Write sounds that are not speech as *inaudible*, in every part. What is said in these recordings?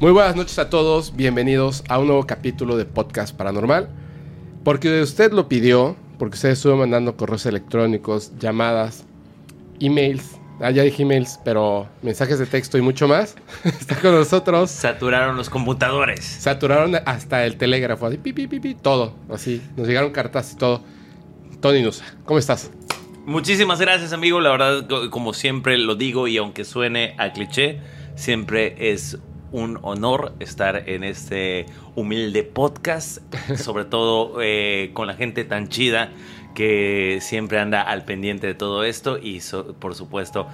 Muy buenas noches a todos, bienvenidos a un nuevo capítulo de Podcast Paranormal. Porque usted lo pidió, porque usted estuvo mandando correos electrónicos, llamadas, emails. Ah, ya dije emails, pero mensajes de texto y mucho más. *laughs* Está con nosotros. Saturaron los computadores. Saturaron hasta el telégrafo, así, pi, pi, pi, pi, todo. Así, nos llegaron cartas y todo. Tony Nusa, ¿cómo estás? Muchísimas gracias, amigo. La verdad, co- como siempre lo digo, y aunque suene a cliché, siempre es un honor estar en este humilde podcast, *laughs* sobre todo eh, con la gente tan chida que siempre anda al pendiente de todo esto y so- por supuesto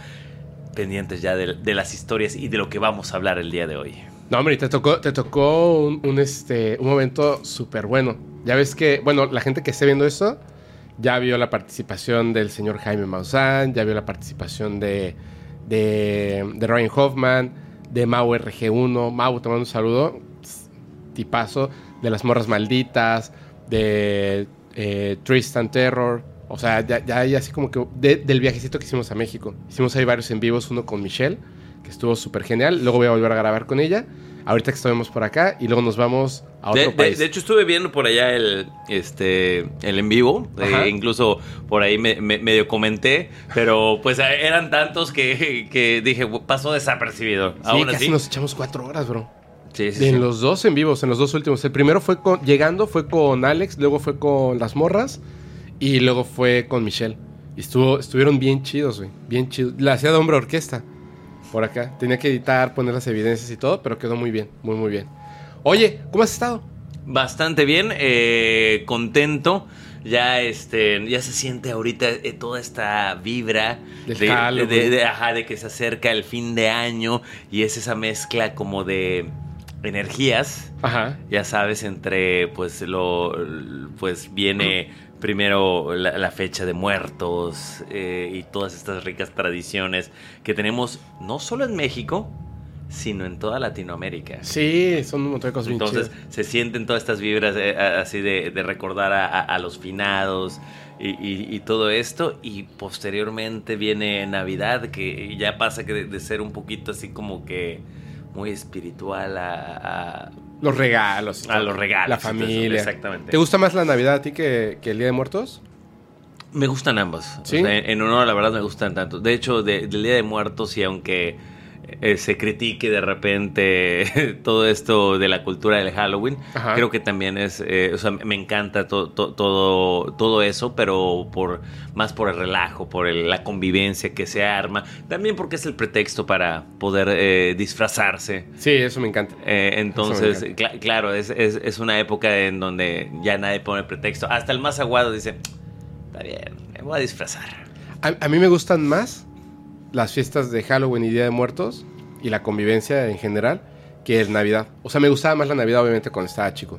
pendientes ya de, de las historias y de lo que vamos a hablar el día de hoy. No, hombre, te tocó, te tocó un, un, este, un momento súper bueno. Ya ves que, bueno, la gente que esté viendo esto ya vio la participación del señor Jaime Maussan, ya vio la participación de, de, de Ryan Hoffman, de Mau RG1. Mau, te mando un saludo. Tipazo. De las morras malditas, de eh, Tristan Terror. O sea, ya, ya así como que de- del viajecito que hicimos a México. Hicimos ahí varios en vivos, uno con Michelle, que estuvo súper genial. Luego voy a volver a grabar con ella. Ahorita que estamos por acá y luego nos vamos a otro De, país. de hecho, estuve viendo por allá el, este, el en vivo. Eh, incluso por ahí me, me- medio comenté. Pero pues eran tantos que, que dije, pasó desapercibido. sí, Aún casi así. nos echamos cuatro horas, bro. Sí, sí, En sí. los dos en vivos, en los dos últimos. El primero fue con, llegando, fue con Alex, luego fue con las morras y luego fue con Michelle. Y estuvo, estuvieron bien chidos, güey. Bien chidos. La hacía de hombre orquesta por acá. Tenía que editar, poner las evidencias y todo, pero quedó muy bien, muy, muy bien. Oye, ¿cómo has estado? Bastante bien, eh, contento. Ya este, ya se siente ahorita eh, toda esta vibra Del de, Halloween. de- de- ajá, de que se acerca el fin de año y es esa mezcla como de energías. Ajá. ya sabes, entre pues lo pues viene primero la, la fecha de muertos eh, y todas estas ricas tradiciones que tenemos no solo en México, sino en toda Latinoamérica. Sí, son un montón de cosas Entonces se sienten todas estas vibras eh, así de, de recordar a, a- a los finados y, y- y todo esto. Y posteriormente viene Navidad, que ya pasa que de, de ser un poquito así como que muy espiritual a- a, Los regalos. a todo. los regalos. La eso, familia. Exactamente. ¿Te gusta más la Navidad a ti que, que el Día de Muertos? Me gustan ambos. ¿Sí? O sea, en honor, la verdad, me gustan tanto. De hecho, de- del Día de Muertos, y aunque eh, se critique de repente *laughs* todo esto de la cultura del Halloween, Ajá. creo que también es, eh, o sea, me encanta to- to- todo, todo eso, pero por más por el relajo, por el- la convivencia que se arma, también porque es el pretexto para poder eh, disfrazarse. Sí, eso me encanta. Eh, entonces, claro, es, es- es una época en donde ya nadie pone pretexto. Hasta el más aguado dice, está bien, me voy a disfrazar. A, a mí me gustan más las fiestas de Halloween y Día de Muertos y la convivencia en general que el Navidad. O sea, me gustaba más la Navidad obviamente cuando estaba chico,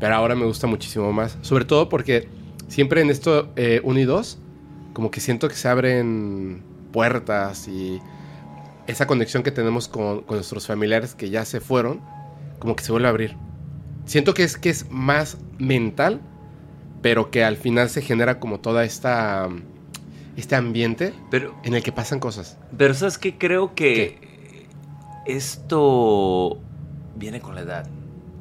pero ahora me gusta muchísimo más. Sobre todo porque siempre en esto eh, uno y dos, como que siento que se abren puertas y esa conexión que tenemos con, con nuestros familiares que ya se fueron, como que se vuelve a abrir. Siento que es, que es más mental, pero que al final se genera como toda esta... Este ambiente Pero, en el que pasan cosas. pero ¿sabes qué? Creo que esto viene con la edad.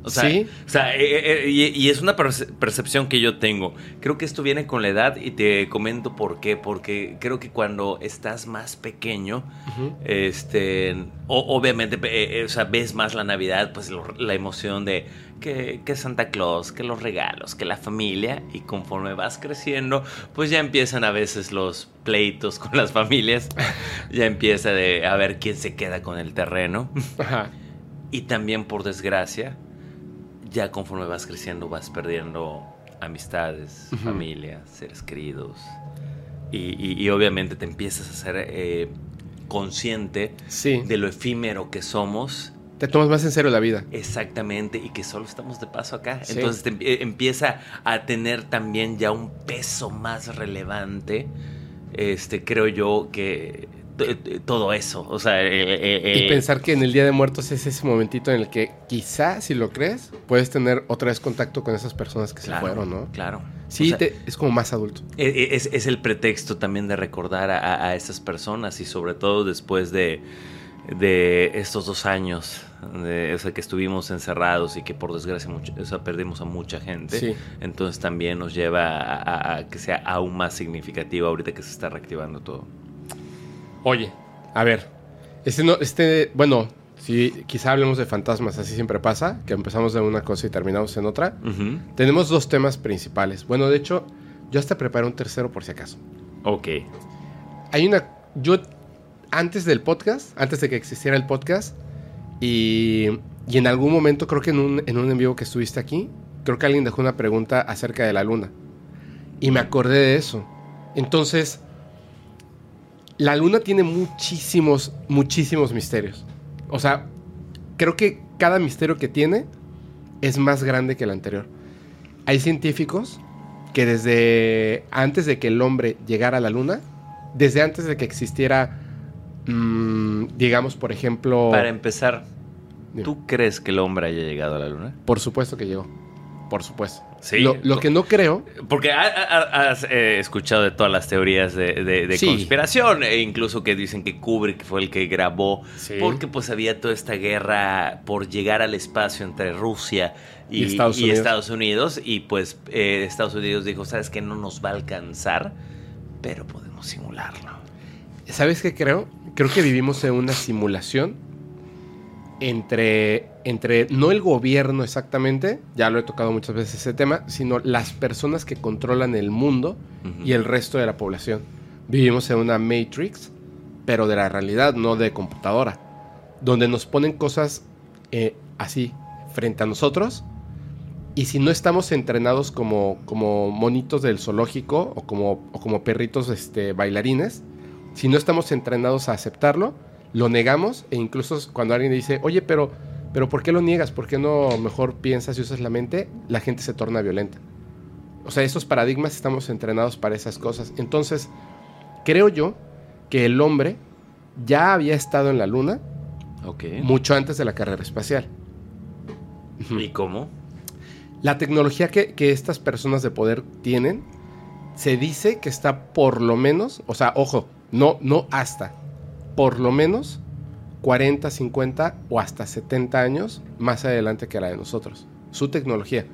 O sea, ¿Sí? o sea, eh, eh, y, y es una perce- percepción que yo tengo. Creo que esto viene con la edad y te comento por qué. Porque creo que cuando estás más pequeño, este, o- obviamente, eh, eh, o sea, ves más la Navidad, pues lo- la emoción de que, que Santa Claus, que los regalos, que la familia, y conforme vas creciendo, pues ya empiezan a veces los pleitos con las familias, *laughs* ya empieza de a ver quién se queda con el terreno, Ajá. y también por desgracia, ya conforme vas creciendo vas perdiendo amistades, Ujú. familias, seres queridos, y, y- y obviamente te empiezas a ser eh, consciente Sí. de lo efímero que somos. Te tomas más en serio la vida. Exactamente, y que solo estamos de paso acá. Sí. Entonces te empieza a tener también ya un peso más relevante. Este, creo yo que todo eso. O sea, eh, eh, Y eh, pensar que en el Día de Muertos es ese momentito en el que quizá, si lo crees, puedes tener otra vez contacto con esas personas que claro, se fueron, ¿no? Claro. Sí, O sea, te- es como más adulto. e- e- Es, es el pretexto también de recordar a esas personas y sobre todo después de de estos dos años, de, o sea, que estuvimos encerrados y que por desgracia mucho, o sea, perdimos a mucha gente. Sí. Entonces también nos lleva a, a- a que sea aún más significativo ahorita que se está reactivando todo. Oye, a ver. Este no, este, bueno, si quizá hablemos de fantasmas, así siempre pasa, que empezamos de una cosa y terminamos en otra. Tenemos dos temas principales. Bueno, de hecho, yo hasta preparé un tercero por si acaso. Ok. Hay una. Yo, antes del podcast, antes de que existiera el podcast, y, y en algún momento, creo que en un, en un en vivo que estuviste aquí, creo que alguien dejó una pregunta acerca de la luna. Y me acordé de eso. Entonces, la luna tiene muchísimos, muchísimos misterios. O sea, creo que cada misterio que tiene es más grande que el anterior. Hay científicos que desde antes de que el hombre llegara a la luna, desde antes de que existiera, mm, digamos, por ejemplo... Para empezar, Dime. ¿tú crees que el hombre haya llegado a la luna? Por supuesto que llegó. Por supuesto. Sí. Lo, lo que no creo... Porque ha- ha- has eh, escuchado de todas las teorías de, de- de Sí. conspiración, e incluso que dicen que Kubrick fue el que grabó, Sí. porque pues había toda esta guerra por llegar al espacio entre Rusia y, Y Estados y Unidos. Estados Unidos, y pues eh, Estados Unidos dijo, sabes que no nos va a alcanzar, pero podemos simularlo. ¿Sabes qué creo? Creo que vivimos en una simulación entre, entre no el gobierno exactamente, ya lo he tocado muchas veces ese tema, sino las personas que controlan el mundo y el resto de la población. Vivimos en una Matrix, pero de la realidad, no de computadora, donde nos ponen cosas eh, así frente a nosotros y si no estamos entrenados como, como monitos del zoológico o como, o como perritos este, bailarines, si no estamos entrenados a aceptarlo, lo negamos e incluso cuando alguien dice, oye, pero, pero ¿por qué lo niegas? ¿Por qué no mejor piensas y usas la mente? La gente se torna violenta. O sea, esos paradigmas estamos entrenados para esas cosas. Entonces, creo yo que el hombre ya había estado en la luna mucho antes de la carrera espacial. ¿Y cómo? La tecnología que, que estas personas de poder tienen, se dice que está por lo menos, o sea, ojo, no, no hasta, por lo menos 40, 50 o hasta 70 años más adelante que la de nosotros. Su tecnología.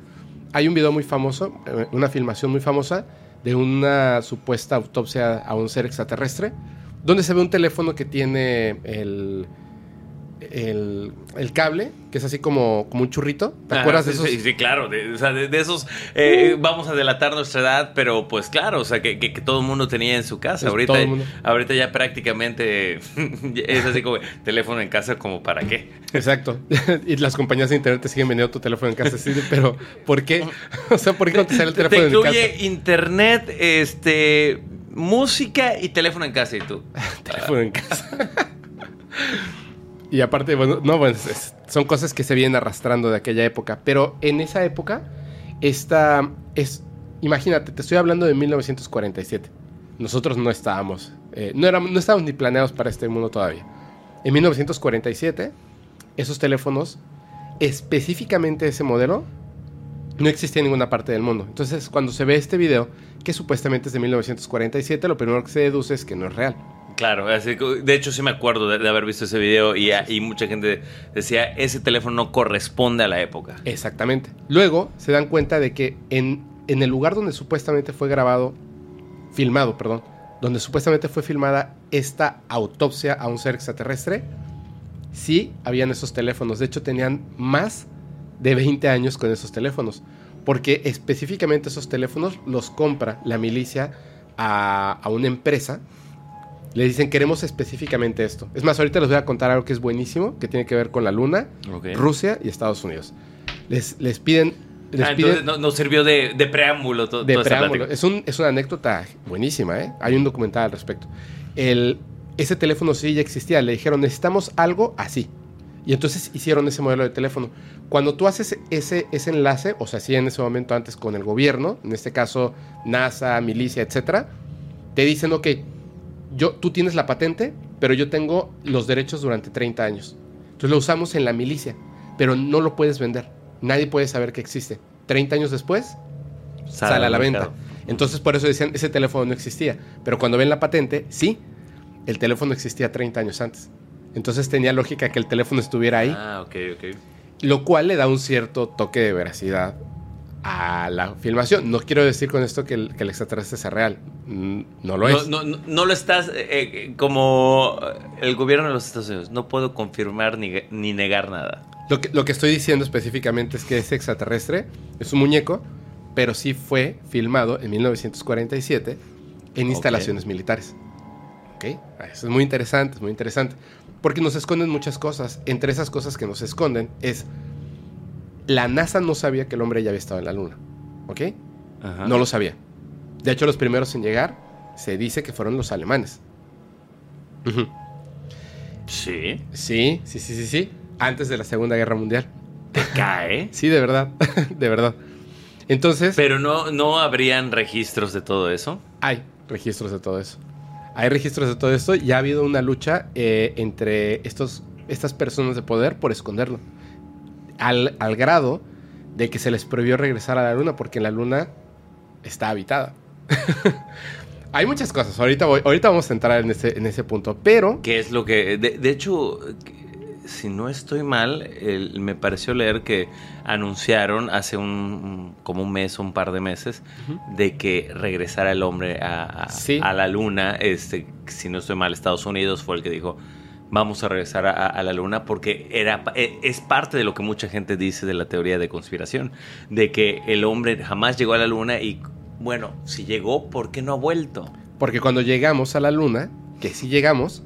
Hay un video muy famoso, eh, una filmación muy famosa de una supuesta autopsia a un ser extraterrestre, donde se ve un teléfono que tiene el, el, el cable, que es así como, como un churrito. ¿Te acuerdas de sí, esos? Sí, sí, claro. De, o sea, de, de esos. eh, Vamos a delatar nuestra edad, pero pues claro, o sea, que, que- que todo el mundo tenía en su casa. Pues, ahorita, todo el mundo. ahorita ya prácticamente *laughs* es así como teléfono en casa, como para qué. Exacto. *laughs* y las compañías de internet te siguen vendiendo tu teléfono en casa. de, pero, ¿por qué? *laughs* O sea, ¿por qué no te sale el Te teléfono en incluye casa? internet, este, música y teléfono en casa y tú. Teléfono en casa. Y aparte, bueno, no, bueno, es- son cosas que se vienen arrastrando de aquella época. Pero en esa época, esta es. Imagínate, te estoy hablando de 1947. Nosotros no estábamos. eh, no, éramos, no estábamos ni planeados para este mundo todavía. En 1947, esos teléfonos, específicamente ese modelo, no existía en ninguna parte del mundo. Entonces, cuando se ve este video, que supuestamente es de 1947, lo primero que se deduce es que no es real. Claro, así de hecho sí me acuerdo de, de haber visto ese video y, y mucha gente decía, ese teléfono no corresponde a la época. Exactamente. Luego se dan cuenta de que en, en el lugar donde supuestamente fue grabado, filmado, perdón, donde supuestamente fue filmada esta autopsia a un ser extraterrestre, sí habían esos teléfonos. De hecho, tenían más de 20 años con esos teléfonos. Porque específicamente esos teléfonos los compra la milicia a, a una empresa. Le dicen, queremos específicamente esto. Es más, ahorita les voy a contar algo que es buenísimo, que tiene que ver con la luna. Rusia y Estados Unidos. Les, les piden... Les Ah, piden entonces no- sirvió de, de preámbulo to- de toda esta preámbulo. plática. Es, un, es una anécdota buenísima, ¿eh? Hay un documental al respecto. El, ese teléfono sí ya existía. Le dijeron, necesitamos algo así. Y entonces hicieron ese modelo de teléfono. Cuando tú haces ese, ese enlace, o sea, sí en ese momento antes con el gobierno, en este caso NASA, milicia, etcétera, te dicen, ok, yo, tú tienes la patente, pero yo tengo los derechos durante 30 años. Entonces lo usamos en la milicia, pero no lo puedes vender. Nadie puede saber que existe. 30 años después, sale, a la venta. Entonces por eso decían, ese teléfono no existía. Pero cuando ven la patente, sí, el teléfono existía 30 años antes. Entonces tenía lógica que el teléfono estuviera ahí. Ah, ok, ok. Lo cual le da un cierto toque de veracidad a la filmación. No quiero decir con esto que el, que el extraterrestre sea real. Mm, No lo es. no, no, no lo estás, eh, eh, como el gobierno de los Estados Unidos, no puedo confirmar ni, ni negar nada. Lo, que, lo que estoy diciendo específicamente es que ese extraterrestre es un muñeco, pero sí fue filmado en 1947 en instalaciones militares. ¿Ok? Eso es muy interesante, es muy interesante. Porque nos esconden muchas cosas. Entre esas cosas que nos esconden es... La NASA no sabía que el hombre ya había estado en la Luna. ¿Ok? Ajá. No lo sabía. De hecho, los primeros en llegar se dice que fueron los alemanes. Sí, Sí, sí, sí, sí, sí. Antes de la Segunda Guerra Mundial. te cae. *laughs* Sí, de verdad. *laughs* de verdad. Entonces, Pero no, no habrían registros de todo eso. hay registros de todo eso. Hay registros de todo esto y ha habido una lucha eh, entre estos, estas personas de poder por esconderlo. Al, al grado de que se les prohibió regresar a la luna porque la luna está habitada. *laughs* Hay muchas cosas. Ahorita, voy- ahorita vamos a entrar en ese, en ese punto. Pero ¿Qué es lo que.? De, de hecho, si no estoy mal, el- me pareció leer que anunciaron hace un. como un mes o un par de meses de que regresara el hombre a, a- Sí. a la luna. Este, si no estoy mal, Estados Unidos fue el que dijo. Vamos a regresar a, a la luna porque era, e- es parte de lo que mucha gente dice de la teoría de conspiración, de que el hombre jamás llegó a la luna y, bueno, si llegó, ¿por qué no ha vuelto? porque cuando llegamos a la luna, que sí llegamos,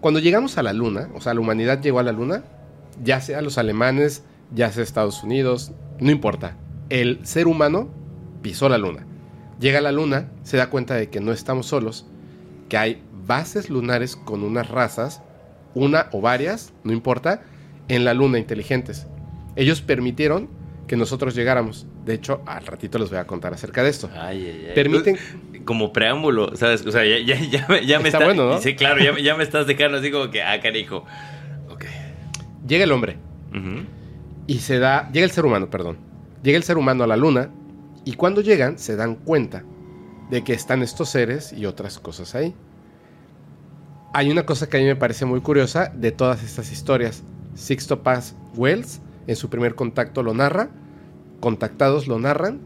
Cuando llegamos a la Luna, o sea, la humanidad llegó a la Luna, ya sea los alemanes, ya sea Estados Unidos, no importa. El ser humano pisó la Luna. Llega a la Luna, se da cuenta de que no estamos solos, que hay bases lunares con unas razas, una o varias, no importa, en la Luna inteligentes. Ellos permitieron que nosotros llegáramos. De hecho, al ratito les voy a contar acerca de esto. Ay, ay, ay. Permiten... Como preámbulo, ¿sabes? O sea, ya, ya, ya, me- ya me Está está. bueno, ¿no? Sí, claro, ya, me- ya me estás dejando así como que, ah, canijo. Ok. Llega el hombre, y se da, llega el ser humano, perdón, llega el ser humano a la luna y cuando llegan se dan cuenta de que están estos seres y otras cosas ahí. Hay una cosa que a mí me parece muy curiosa de todas estas historias. Sixto Paz Wells en su primer contacto lo narra, contactados lo narran,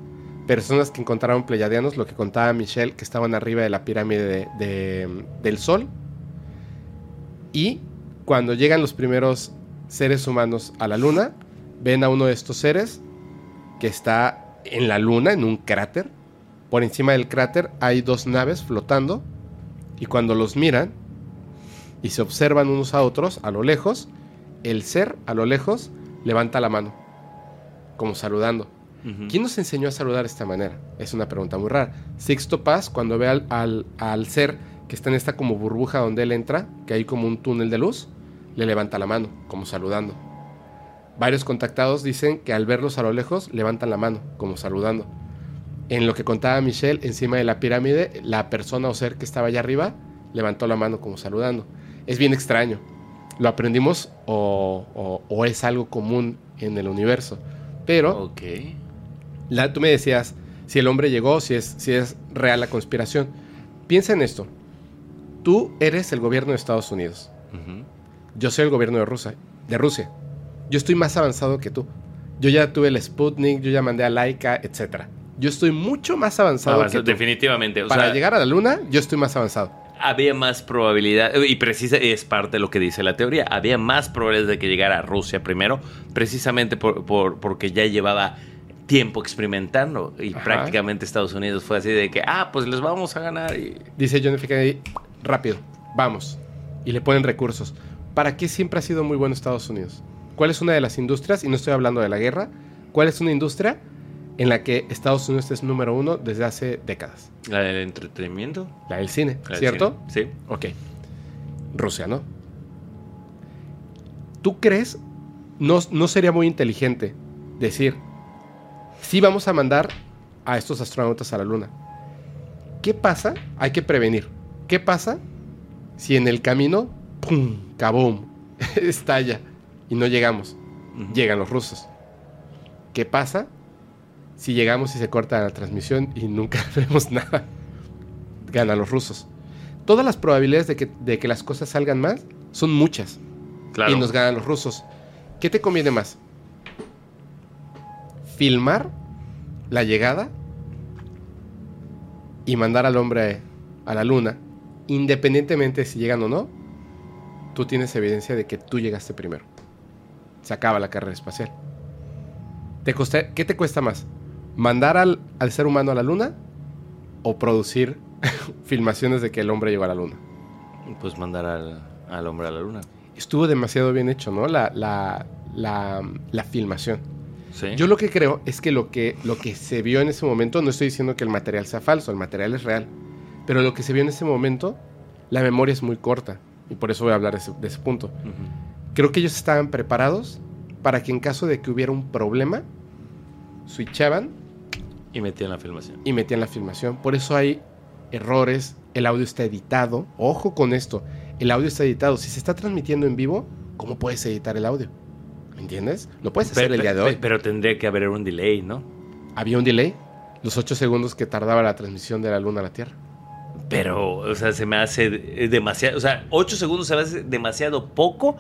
personas que encontraron pleyadianos, lo que contaba Michelle, que estaban arriba de la pirámide de- de- del Sol. Y cuando llegan los primeros seres humanos a la luna, ven a uno de estos seres que está en la luna, en un cráter. Por encima del cráter hay dos naves flotando y cuando los miran y se observan unos a otros a lo lejos, el ser a lo lejos levanta la mano, como saludando. ¿Quién nos enseñó a saludar de esta manera? Es una pregunta muy rara. Sixto Paz, cuando ve al, al- al ser que está en esta como burbuja donde él entra, que hay como un túnel de luz, le levanta la mano, como saludando. Varios contactados dicen que al verlos a lo lejos, levantan la mano, como saludando. En lo que contaba Michelle, encima de la pirámide, la persona o ser que estaba allá arriba levantó la mano como saludando. Es bien extraño. ¿Lo aprendimos o, o- o es algo común en el universo? Pero la- tú me decías si el hombre llegó, si es, si es real la conspiración. Piensa en esto. Tú eres el gobierno de Estados Unidos. Yo soy el gobierno de Rusia. De Rusia. Yo estoy más avanzado que tú. Yo ya tuve el Sputnik, yo ya mandé a Laika, etc. Yo estoy mucho más avanzado Avanza- que tú. definitivamente. O Para sea, llegar a la luna, yo estoy más avanzado. Había más probabilidad, y precisa, es parte de lo que dice la teoría, había más probabilidades de que llegara a Rusia primero, precisamente por, por- porque ya llevaba tiempo experimentando y Ajá. prácticamente Estados Unidos fue así de que, ah, pues les vamos a ganar. Y... Dice John F. Kennedy, rápido, vamos. Y le ponen recursos. ¿Para qué siempre ha sido muy bueno Estados Unidos? ¿Cuál es una de las industrias? Y no estoy hablando de la guerra. ¿Cuál es una industria en la que Estados Unidos es número uno desde hace décadas? ¿La del entretenimiento? La del cine, ¿La del ¿cierto? cine? Sí. Ok. Rusia, ¿no? ¿Tú crees? No, no sería muy inteligente decir, sí vamos a mandar a estos astronautas a la Luna. ¿Qué pasa? Hay que prevenir. ¿Qué pasa si en el camino, ¡pum! ¡Kaboom! *laughs* estalla y no llegamos? Llegan los rusos. ¿Qué pasa si llegamos y se corta la transmisión y nunca *laughs* vemos nada? Ganan los rusos. Todas las probabilidades de que, de que las cosas salgan mal son muchas. Claro. y nos ganan los rusos. ¿Qué te conviene más? ¿Filmar la llegada y mandar al hombre a la luna, independientemente si llegan o no? Tú tienes evidencia de que tú llegaste primero. Se acaba la carrera espacial. ¿Te costa- ¿Qué te cuesta más? ¿Mandar al, al ser humano a la luna o producir *laughs* filmaciones de que el hombre llegó a la luna? Pues mandar al, al hombre a la luna. Estuvo demasiado bien hecho, ¿no? La, la, la, la filmación. Sí. Yo lo que creo es que lo, que lo que se vio en ese momento, no estoy diciendo que el material sea falso, el material es real, pero lo que se vio en ese momento, la memoria es muy corta. Y por eso voy a hablar de ese, de ese punto. Ujú. Creo que ellos estaban preparados para que en caso de que hubiera un problema, switchaban Y metían la filmación. y metían la filmación. Por eso hay errores, el audio está editado. Ojo con esto, el audio está editado. Si se está transmitiendo en vivo, ¿cómo puedes editar el audio? ¿Me entiendes? Lo puedes hacer Pero, el día de hoy. pero tendría que haber un delay, ¿no? Había un delay, los 8 segundos que tardaba la transmisión de la Luna a la Tierra. Pero, o sea, se me hace de- demasiado. O sea, 8 segundos se me hace demasiado poco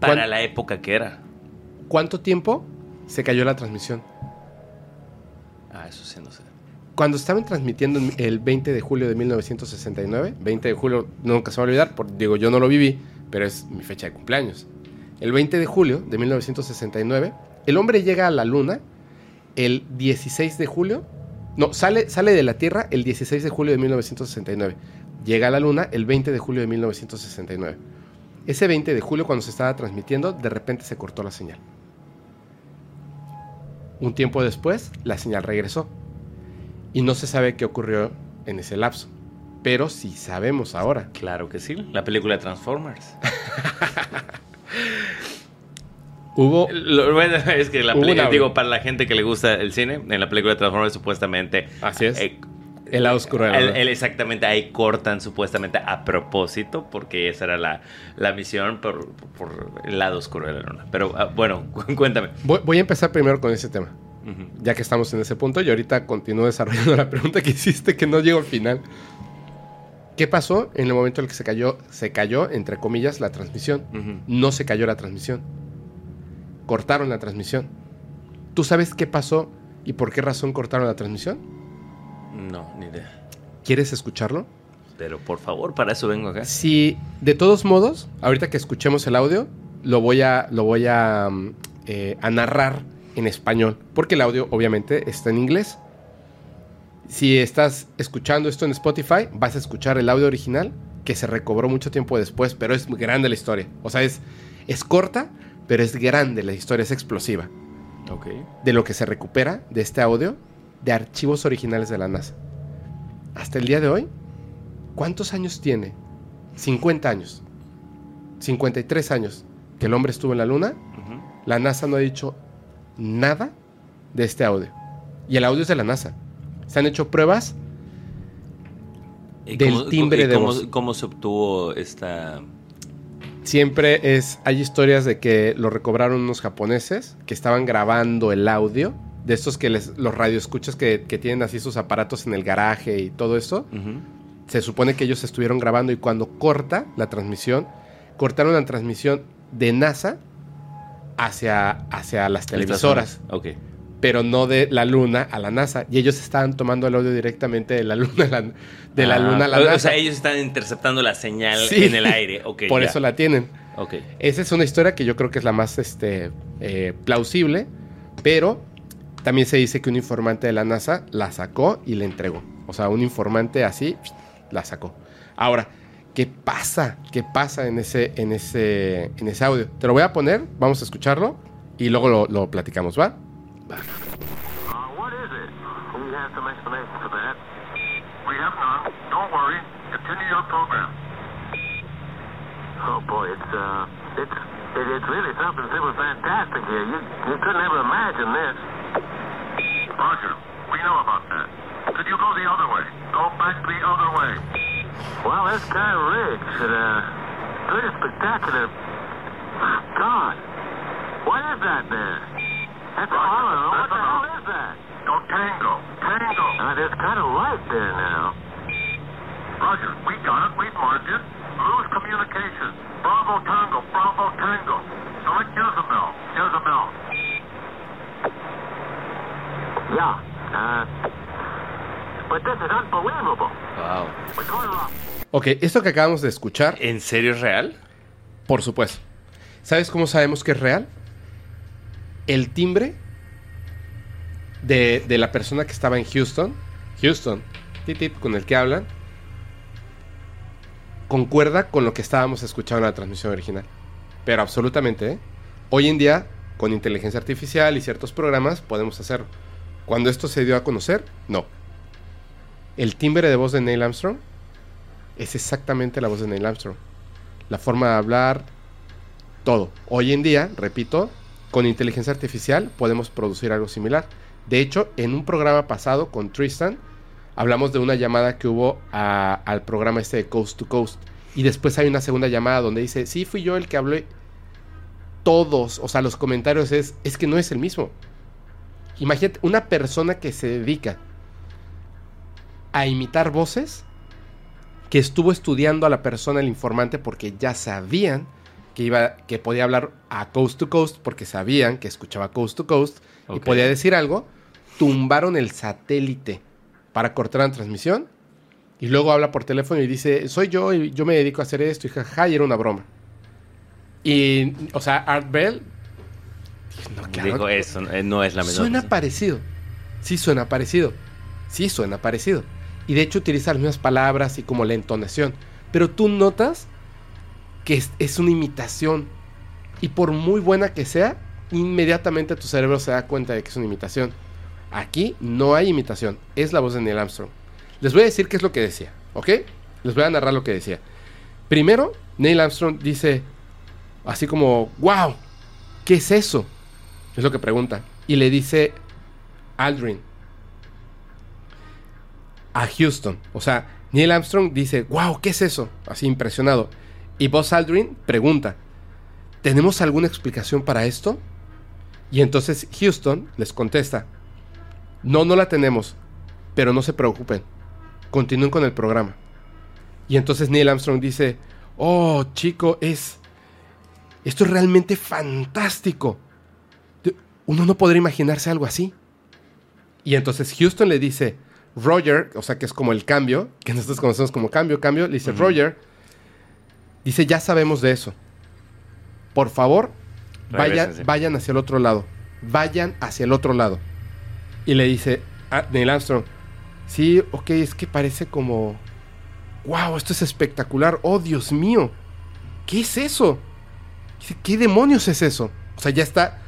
para ¿Cuán- la época que era. ¿Cuánto tiempo se cayó la transmisión? Ah, eso sí, no sé. Cuando estaban transmitiendo en- el 20 de julio de 1969, 20 de julio, nunca se va a olvidar, por- digo, yo no lo viví, pero es mi fecha de cumpleaños. El 20 de julio de 1969, el hombre llega a la Luna el 16 de julio, no, sale, sale de la Tierra el 16 de julio de 1969, llega a la Luna el 20 de julio de 1969. Ese 20 de julio, cuando se estaba transmitiendo, de repente se cortó la señal. Un tiempo después, la señal regresó. Y no se sabe qué ocurrió en ese lapso. Pero sí sabemos ahora. Claro que sí. La película de Transformers. *laughs* Hubo. Lo- bueno, es que la una- digo, para la gente que le gusta el cine, en la película de Transformers supuestamente... Así es. eh, El lado oscuro de la el- luna. el- exactamente, ahí cortan supuestamente a propósito, porque esa era la, la misión por, por el lado oscuro de la luna. Pero ah, bueno, *laughs* cu- cuéntame. Voy, voy a empezar primero con ese tema. Ya que estamos en ese punto. Y ahorita continúo desarrollando *laughs* la pregunta que hiciste, que no llego al final. ¿Qué pasó en el momento en el que se cayó, se cayó, entre comillas, la transmisión? No se cayó la transmisión. Cortaron la transmisión. ¿Tú sabes qué pasó y por qué razón cortaron la transmisión? No, ni idea. ¿Quieres escucharlo? Pero por favor, para eso vengo acá. Si de todos modos, ahorita que escuchemos el audio, lo voy a, lo voy a, mm, eh, a narrar en español, porque el audio obviamente está en inglés. Si estás escuchando esto en Spotify, vas a escuchar el audio original que se recobró mucho tiempo después, pero es grande la historia. O sea, es, es corta, pero es grande la historia, es explosiva. Ok. De lo que se recupera de este audio de archivos originales de la NASA. Hasta el día de hoy, ¿cuántos años tiene? 50 años. 53 años que el hombre estuvo en la Luna. La NASA no ha dicho nada de este audio. Y el audio es de la NASA. Se han hecho pruebas. ¿Y Del cómo- timbre y de cómo, voz. ¿Cómo se obtuvo esta...? Siempre es. Hay historias de que lo recobraron unos japoneses que estaban grabando el audio. De estos que les, los radioescuchas que, que tienen así sus aparatos en el garaje y todo eso. Se supone que ellos estuvieron grabando y cuando corta la transmisión, cortaron la transmisión de NASA hacia, hacia las televisoras, Ok. pero no de la Luna a la NASA. Y ellos estaban tomando el audio directamente de la Luna a la, de la, Ah, luna a la o- NASA. O sea, ellos están interceptando la señal Sí. en el aire. Ok, *laughs* Por ya. eso la tienen. Ok. Esa es una historia que yo creo que es la más este, eh, plausible, pero también se dice que un informante de la NASA la sacó y la entregó. O sea, un informante así la sacó. Ahora, ¿qué pasa? ¿Qué pasa en ese, en ese, en ese audio? Te lo voy a poner, vamos a escucharlo y luego lo, lo platicamos, ¿va? Uh, it? Your program. Oh boy, it's uh, it's it, it's really something super fantastic here. You you couldn't ever imagine this. Roger, we know about that. Could you go the other way? Go back the other way. Well, that's kind of rich and uh, pretty spectacular. God, what is that there? That's I don't know. What the hell is that? No, tango. Tango. Uh, there's kind of light there now. Roger, we got it. We've marked it. Lose communication. Bravo Bravo Tango, Bravo Tango. Select Jezebel, Jezebel. Yeah, uh, but this is unbelievable. Wow. Up. Ok, esto que acabamos de escuchar, ¿En serio es real? por supuesto. ¿Sabes cómo sabemos que es real? El timbre de, de la persona que estaba en Houston, Houston, tit, tit, con el que hablan, concuerda con lo que estábamos escuchando en la transmisión original. Pero absolutamente, ¿eh? Hoy en día, con inteligencia artificial y ciertos programas, podemos hacerlo. Cuando esto se dio a conocer, no. El timbre de voz de Neil Armstrong es exactamente la voz de Neil Armstrong. La forma de hablar, todo. Hoy en día, repito, con inteligencia artificial podemos producir algo similar. De hecho, en un programa pasado con Tristan, hablamos de una llamada que hubo al programa este de Coast to Coast. Y después hay una segunda llamada donde dice, sí, fui yo el que hablé. Todos, o sea, los comentarios es, es que no es el mismo. Imagínate, una persona que se dedica a imitar voces, que estuvo estudiando a la persona, el informante, porque ya sabían que iba, que podía hablar a coast to coast, porque sabían que escuchaba coast to coast y podía decir algo, tumbaron el satélite para cortar la transmisión y luego habla por teléfono y dice, soy yo y yo me dedico a hacer esto y jaja, y era una broma. Y, o sea, Art Bell... no, claro, Digo, eso eh, no es la menor. Suena cosa. parecido. Sí suena parecido. Sí suena parecido. Y de hecho utiliza las mismas palabras y como la entonación. Pero tú notas que es, es una imitación. Y por muy buena que sea, inmediatamente tu cerebro se da cuenta de que es una imitación. Aquí no hay imitación. Es la voz de Neil Armstrong. Les voy a decir qué es lo que decía. ¿Ok? Les voy a narrar lo que decía. Primero, Neil Armstrong dice, así como, wow, ¿qué es eso? Es lo que pregunta. Y le dice Aldrin a Houston. O sea, Neil Armstrong dice, wow, ¿qué es eso? Así impresionado. Y Buzz Aldrin pregunta, ¿tenemos alguna explicación para esto? Y entonces Houston les contesta, no, no la tenemos, pero no se preocupen, continúen con el programa. Y entonces Neil Armstrong dice, oh, chico, es... Esto es realmente fantástico. Uno no podría imaginarse algo así. Y entonces Houston le dice, Roger, o sea que es como el cambio, que nosotros conocemos como cambio, cambio, le dice, Roger, dice, ya sabemos de eso. Por favor, vayan, vayan hacia el otro lado. Vayan hacia el otro lado. Y le dice a Neil Armstrong, sí, ok, es que parece como, wow, esto es espectacular, oh Dios mío, ¿qué es eso? ¿qué demonios es eso? O sea, ya está,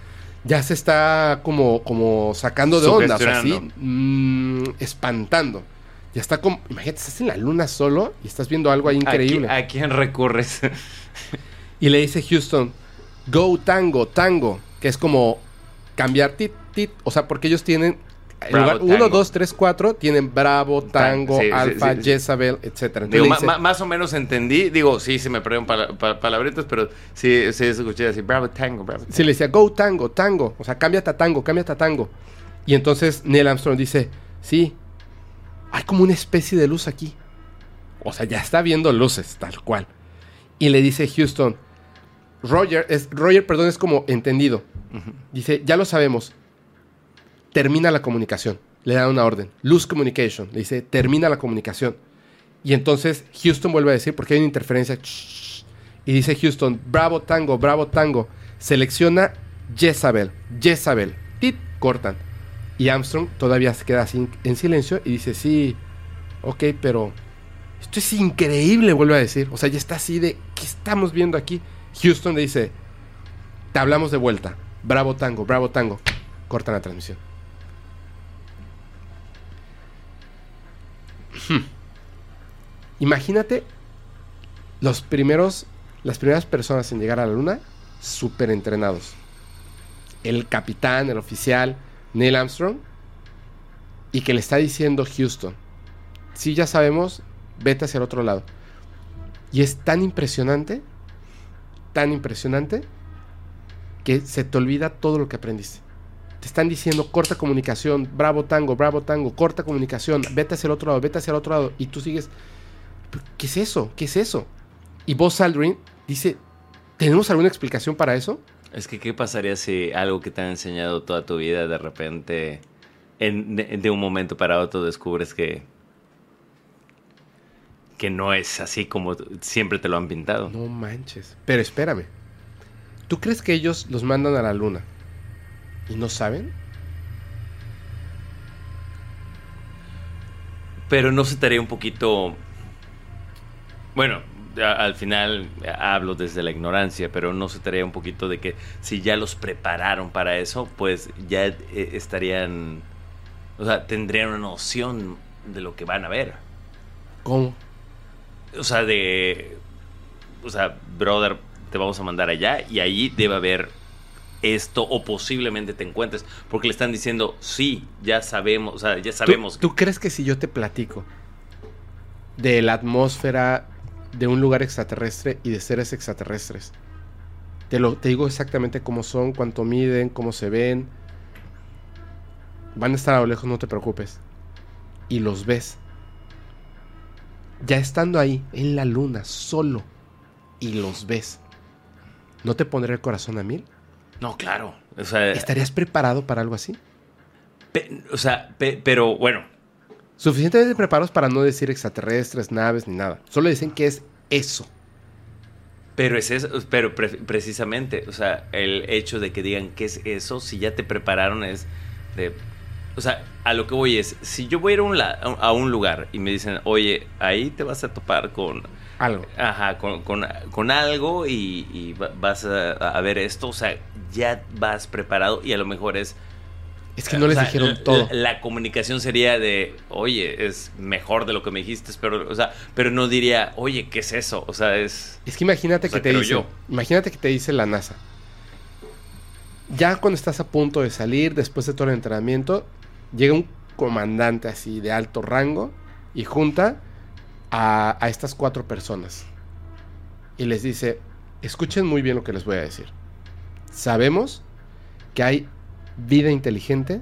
ya se está como, como sacando de onda, o sea, así, mm, espantando. Ya está como, imagínate, estás en la luna solo y estás viendo algo ahí increíble. ¿A, qui- a quién recurres? *laughs* Y le dice Houston, go tango, tango, que es como cambiar tit, tit, o sea, porque ellos tienen, en Bravo, lugar 1, tango. 2, 3, 4, tienen Bravo, Tango, sí, Alfa, sí, sí. Jezabel, etc. Digo, dice, ma- más o menos entendí. Digo, sí, se me perdieron pala- pa- palabritas, pero sí, sí escuché así, bravo tango, bravo. Sí, le decía, go tango, tango. O sea, cámbiate a tango, cámbiate a tango. Y entonces Neil Armstrong dice, sí, hay como una especie de luz aquí. O sea, ya está viendo luces, tal cual. Y le dice Houston, Roger, es, Roger, perdón, es como entendido. Dice, ya lo sabemos. Termina la comunicación. Le da una orden. Lose communication. Le dice, termina la comunicación. Y entonces Houston vuelve a decir, porque hay una interferencia. Y dice Houston, bravo tango, bravo tango. Selecciona Jezabel. Jezabel. Tit, cortan. Y Armstrong todavía se queda en silencio y dice, sí, ok, pero esto es increíble, vuelve a decir. O sea, ya está así de, ¿qué estamos viendo aquí? Houston le dice, te hablamos de vuelta. Bravo tango, bravo tango. Cortan la transmisión. Imagínate los primeros, las primeras personas en llegar a la luna, súper entrenados. El capitán, el oficial, Neil Armstrong, y que le está diciendo Houston, sí, ya sabemos, vete hacia el otro lado. Y es tan impresionante, tan impresionante, que se te olvida todo lo que aprendiste. Te están diciendo corta comunicación, bravo tango, bravo tango, corta comunicación, vete hacia el otro lado, vete hacia el otro lado, y tú sigues, "¿Pero ¿qué es eso? ¿Qué es eso? Y Buzz Aldrin dice, ¿Tenemos alguna explicación para eso? Es que, ¿qué pasaría si algo que te han enseñado toda tu vida de repente, en- de, de un momento para otro, descubres que, que no es así como siempre te lo han pintado? No manches. Pero espérame. ¿Tú crees que ellos los mandan a la luna y no saben? Pero no se te haría un poquito. Bueno, a- al final hablo desde la ignorancia, pero no se te haría un poquito de que si ya los prepararon para eso, pues ya eh, estarían. O sea, tendrían una noción de lo que van a ver. ¿Cómo? O sea, de. O sea, brother, te vamos a mandar allá y ahí debe haber esto o posiblemente te encuentres. Porque le están diciendo, sí, ya sabemos, o sea, ya ¿Tú- sabemos. ¿Tú, crees que si yo te platico de la atmósfera de un lugar extraterrestre y de seres extraterrestres, te, lo, te digo exactamente cómo son, cuánto miden, cómo se ven, van a estar a lo lejos, no te preocupes, y los ves, ya estando ahí, en la luna, solo, y los ves, ¿no te pondré el corazón a mil? No, claro. O sea, ¿Estarías preparado para algo así? Pe- o sea, pe- pero bueno, Suficientemente preparados para no decir extraterrestres, naves ni nada. Solo dicen que es eso. pero es eso, pero pre- precisamente, o sea, el hecho de que digan qué es eso, si ya te prepararon es de, o sea, a lo que voy es, si yo voy a ir a un, la- a un lugar y me dicen, oye, ahí te vas a topar con, Algo. ajá, con, con- con algo y, y va- vas a, a ver esto, o sea, ya vas preparado y a lo mejor es Es que no les sea, dijeron todo. La, comunicación sería de, oye, es mejor de lo que me dijiste, pero, o sea, pero no diría, oye, ¿qué es eso? O sea, es... Es que imagínate O sea, que te dice, yo. imagínate que te dice la NASA. Ya cuando estás a punto de salir, después de todo el entrenamiento, llega un comandante así de alto rango y junta a, estas cuatro personas. Y les dice, escuchen muy bien lo que les voy a decir. Sabemos que hay vida inteligente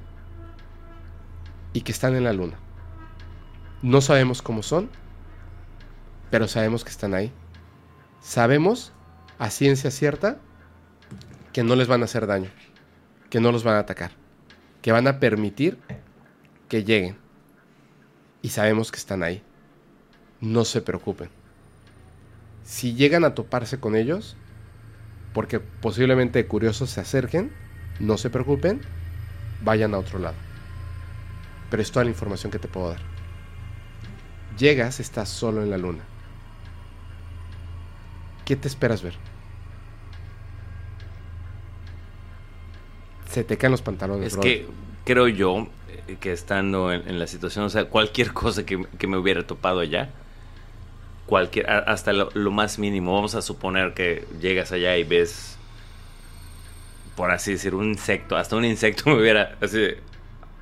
y que están en la luna. No sabemos cómo son, pero sabemos que están ahí. Sabemos a ciencia cierta que no les van a hacer daño, que no los van a atacar, que van a permitir que lleguen. Y sabemos que están ahí. No se preocupen. Si llegan a toparse con ellos, porque posiblemente curiosos se acerquen, no se preocupen, vayan a otro lado. Pero es toda la información que te puedo dar. Llegas, estás solo en la luna. ¿Qué te esperas ver? Se te caen los pantalones. Es que creo yo eh, que estando en, en la situación, o sea, cualquier cosa que, que me hubiera topado allá, cualquier, hasta lo, lo más mínimo, vamos a suponer que llegas allá y ves, por así decir, un insecto, hasta un insecto *laughs* me hubiera, así de,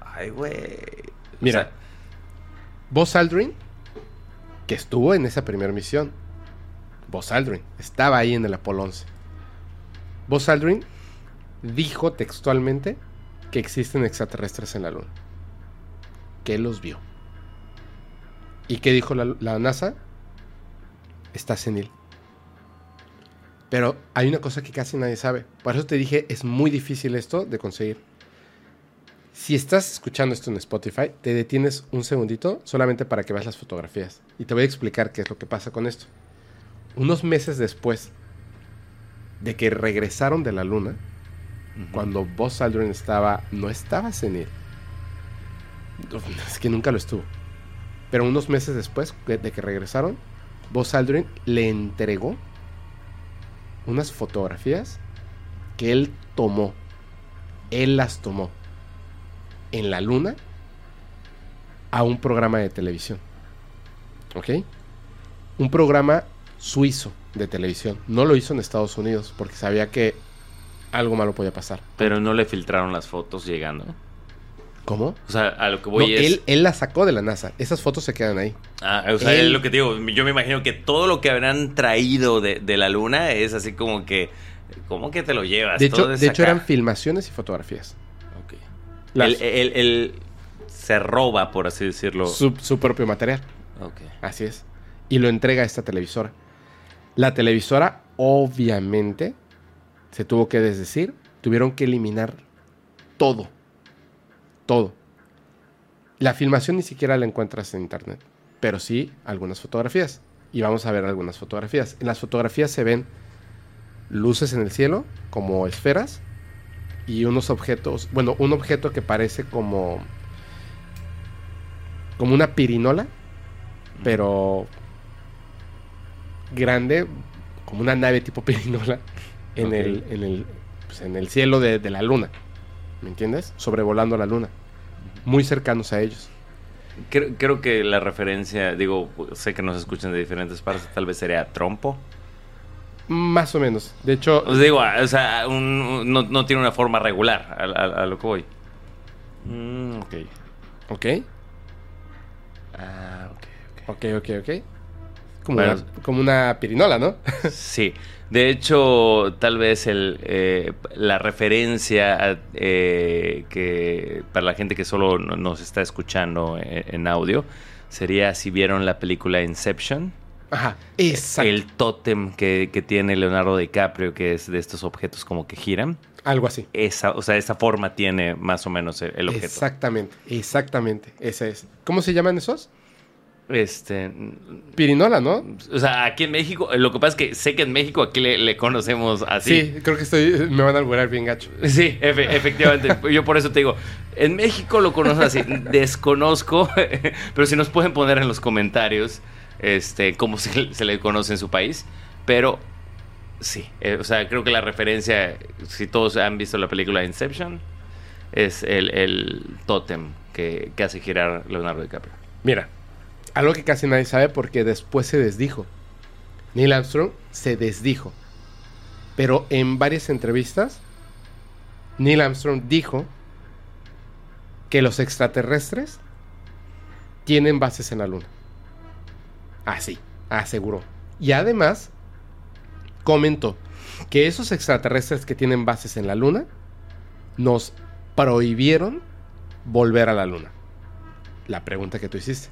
ay, güey. O Mira, sea, Aldrin, que estuvo en esa primera misión. Buzz Aldrin estaba ahí en el Apolo 11. Buzz Aldrin dijo textualmente que existen extraterrestres en la Luna. Que los vio. ¿Y qué dijo la, la NASA? Está senil. Pero hay una cosa que casi nadie sabe. Por eso te dije, es muy difícil esto de conseguir. Si estás escuchando esto en Spotify, te detienes un segundito solamente para que veas las fotografías. Y te voy a explicar qué es lo que pasa con esto. Unos meses después de que regresaron de la luna, cuando Buzz Aldrin estaba, no estaba senil. Es que nunca lo estuvo. Pero unos meses después de de que regresaron, Buzz Aldrin le entregó unas fotografías que él tomó. Él las tomó en la luna a un programa de televisión. ¿Ok? Un programa suizo de televisión. No lo hizo en Estados Unidos porque sabía que algo malo podía pasar. Pero no le filtraron las fotos llegando. ¿Cómo? O sea, a lo que No, voy es... él, él la sacó de la NASA. Esas fotos se quedan ahí. Ah, o sea, Él- es lo que te digo. Yo me imagino que todo lo que habrán traído de, de la luna es así como que. ¿Cómo que te lo llevas? De hecho, de eran filmaciones y fotografías. Ok. Las- Él, él- él se roba, por así decirlo. su, su propio material. Ok. Así es. Y lo entrega a esta televisora. La televisora, obviamente, se tuvo que desdecir. Tuvieron que eliminar todo. Todo. La filmación ni siquiera la encuentras en internet, pero sí algunas fotografías. Y vamos a ver algunas fotografías. En las fotografías se ven luces en el cielo, como esferas, y unos objetos, bueno, un objeto que parece como como una pirinola, pero grande, como una nave tipo *laughs* pirinola en, el, en, el, pues, en el cielo de, de la luna. ¿Me entiendes? Sobrevolando la luna. Muy cercanos a ellos. Creo, creo que la referencia, digo, sé que nos escuchan de diferentes partes, tal vez sería trompo. Más o menos. De hecho, Os digo, o sea, un- un- no, no tiene una forma regular a, a- a lo que voy. Mm, ok. ok, Ah, ok, ok. ok, ok, ok. Como, Bueno. una, como una pirinola, ¿no? *laughs* Sí, de hecho, tal vez el, eh, la referencia a, eh, que para la gente que solo no- nos está escuchando en, en audio sería si vieron la película Inception. Ajá, exacto. El tótem que, que tiene Leonardo DiCaprio, que es de estos objetos como que giran. Algo así. Esa, o sea, esa forma tiene más o menos el, el objeto. Exactamente, exactamente. Ese es. ¿Cómo se llaman esos? Este, Pirinola, ¿no? o sea, aquí en México, lo que pasa es que sé que en México aquí le, le conocemos así. Sí, creo que estoy. Me van a alburar bien gacho. Sí, efe- efectivamente. *laughs* Yo por eso te digo, en México lo conozco así, desconozco, *laughs* pero si nos pueden poner en los comentarios este, cómo se, se le conoce en su país. Pero sí, eh, o sea, creo que la referencia, si todos han visto la película Inception, es el, el tótem que, que hace girar Leonardo DiCaprio. Mira, algo que casi nadie sabe porque después se desdijo. Neil Armstrong se desdijo. Pero en varias entrevistas, Neil Armstrong dijo que los extraterrestres tienen bases en la Luna. Así, aseguró. Y además, comentó que esos extraterrestres que tienen bases en la Luna nos prohibieron volver a la Luna. La pregunta que tú hiciste.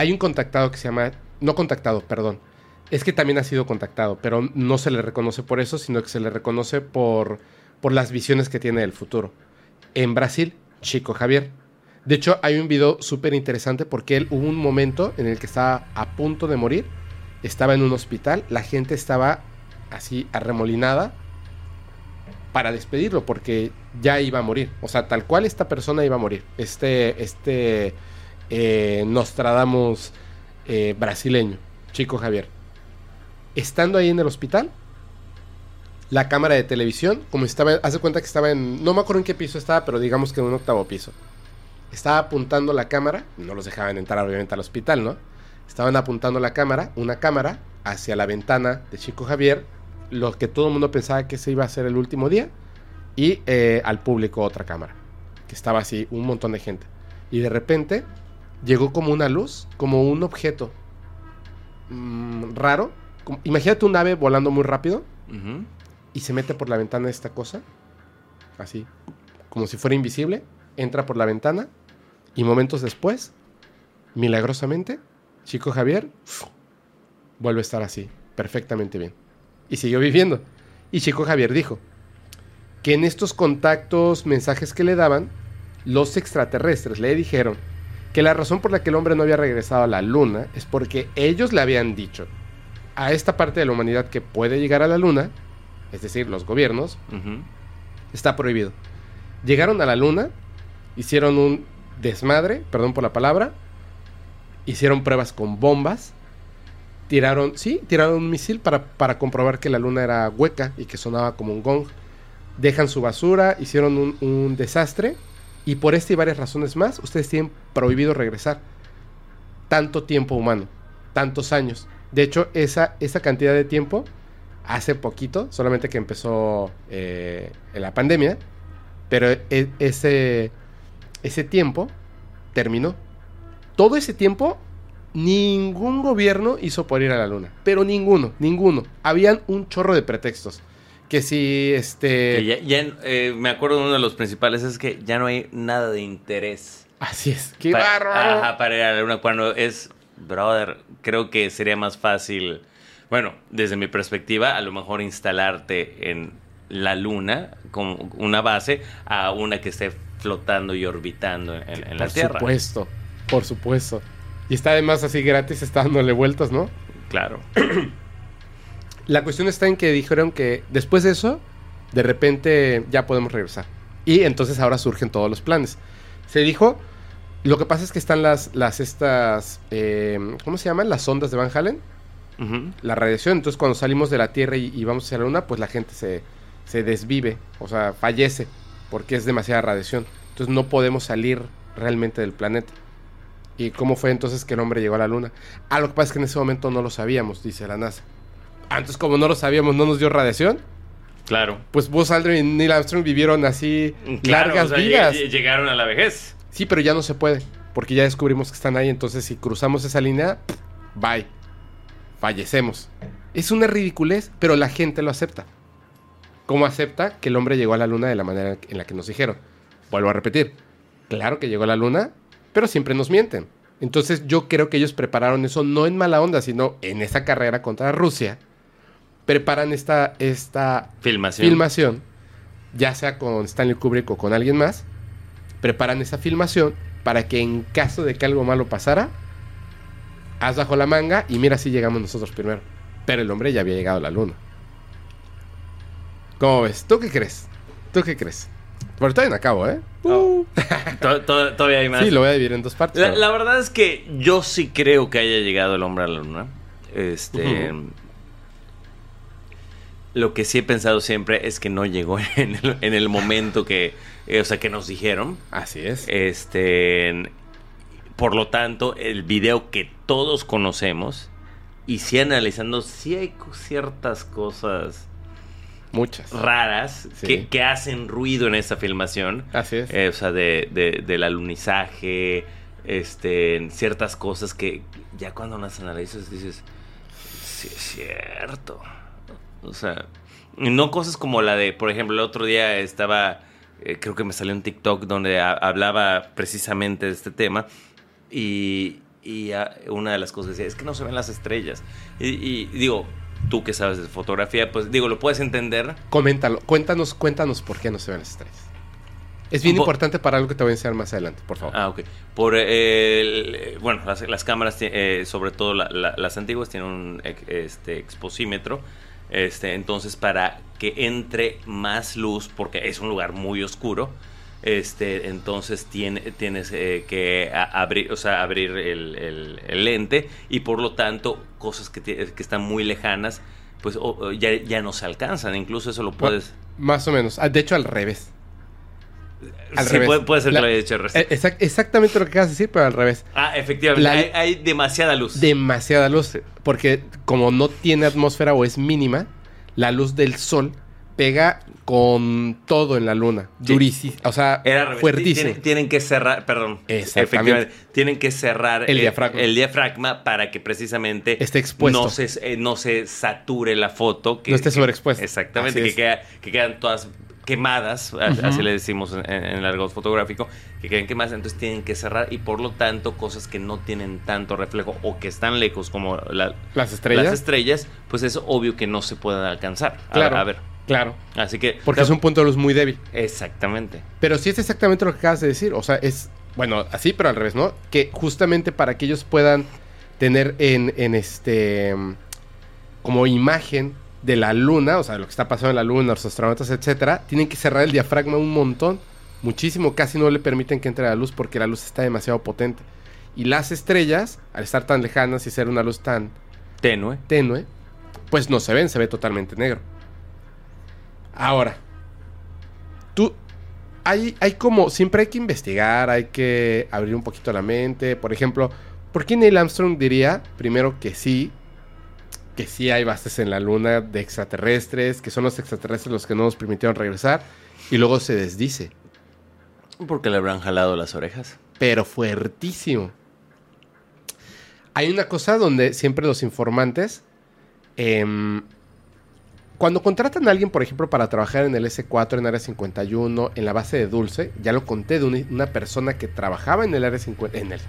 Hay un contactado que se llama... No contactado, perdón. Es que también ha sido contactado, pero no se le reconoce por eso, sino que se le reconoce por, por las visiones que tiene del futuro. En Brasil, Chico Javier. De hecho, hay un video súper interesante porque él hubo un momento en el que estaba a punto de morir. Estaba en un hospital, la gente estaba así arremolinada para despedirlo porque ya iba a morir. O sea, tal cual esta persona iba a morir. Este, este eh, Nostradamus eh, brasileño, Chico Javier. Estando ahí en el hospital, la cámara de televisión, como estaba, hace cuenta que estaba en, no me acuerdo en qué piso estaba, pero digamos que en un octavo piso. Estaba apuntando la cámara, no los dejaban entrar obviamente al hospital, ¿no? Estaban apuntando la cámara, una cámara, hacia la ventana de Chico Javier, lo que todo el mundo pensaba que ese iba a ser el último día, y eh, al público otra cámara, que estaba así, un montón de gente. Y de repente llegó como una luz, como un objeto mm, raro. como- imagínate un ave volando muy rápido y se mete por la ventana de esta cosa, así, como si fuera invisible, entra por la ventana y momentos después, milagrosamente, Chico Javier vuelve a estar así, perfectamente bien. Y siguió viviendo. Y Chico Javier dijo que en estos contactos, mensajes que le daban, los extraterrestres le dijeron que la razón por la que el hombre no había regresado a la luna es porque ellos le habían dicho a esta parte de la humanidad que puede llegar a la luna, es decir, los gobiernos, está prohibido. Llegaron a la luna, hicieron un desmadre, perdón por la palabra, hicieron pruebas con bombas, tiraron, sí, tiraron un misil para, para comprobar que la luna era hueca y que sonaba como un gong. Dejan su basura, hicieron un, un desastre y por esta y varias razones más, ustedes tienen prohibido regresar. Tanto tiempo humano, tantos años. De hecho, esa, esa cantidad de tiempo, hace poquito, solamente que empezó eh, la pandemia, pero e- ese, ese tiempo terminó. Todo ese tiempo, ningún gobierno hizo por ir a la luna. Pero ninguno, ninguno. Habían un chorro de pretextos. Que si este. Que ya, ya, eh, me acuerdo uno de los principales es que ya no hay nada de interés. Así es. ¡Qué Pa- bárbaro! Ajá, para ir a la luna cuando es, brother, creo que sería más fácil Bueno, desde mi perspectiva, a lo mejor instalarte en la luna con una base a una que esté flotando y orbitando en, en la Tierra. Por supuesto, por supuesto. Y está además así gratis, está dándole vueltas, ¿no? Claro. *clears throat* La cuestión está en que dijeron que después de eso, de repente ya podemos regresar. Y entonces ahora surgen todos los planes. Se dijo, lo que pasa es que están las, las estas, eh, ¿cómo se llaman? Las ondas de Van Halen, la radiación. Entonces cuando salimos de la Tierra y, y vamos hacia la Luna, pues la gente se, se desvive, o sea, fallece, porque es demasiada radiación. Entonces no podemos salir realmente del planeta. ¿Y cómo fue entonces que el hombre llegó a la Luna? Ah, lo que pasa es que en ese momento no lo sabíamos, dice la NASA. Entonces como no lo sabíamos, ¿no nos dio radiación? Claro. Pues Buzz Aldrin y Neil Armstrong vivieron así Claro, largas o sea, vidas. lle- Llegaron a la vejez. Sí, pero ya no se puede, porque ya descubrimos que están ahí, entonces si cruzamos esa línea, bye. Fallecemos. Es una ridiculez, pero la gente lo acepta. ¿Cómo acepta que el hombre llegó a la luna de la manera en la que nos dijeron? Vuelvo a repetir. Claro que llegó a la luna, pero siempre nos mienten. Entonces yo creo que ellos prepararon eso no en mala onda, sino en esa carrera contra Rusia. Preparan esta, esta Filmación. filmación, ya sea con Stanley Kubrick o con alguien más, preparan esa filmación para que en caso de que algo malo pasara, haz bajo la manga y mira si llegamos nosotros primero. Pero el hombre ya había llegado a la luna. ¿Cómo ves? ¿Tú qué crees? ¿Tú qué crees? Pero todavía no acabo, ¿eh? *laughs* To- Todavía hay más. Sí, lo voy a dividir en dos partes. La, verdad es que yo sí creo que haya llegado el hombre a la luna. Este. Lo que sí he pensado siempre es que no llegó *laughs* en el, en el momento que. eh, o sea, que nos dijeron. Así es. Este. Por lo tanto, el video que todos conocemos. Y sí analizando, sí hay ciertas cosas Muchas. raras Sí. que, que hacen ruido en esta filmación. Así es. Eh, o sea, de, de- del alunizaje, este, ciertas cosas que ya cuando las analizas dices, sí es cierto. O sea, no cosas como la de, por ejemplo, el otro día estaba, eh, creo que me salió un TikTok donde ha- hablaba precisamente de este tema y, y una de las cosas decía, es que no se ven las estrellas. Y, y digo, tú que sabes de fotografía, pues digo, lo puedes entender. Coméntalo. Cuéntanos, cuéntanos por qué no se ven las estrellas. Es bien importante para algo que te voy a enseñar más adelante, por favor. Ah, ok. Por eh, el- bueno, las, las cámaras, eh, sobre todo la- la- las antiguas, tienen un ex- este, exposímetro. Este, entonces, para que entre más luz, porque es un lugar muy oscuro, este, entonces tiene, tienes eh, que abrir, o sea, abrir el, el- el lente y por lo tanto cosas que, que están muy lejanas, pues ya, ya no se alcanzan. Incluso eso lo puedes. Más o menos. Ah, De hecho, al revés. Al sí, revés. puede, puede ser La- que lo haya dicho. Eh, exact- exactamente lo que acabas de decir, pero al revés. Ah, efectivamente. La- hay, hay demasiada luz. Demasiada luz. Porque como no tiene atmósfera o es mínima, la luz del sol pega con todo en la luna. Sí. Durísimo. O sea, Era fuertísimo. Tienen, tienen que cerrar, perdón. Efectivamente. Tienen que cerrar El diafragma. el diafragma para que precisamente Esté expuesto. No se, eh, no se sature la foto. Que, No esté sobreexpuesta. Exactamente. Que, queda- que quedan todas quemadas, así le decimos en, en el argot fotográfico, que queden quemadas, entonces tienen que cerrar y por lo tanto cosas que no tienen tanto reflejo o que están lejos como la- Las estrellas. las estrellas, pues es obvio que no se pueden alcanzar. A- Claro. a ver. Claro. Así que. Porque es un punto de luz muy débil. Exactamente. Pero sí es exactamente lo que acabas de decir. O sea, es. Bueno, así, pero al revés, ¿no? Que justamente para que ellos puedan tener en, en este. mm, como imagen de la luna, o sea, de lo que está pasando en la luna, los astronautas, etcétera, tienen que cerrar el diafragma un montón. Muchísimo, casi no le permiten que entre la luz porque la luz está demasiado potente. Y las estrellas, al estar tan lejanas y ser una luz tan Tenue. tenue, pues no se ven, se ve totalmente negro. Ahora, tú, hay, hay como, siempre hay que investigar, hay que abrir un poquito la mente. Por ejemplo, ¿por qué Neil Armstrong diría primero que sí, que sí hay bases en la luna de extraterrestres, que son los extraterrestres los que no nos permitieron regresar, y luego se desdice, Porque le habrán jalado las orejas. pero fuertísimo. Hay una cosa donde siempre los informantes, em, cuando contratan a alguien, por ejemplo, para trabajar en el S4, en Área 51, en la base de Dulce, ya lo conté de una, una persona que trabajaba en el Área 50, en, el,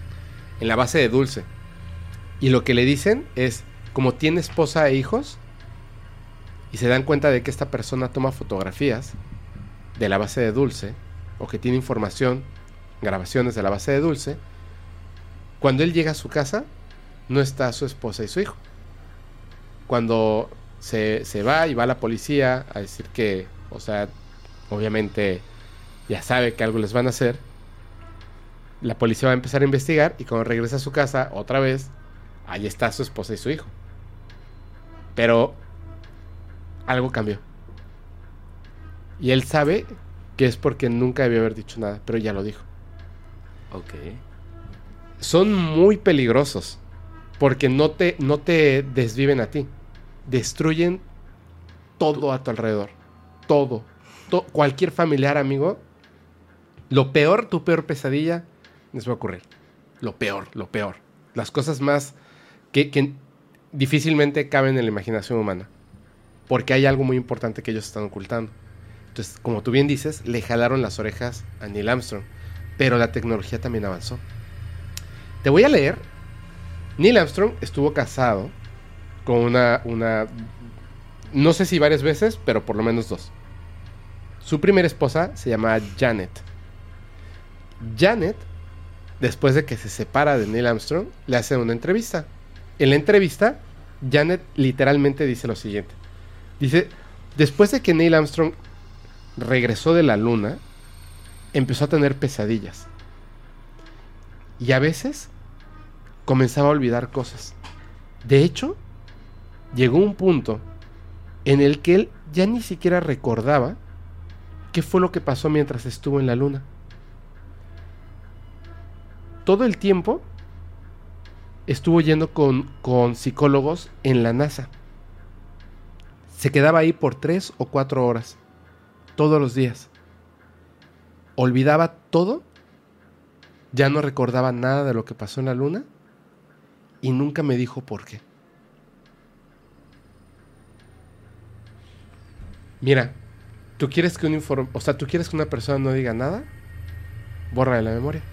en la base de Dulce. Y lo que le dicen es, como tiene esposa e hijos, y se dan cuenta de que esta persona toma fotografías de la base de Dulce, o que tiene información, grabaciones de la base de Dulce, cuando él llega a su casa, no está su esposa y su hijo. Cuando se, se va y va la policía a decir que, o sea, obviamente ya sabe que algo les van a hacer, la policía va a empezar a investigar y cuando regresa a su casa otra vez, ahí está su esposa y su hijo. Pero algo cambió. Y él sabe que es porque nunca debió haber dicho nada, pero ya lo dijo. Ok. Son muy peligrosos porque no te, no te desviven a ti. Destruyen todo a tu alrededor. Todo. To- cualquier familiar, amigo. Lo peor, tu peor pesadilla, les va a ocurrir. Lo peor, lo peor. Las cosas más que, que difícilmente caben en la imaginación humana. Porque hay algo muy importante que ellos están ocultando. Entonces, como tú bien dices, le jalaron las orejas a Neil Armstrong. Pero la tecnología también avanzó. Te voy a leer. Neil Armstrong estuvo casado con una, una, no sé si varias veces, pero por lo menos dos. Su primera esposa se llamaba Janet. Janet, después de que se separa de Neil Armstrong, le hace una entrevista. En la entrevista, Janet literalmente dice lo siguiente. Dice, después de que Neil Armstrong regresó de la luna, empezó a tener pesadillas. Y a veces comenzaba a olvidar cosas. De hecho, llegó un punto en el que él ya ni siquiera recordaba qué fue lo que pasó mientras estuvo en la luna. Todo el tiempo estuvo yendo con, con psicólogos en la NASA. Se quedaba ahí por tres o cuatro horas, todos los días. Olvidaba todo, ya no recordaba nada de lo que pasó en la luna y nunca me dijo por qué. Mira, tú quieres que un inform o sea, tú quieres que una persona no diga nada, borra de la memoria.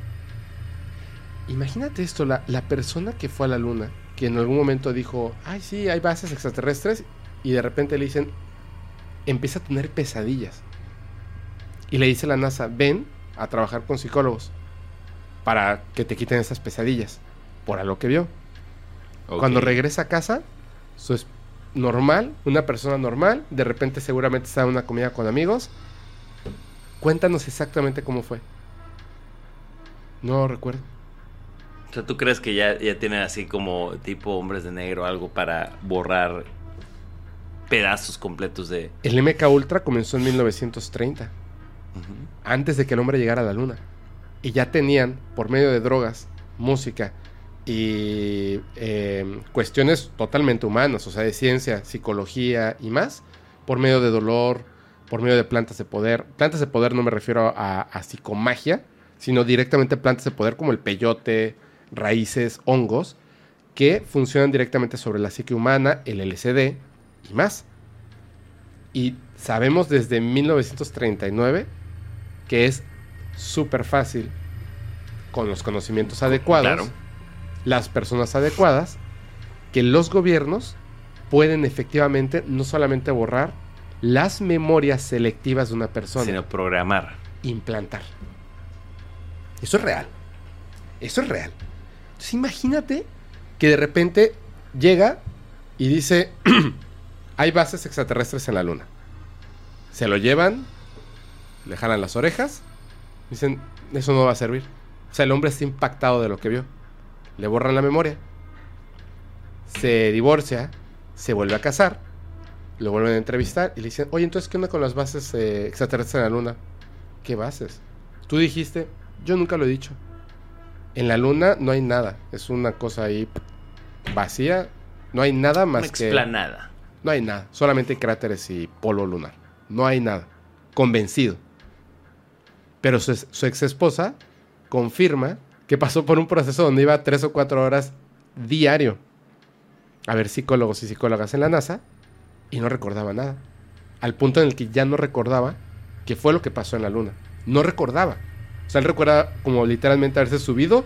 Imagínate esto, la, la persona que fue a la luna, que en algún momento dijo, ay sí, hay bases extraterrestres, y de repente le dicen, empieza a tener pesadillas. Y le dice a la NASA, ven a trabajar con psicólogos para que te quiten esas pesadillas, por algo que vio. Cuando regresa a casa, eso es normal, una persona normal, de repente seguramente está en una comida con amigos. Cuéntanos exactamente cómo fue. No recuerdo. O sea, ¿tú crees que ya, ya tienen así como tipo hombres de negro algo para borrar pedazos completos de... El MK Ultra comenzó en 1930, Ujú. antes de que el hombre llegara a la luna. Y ya tenían, por medio de drogas, música y eh, cuestiones totalmente humanas, o sea, de ciencia, psicología y más, por medio de dolor, por medio de plantas de poder. Plantas de poder no me refiero a, a psicomagia, sino directamente plantas de poder como el peyote, raíces, hongos, que funcionan directamente sobre la psique humana, el LSD y más. Y sabemos desde 1939 que es súper fácil, con los conocimientos adecuados, Claro. las personas adecuadas, que los gobiernos pueden efectivamente no solamente borrar las memorias selectivas de una persona, Sino programar. implantar. Eso es real. Eso es real. Entonces imagínate que de repente llega y dice, *clears throat* hay bases extraterrestres en la luna. Se lo llevan, le jalan las orejas, dicen, eso no va a servir. O sea, el hombre está impactado de lo que vio. Le borran la memoria. Se divorcia, se vuelve a casar, lo vuelven a entrevistar y le dicen, oye, entonces, ¿qué onda con las bases eh, extraterrestres en la luna? ¿Qué bases? Tú dijiste, yo nunca lo he dicho. En la luna no hay nada. Es una cosa ahí vacía. No hay nada Una más que... explanada. No hay nada. Solamente cráteres y polvo lunar. No hay nada. Convencido. Pero su, su ex esposa confirma que pasó por un proceso donde iba tres o cuatro horas diario a ver psicólogos y psicólogas en la NASA y no recordaba nada. Al punto en el que ya no recordaba qué fue lo que pasó en la luna. No recordaba. O sea, él recuerda como literalmente haberse subido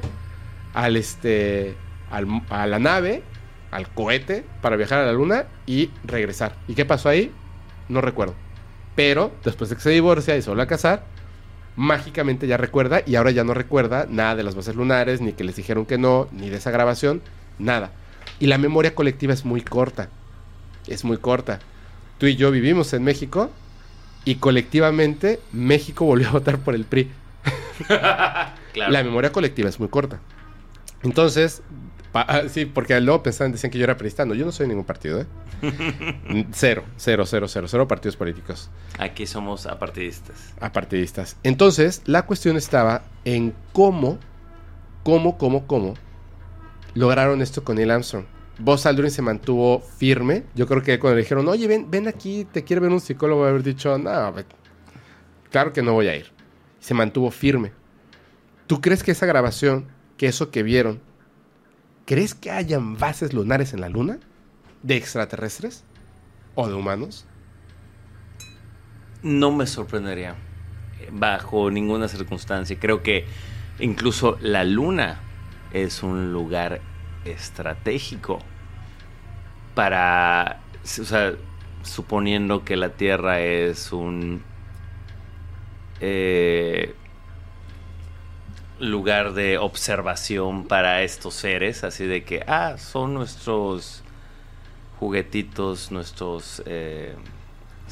al este al- a la nave al cohete para viajar a la luna y regresar. ¿Y qué pasó ahí? No recuerdo. Pero después de que se divorcia y se vuelve a casar, mágicamente ya recuerda y ahora ya no recuerda nada de las bases lunares, ni que les dijeron que no, ni de esa grabación, nada. Y la memoria colectiva es muy corta. Es muy corta. Tú y yo vivimos en México y colectivamente México *laughs* volvió a votar por el PRI. *laughs* Claro. La memoria colectiva es muy corta. Entonces, pa- ah, sí, porque luego pensaban, decían que yo era periodista. No, yo no soy ningún partido, ¿eh? *laughs* cero, cero, cero, cero, cero partidos políticos Aquí somos apartidistas. apartidistas. Entonces, la cuestión estaba en cómo, cómo, cómo, cómo lograron esto con Neil Armstrong. Buzz Aldrin se mantuvo firme. Yo creo que cuando le dijeron, oye, ven, ven aquí, te quiere ver un psicólogo, haber dicho, no, claro que no voy a ir. Se mantuvo firme. ¿Tú crees que esa grabación, que eso que vieron, crees que hayan bases lunares en la luna? ¿De extraterrestres? ¿O de humanos? No me sorprendería bajo ninguna circunstancia. Creo que incluso la luna es un lugar estratégico para, o sea, suponiendo que la Tierra es un eh, lugar de observación para estos seres, así de que, ah, son nuestros juguetitos, nuestros... eh,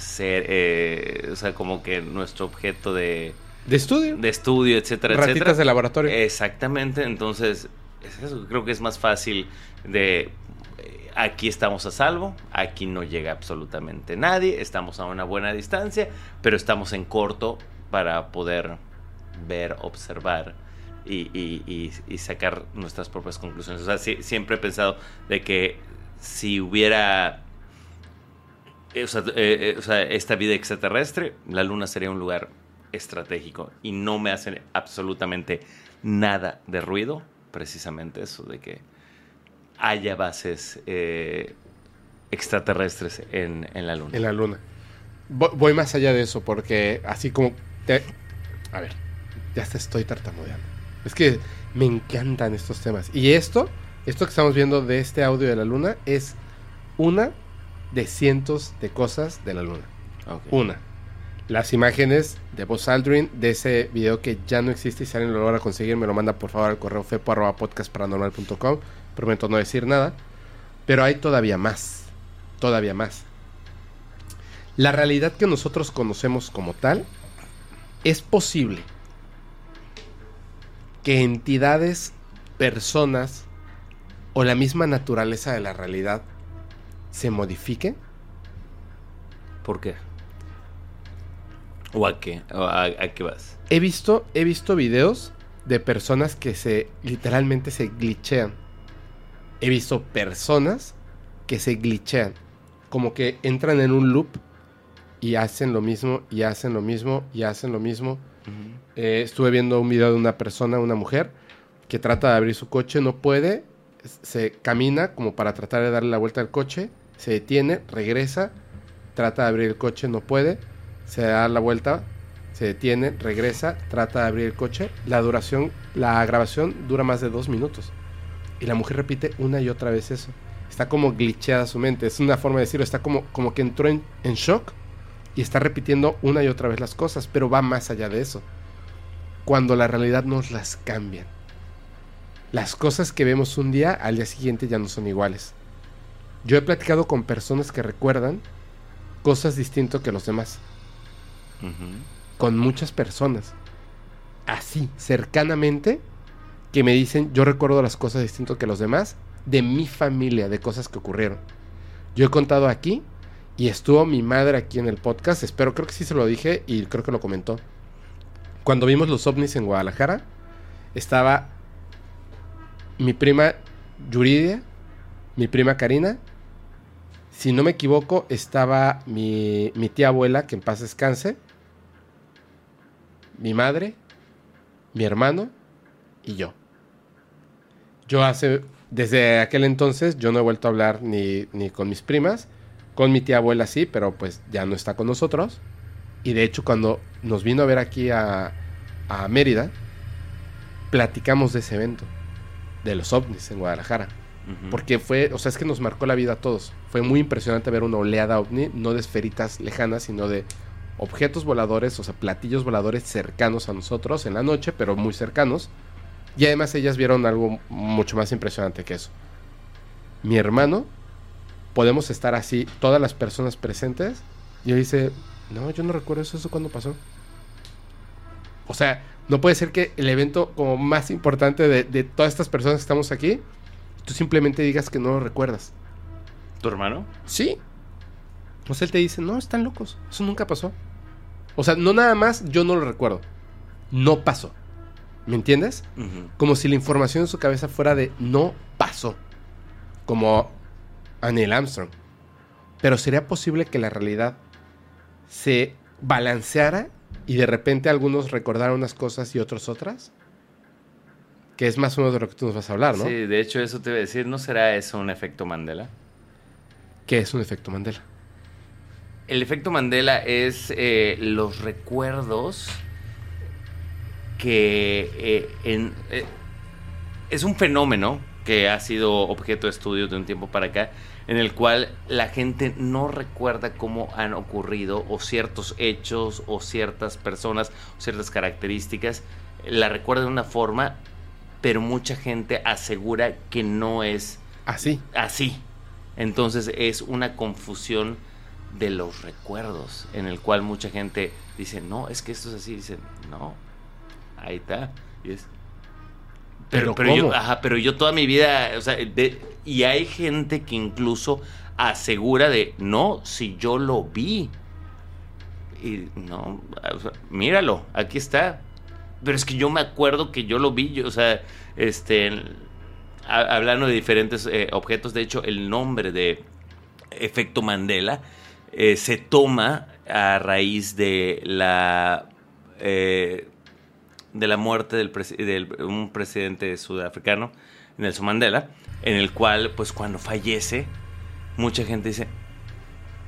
ser, eh, o sea, como que nuestro objeto de, ¿De estudio? de estudio, etcétera, Ratitas etcétera. de laboratorio. Exactamente, entonces es eso, creo que es más fácil de eh, aquí estamos a salvo, aquí no llega absolutamente nadie, estamos a una buena distancia, pero estamos en corto para poder ver, observar y, y- y- sacar nuestras propias conclusiones. O sea, siempre he pensado de que si hubiera eh, eh, eh, esta vida extraterrestre, la luna sería un lugar estratégico y no me hacen absolutamente nada de ruido, precisamente eso de que haya bases extraterrestres en, en la luna. En la luna. Vo- Voy más allá de eso, porque así como. Te- A ver, ya te estoy tartamudeando. Es que me encantan estos temas. Y esto, esto que estamos viendo de este audio de la luna, es una de cientos de cosas de la luna. Una. Las imágenes de Buzz Aldrin de ese video que ya no existe y si alguien lo logra conseguir, me lo manda por favor al correo fepo.podcastparanormal.com. Prometo no decir nada. Pero hay todavía más. Todavía más. La realidad que nosotros conocemos como tal es posible que entidades, personas o la misma naturaleza de la realidad se modifiquen ¿Por qué? ¿O a qué? ¿O a, a qué vas? He visto, he visto videos de personas que se literalmente se glitchean. He visto personas que se glitchean. Como que entran en un loop y hacen lo mismo, y hacen lo mismo, y hacen lo mismo. Eh, estuve viendo un video de una persona, una mujer, que trata de abrir su coche, no puede, se camina como para tratar de darle la vuelta al coche, se detiene, regresa, trata de abrir el coche, no puede, se da la vuelta, se detiene, regresa, trata de abrir el coche. La duración, la grabación dura más de dos minutos. Y la mujer repite una y otra vez eso. Está como glitcheada su mente. Es una forma de decirlo. Está como, como que entró en, en shock y está repitiendo una y otra vez las cosas. Pero va más allá de eso. Cuando la realidad nos las cambian. Las cosas que vemos un día, al día siguiente ya no son iguales. Yo he platicado con personas que recuerdan cosas distintas que los demás con muchas personas. Así, cercanamente, que me dicen, yo recuerdo las cosas distintas que los demás, de mi familia, de cosas que ocurrieron. Yo he contado aquí y estuvo mi madre aquí en el podcast, espero, creo que sí se lo dije y creo que lo comentó. Cuando vimos los ovnis en Guadalajara, estaba mi prima Yuridia, mi prima Karina, si no me equivoco, estaba mi, mi tía abuela, que en paz descanse, mi madre, mi hermano y yo. Yo hace, desde aquel entonces, yo no he vuelto a hablar ni, ni con mis primas, con mi tía abuela sí, pero pues ya no está con nosotros. Y de hecho cuando nos vino a ver aquí a, a Mérida, platicamos de ese evento, de los ovnis en Guadalajara. Porque fue, o sea, es que nos marcó la vida a todos. Fue muy impresionante ver una oleada ovni, no de esferitas lejanas, sino de objetos voladores, o sea, platillos voladores cercanos a nosotros en la noche, pero muy cercanos. Y además ellas vieron algo mucho más impresionante que eso. Mi hermano, podemos estar así, todas las personas presentes, y él dice, no, yo no recuerdo eso, ¿eso cuándo pasó? O sea, no puede ser que el evento como más importante de, de todas estas personas que estamos aquí, tú simplemente digas que no lo recuerdas. ¿Tu hermano? Sí. O sea, él te dice, no, están locos, eso nunca pasó. O sea, no nada más, yo no lo recuerdo. No pasó. ¿Me entiendes? Como si la información en su cabeza fuera de no pasó. Como a Neil Armstrong. Pero sería posible que la realidad se balanceara y de repente algunos recordaran unas cosas y otros otras. Que es más o menos de lo que tú nos vas a hablar, ¿no? Sí, de hecho eso te iba a decir, ¿no será eso un efecto Mandela? Que es un efecto Mandela. El efecto Mandela es eh, los recuerdos que eh, en- eh, es un fenómeno que ha sido objeto de estudio de un tiempo para acá, en el cual la gente no recuerda cómo han ocurrido o ciertos hechos o ciertas personas o ciertas características, la recuerda de una forma, pero mucha gente asegura que no es Así. así. Entonces es una confusión de los recuerdos, en el cual mucha gente dice, no, es que esto es así, dicen, no, ahí está. Y es, Pero, pero yo, ¿cómo? ajá, pero yo toda mi vida, o sea, de- y hay gente que incluso asegura de, no, si yo lo vi. Y no, o sea, míralo, aquí está. Pero es que yo me acuerdo que yo lo vi, yo, o sea, este, ha- hablando de diferentes eh, objetos, de hecho, el nombre de efecto Mandela eh, se toma a raíz de la eh, de la muerte del, del- un presidente sudafricano, Nelson Mandela, en el cual, pues cuando fallece, mucha gente dice,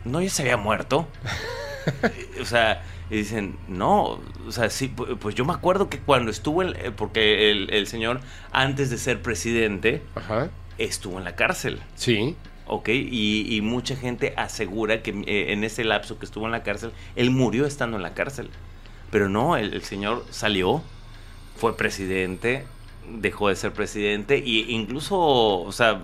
no, ya se había muerto. *laughs* o sea, y dicen, no, o sea, sí, pu- pues yo me acuerdo que cuando estuvo, en- eh, porque el, el señor, antes de ser presidente, Ajá. estuvo en la cárcel. Sí. ¿ok? Y, y mucha gente asegura que eh, en ese lapso que estuvo en la cárcel, él murió estando en la cárcel. Pero no, el, el señor salió, fue presidente, dejó de ser presidente, e incluso, o sea,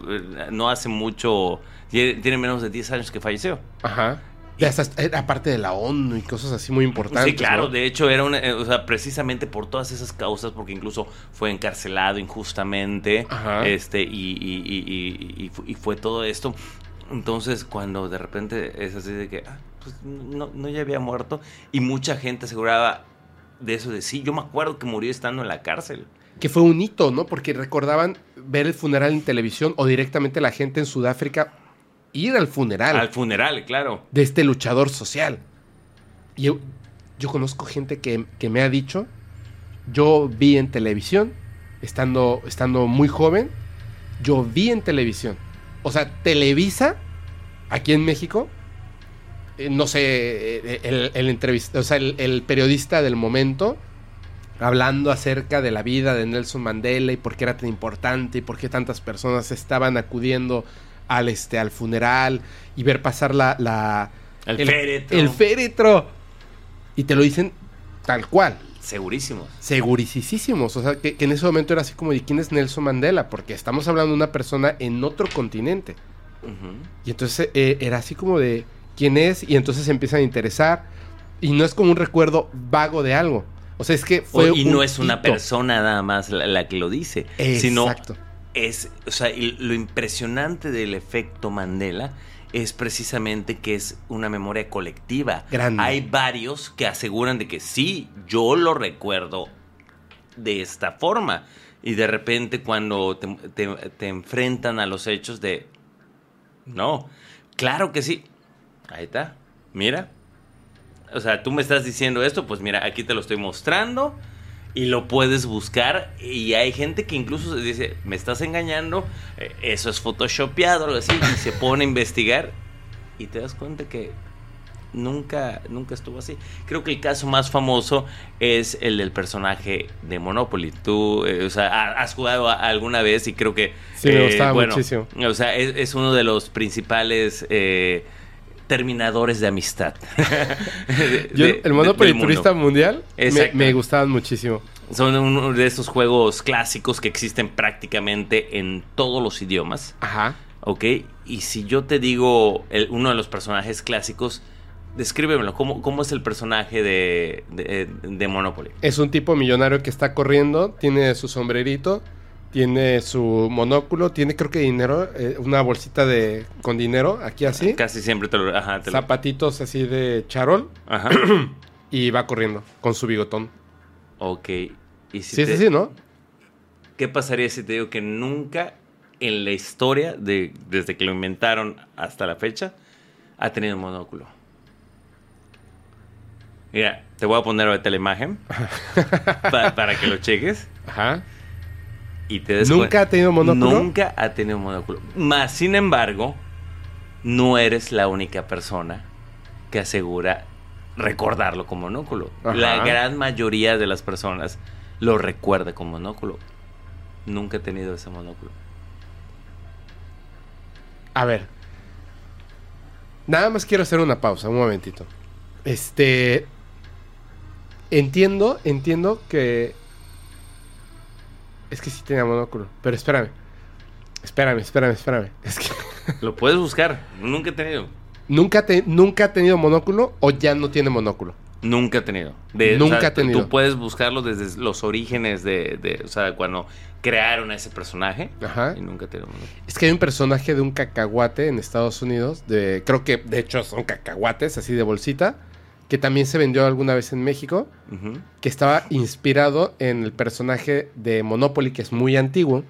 no hace mucho, tiene, menos de 10 años que falleció. Ajá. Y hasta era parte de la ONU y cosas así muy importantes. Sí, claro, ¿no? de hecho era una, eh, o sea, precisamente por todas esas causas, porque incluso fue encarcelado injustamente, Ajá. este, y, y- y- y- y fu- y fue todo esto. Entonces, cuando de repente es así de que, ah, pues no, no ya había muerto, y mucha gente aseguraba de eso de sí, yo me acuerdo que murió estando en la cárcel. Que fue un hito, ¿no? Porque recordaban ver el funeral en televisión o directamente la gente en Sudáfrica ir al funeral Al funeral, claro. de este luchador social. Y yo, yo conozco gente que, que me ha dicho, yo vi en televisión, estando, estando muy joven, yo vi en televisión. O sea, Televisa, aquí en México, no sé, eh, el, el entrevista, o sea, el, el periodista del momento, hablando acerca de la vida de Nelson Mandela y por qué era tan importante y por qué tantas personas estaban acudiendo al, este, al funeral y ver pasar la... la El féretro. El féretro. Y te lo dicen tal cual. Segurísimos. Segurísimos. O sea, que, que en ese momento era así como de quién es Nelson Mandela, porque estamos hablando de una persona en otro continente. Y entonces eh, era así como de quién es, y entonces se empiezan a interesar. Y no es como un recuerdo vago de algo. O sea, es que fue. Y un no es una hito. persona nada más la, la que lo dice, sino Exacto. es, o sea, y lo impresionante del efecto Mandela es precisamente que es una memoria colectiva. Grande. Hay varios que aseguran de que sí, yo lo recuerdo de esta forma. Y de repente cuando te, te- te enfrentan a los hechos de, no, claro que sí. Ahí está, mira. O sea, tú me estás diciendo esto, pues mira, aquí te lo estoy mostrando y lo puedes buscar. Y hay gente que incluso se dice, me estás engañando, eh, eso es photoshopeado, algo así, y se pone a investigar y te das cuenta que nunca, nunca estuvo así. Creo que el caso más famoso es el del personaje de Monopoly. Tú, eh, o sea, ha- has jugado alguna vez y creo que... Sí, me eh, gustaba bueno, muchísimo. O sea, es, es uno de los principales eh, terminadores de amistad. De- *laughs* Yo, de- el Monopoly mundo. Turista Mundial me, gustaban muchísimo. Son uno de esos juegos clásicos que existen prácticamente en todos los idiomas. Ajá. ¿Ok? Y si yo te digo el- uno de los personajes clásicos, descríbemelo. ¿Cómo, cómo es el personaje de, de, de Monopoly? Es un tipo millonario que está corriendo, tiene su sombrerito, tiene su monóculo, tiene creo que dinero, eh, una bolsita de con dinero aquí así, Casi siempre te lo... Ajá, te lo- zapatitos así de charol Ajá. *clears throat* y va corriendo con su bigotón. ok. Y si Sí, te- sí, sí, ¿no? ¿Qué pasaría si te digo que nunca en la historia, de, desde que lo inventaron hasta la fecha, ha tenido un monóculo? Mira, te voy a poner ahorita la imagen *laughs* pa- para que lo cheques Ajá. Y te des ¿Nunca ha tenido monóculo? Nunca ha tenido monóculo. Más sin embargo, no eres la única persona que asegura recordarlo con monóculo. Ajá. La gran mayoría de las personas lo recuerda con monóculo. Nunca he tenido ese monóculo. A ver. Nada más quiero hacer una pausa, un momentito. Este. Entiendo, entiendo que. Es que sí tenía monóculo. Pero espérame. Espérame, espérame, espérame. *laughs* Es que. Lo puedes buscar. Nunca he tenido. ¿Nunca, te- ¿Nunca ha tenido monóculo o ya no tiene monóculo? Nunca he tenido. De- Nunca o sea, ha tenido. Tú puedes buscarlo desde los orígenes de, de- o sea, cuando crearon a ese personaje. Ajá. Y nunca tenido monóculo. Es que hay un personaje de un cacahuate en Estados Unidos. De, creo que de hecho son cacahuates, así de bolsita. Que también se vendió alguna vez en México. Que estaba inspirado en el personaje de Monopoly, que es muy antiguo.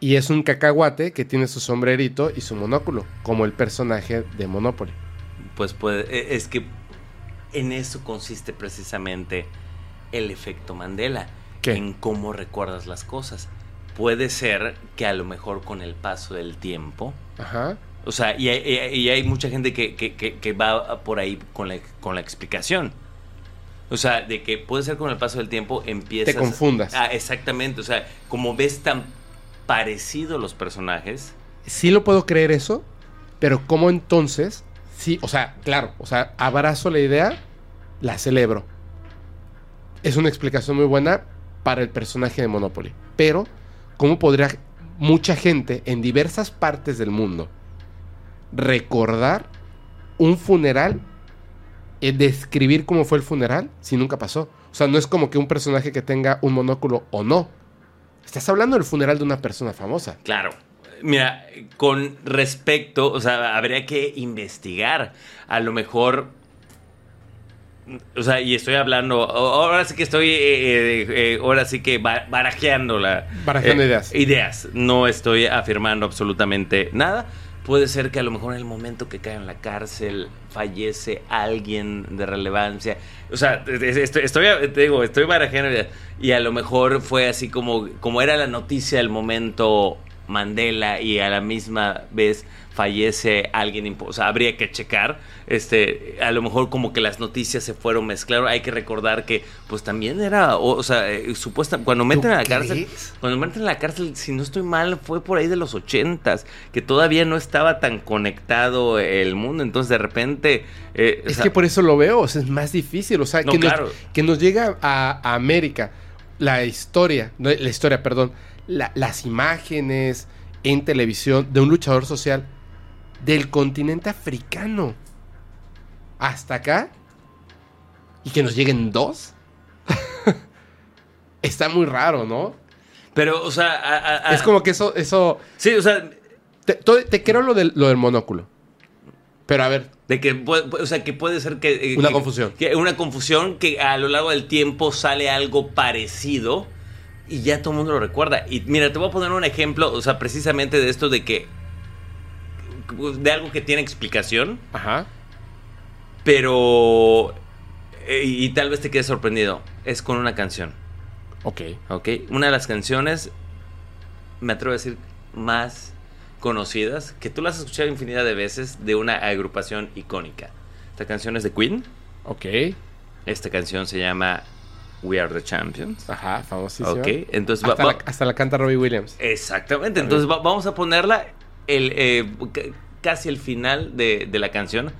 Y es un cacahuate que tiene su sombrerito y su monóculo, como el personaje de Monopoly. Pues puede, e- es que en eso consiste precisamente el efecto Mandela, ¿Qué? en cómo recuerdas las cosas. Puede ser que a lo mejor con el paso del tiempo, Ajá. O sea, y hay, y- hay mucha gente que, que- que- que va por ahí con la, con la explicación. O sea, de que puede ser con el paso del tiempo empiezas... Te confundas. Ah, exactamente, o sea, como ves tan parecidos los personajes, Sí lo puedo creer eso, pero ¿cómo entonces? Sí, o sea, claro, o sea, abrazo la idea, la celebro. Es una explicación muy buena para el personaje de Monopoly. Pero, ¿cómo podría mucha gente en diversas partes del mundo recordar un funeral, eh, describir cómo fue el funeral, si nunca pasó? O sea, no es como que un personaje que tenga un monóculo o no. Estás hablando del funeral de una persona famosa. Claro. Mira, con respecto, o sea, habría que investigar. A lo mejor. O sea, y estoy hablando. Ahora sí que estoy. eh, eh, eh, ahora sí que ba- barajeando la. Barajeando ideas. Ideas. No estoy afirmando absolutamente nada. Puede ser que a lo mejor en el momento que cae en la cárcel fallece alguien de relevancia. O sea, estoy, estoy te digo, estoy barajeando ideas. Y a lo mejor fue así como, como era la noticia del momento Mandela y a la misma vez fallece alguien, o sea, habría que checar, este, a lo mejor como que las noticias se fueron mezclaron, hay que recordar que pues también era, o, o sea, eh, supuesta, cuando meten a la cárcel, cuando meten a la cárcel, si no estoy mal, fue por ahí de los ochentas, que todavía no estaba tan conectado el mundo, entonces de repente... eh, o Es sea, que por eso lo veo, o sea, es más difícil, o sea, No, que, claro. nos, que nos llega a, a América la historia, no, la historia, perdón, la- las imágenes en televisión de un luchador social del continente africano hasta acá y que nos lleguen dos. *laughs* Está muy raro, ¿no? Pero, o sea, a- a- a- Es como que eso, eso, Sí, o sea, te, te creo lo del, lo del monóculo. Pero a ver, De que, o sea, que puede ser que... eh, Una que- confusión. Que una confusión que a lo largo del tiempo sale algo parecido y ya todo el mundo lo recuerda. Y mira, te voy a poner un ejemplo, o sea, precisamente de esto de que... De algo que tiene explicación, ajá, pero... eh, y tal vez te quedes sorprendido. Es con una canción, ok. ¿ok? Una de las canciones, me atrevo a decir, más conocidas, que tú las has escuchado infinidad de veces, de una agrupación icónica. Esta canción es de Queen. Ok. Esta canción se llama We Are the Champions. Ajá, famosísima. Ok, entonces Hasta, va- la, hasta la canta Robbie Williams. Exactamente, entonces va- vamos a ponerla el, eh, ca- casi el final de, de la canción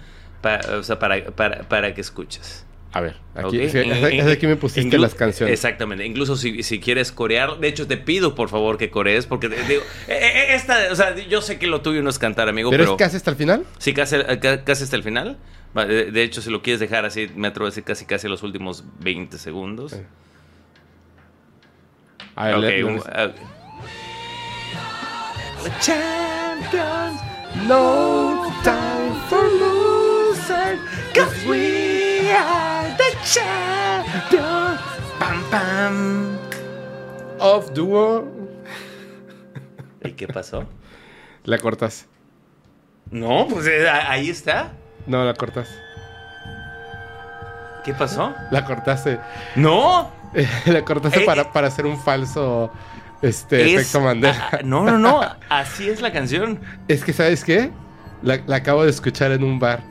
pa- o sea, para, para, para que escuches. A ver, aquí, me pusiste Inclu- las canciones. Exactamente, incluso si, si quieres corear, de hecho te pido por favor que corees, porque digo, eh, eh, esta, o sea, yo sé que lo tuyo no es cantar, amigo, ¿Pero pero, es casi hasta el final? sí, casi, ca- casi hasta el final. De, hecho, si lo quieres dejar así, me atrevo a decir casi casi los últimos 20 segundos. Eh, A ver, un- ah. Champions, No time for cause we are the champions. Pam, pam. of the world. ¿Y qué pasó? La cortas. No, pues eh, ahí está. No, la cortas. ¿Qué pasó? La cortaste. No. *laughs* la cortaste Eh, para, para hacer un falso este, Es- efecto Mandela. no, no, no. Así es la canción. es que, ¿sabes qué? La, la acabo de escuchar en un bar.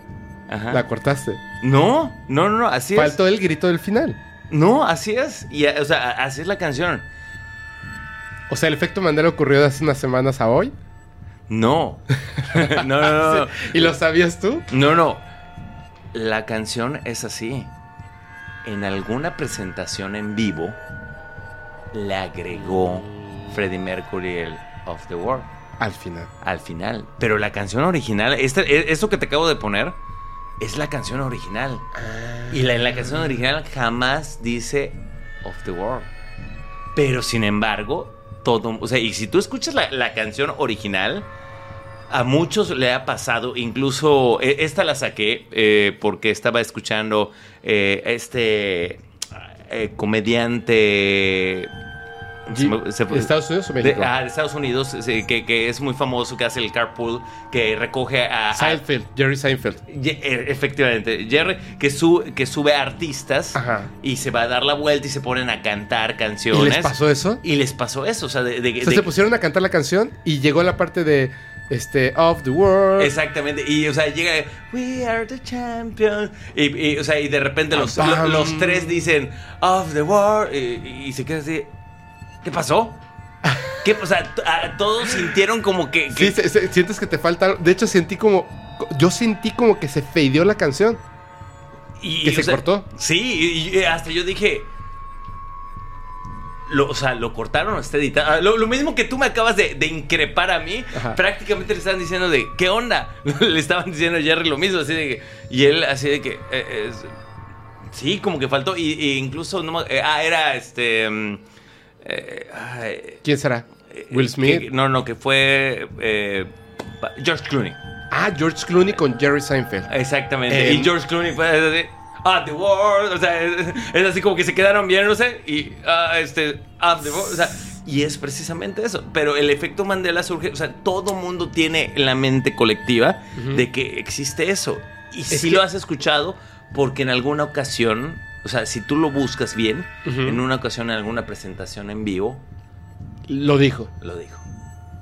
Ajá. La cortaste. No, no, no. Así Faltó el grito del final. es. No, así es. Y, o sea, así es la canción. O sea, el efecto Mandela ocurrió de hace unas semanas a hoy. No. *laughs* *laughs* no, no, no. ¿Y lo sabías tú? No, no. La canción es así. En alguna presentación en vivo le agregó Freddie Mercury el Of the World Al final. al final. Pero la canción original, esta, e- esto que te acabo de poner, es la canción original. Y la, en la canción original jamás dice Of the World. Pero sin embargo, todo. O sea, y si tú escuchas la, la canción original, a muchos le ha pasado. Incluso eh, esta la saqué eh, porque estaba escuchando eh, este eh, comediante. Se me- se- ¿De Estados Unidos o de, México? ah, de Estados Unidos, que, que es muy famoso, que hace el carpool, que recoge a... a- Seinfeld, Jerry Seinfeld. Eh, efectivamente, Jerry, que, su- que sube artistas Ajá. y se va a dar la vuelta y se ponen a cantar ¿Y canciones. les pasó eso? Y les pasó eso, o sea, de... de- O sea, de- se pusieron a cantar la canción y llegó la parte de este Of the World. Exactamente, y o sea, llega We are the champions. Y, y, o sea, y de repente los, los tres dicen Of the world. Y, y se queda así. ¿Qué pasó? ¿Qué, o sea, todos sintieron como que. que- Sí, se- se- sientes que te falta. algo. De hecho, sentí como. Yo sentí como que se fadeó la canción. y, que se sea, cortó. Sí, y, y hasta yo dije. Lo, o sea, lo cortaron está editado. Ah, Lo, lo mismo que tú me acabas de, de increpar a mí, Ajá. prácticamente le estaban diciendo de, ¿qué onda? *laughs* le estaban diciendo a Jerry lo mismo, así de que, y él así de que, eh, es- sí, como que faltó, y, y incluso, no, eh, ah, era este, mm, eh, ay, ¿Quién será? eh, Will Smith. que- no, no, que fue eh, George Clooney. Ah, George Clooney con Jerry Seinfeld. Exactamente. Eh, y George Clooney fue así, ah, the world. O sea, es, es así como que se quedaron viéndose y, ah, este, ah, the world. O sea, y es precisamente eso. Pero el efecto Mandela surge, o sea, todo mundo tiene en la mente colectiva de que existe eso. Y si lo has escuchado, porque en alguna ocasión, o sea, si tú lo buscas bien, en una ocasión, en alguna presentación en vivo, Lo dijo. lo dijo.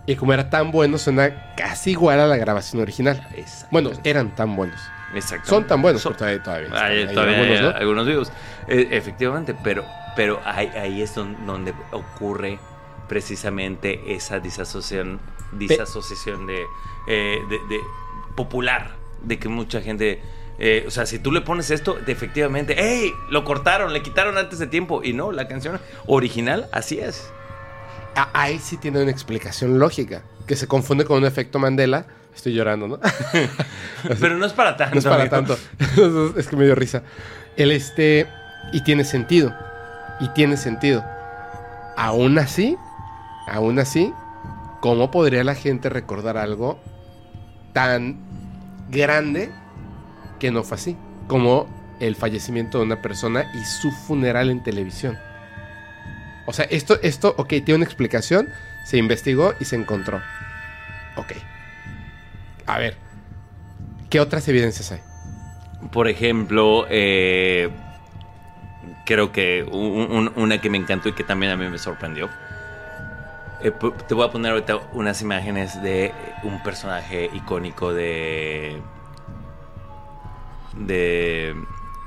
Y como era tan bueno, suena casi igual a la grabación original. Bueno, eran tan buenos. Exactamente. Son tan buenos, Son- todavía, todavía Hay, todavía hay algunos, ¿no? algunos vivos. Eh, efectivamente, pero, pero ahí, ahí es don- donde ocurre precisamente esa disasociación, disasociación de, eh, de- de popular, de que mucha gente... eh, o sea, si tú le pones esto, efectivamente, ¡hey! Lo cortaron, le quitaron antes de tiempo. Y no, la canción original, así es. Ah, Ahí sí tiene una explicación lógica. Que se confunde con un efecto Mandela. Estoy llorando, ¿no? *laughs* Pero no es para tanto. No es para amigo. tanto. es que me dio risa. El este. Y tiene sentido. Y tiene sentido. Aún así, aún así, ¿cómo podría la gente recordar algo tan grande que no fue así? Como el fallecimiento de una persona y su funeral en televisión. O sea, esto, esto, ok, tiene una explicación, se investigó y se encontró. Ok. A ver, ¿qué otras evidencias hay? Por ejemplo, eh, creo que un- un- una que me encantó y que también a mí me sorprendió. Eh, te voy a poner ahorita unas imágenes de un personaje icónico de de,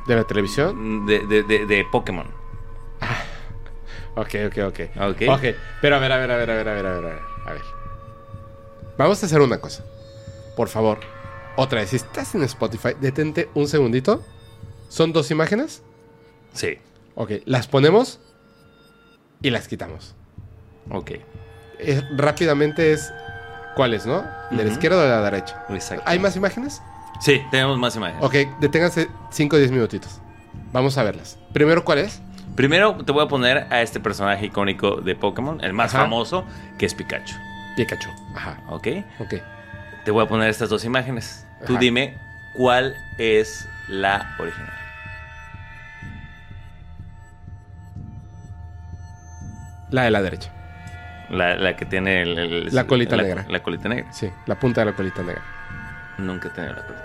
¿De la televisión? de, de, de- de Pokémon. *laughs* Ok, ok, ok. Ok. Ok, pero a ver, a ver, a ver, a ver, a ver, a ver, a ver. Vamos a hacer una cosa. Por favor, otra vez, si estás en Spotify, detente un segundito. ¿Son dos imágenes? Sí, Ok, las ponemos y las quitamos. ok. Rápidamente es... ¿Cuáles, no? ¿De la izquierda o de la derecha? Exacto. ¿Hay más imágenes? Sí, tenemos más imágenes. Ok, deténganse 5 o 10 minutitos. Vamos a verlas. Primero, ¿cuál es? Primero te voy a poner a este personaje icónico de Pokémon, el más Ajá. famoso, que es Pikachu. Pikachu. Ajá, ¿Ok? ok. Te voy a poner estas dos imágenes. Tú dime cuál es la original. La de la derecha. La, la que tiene el- el- La colita negra. La colita negra. Sí, la punta de la colita negra. Nunca he tenido la negra.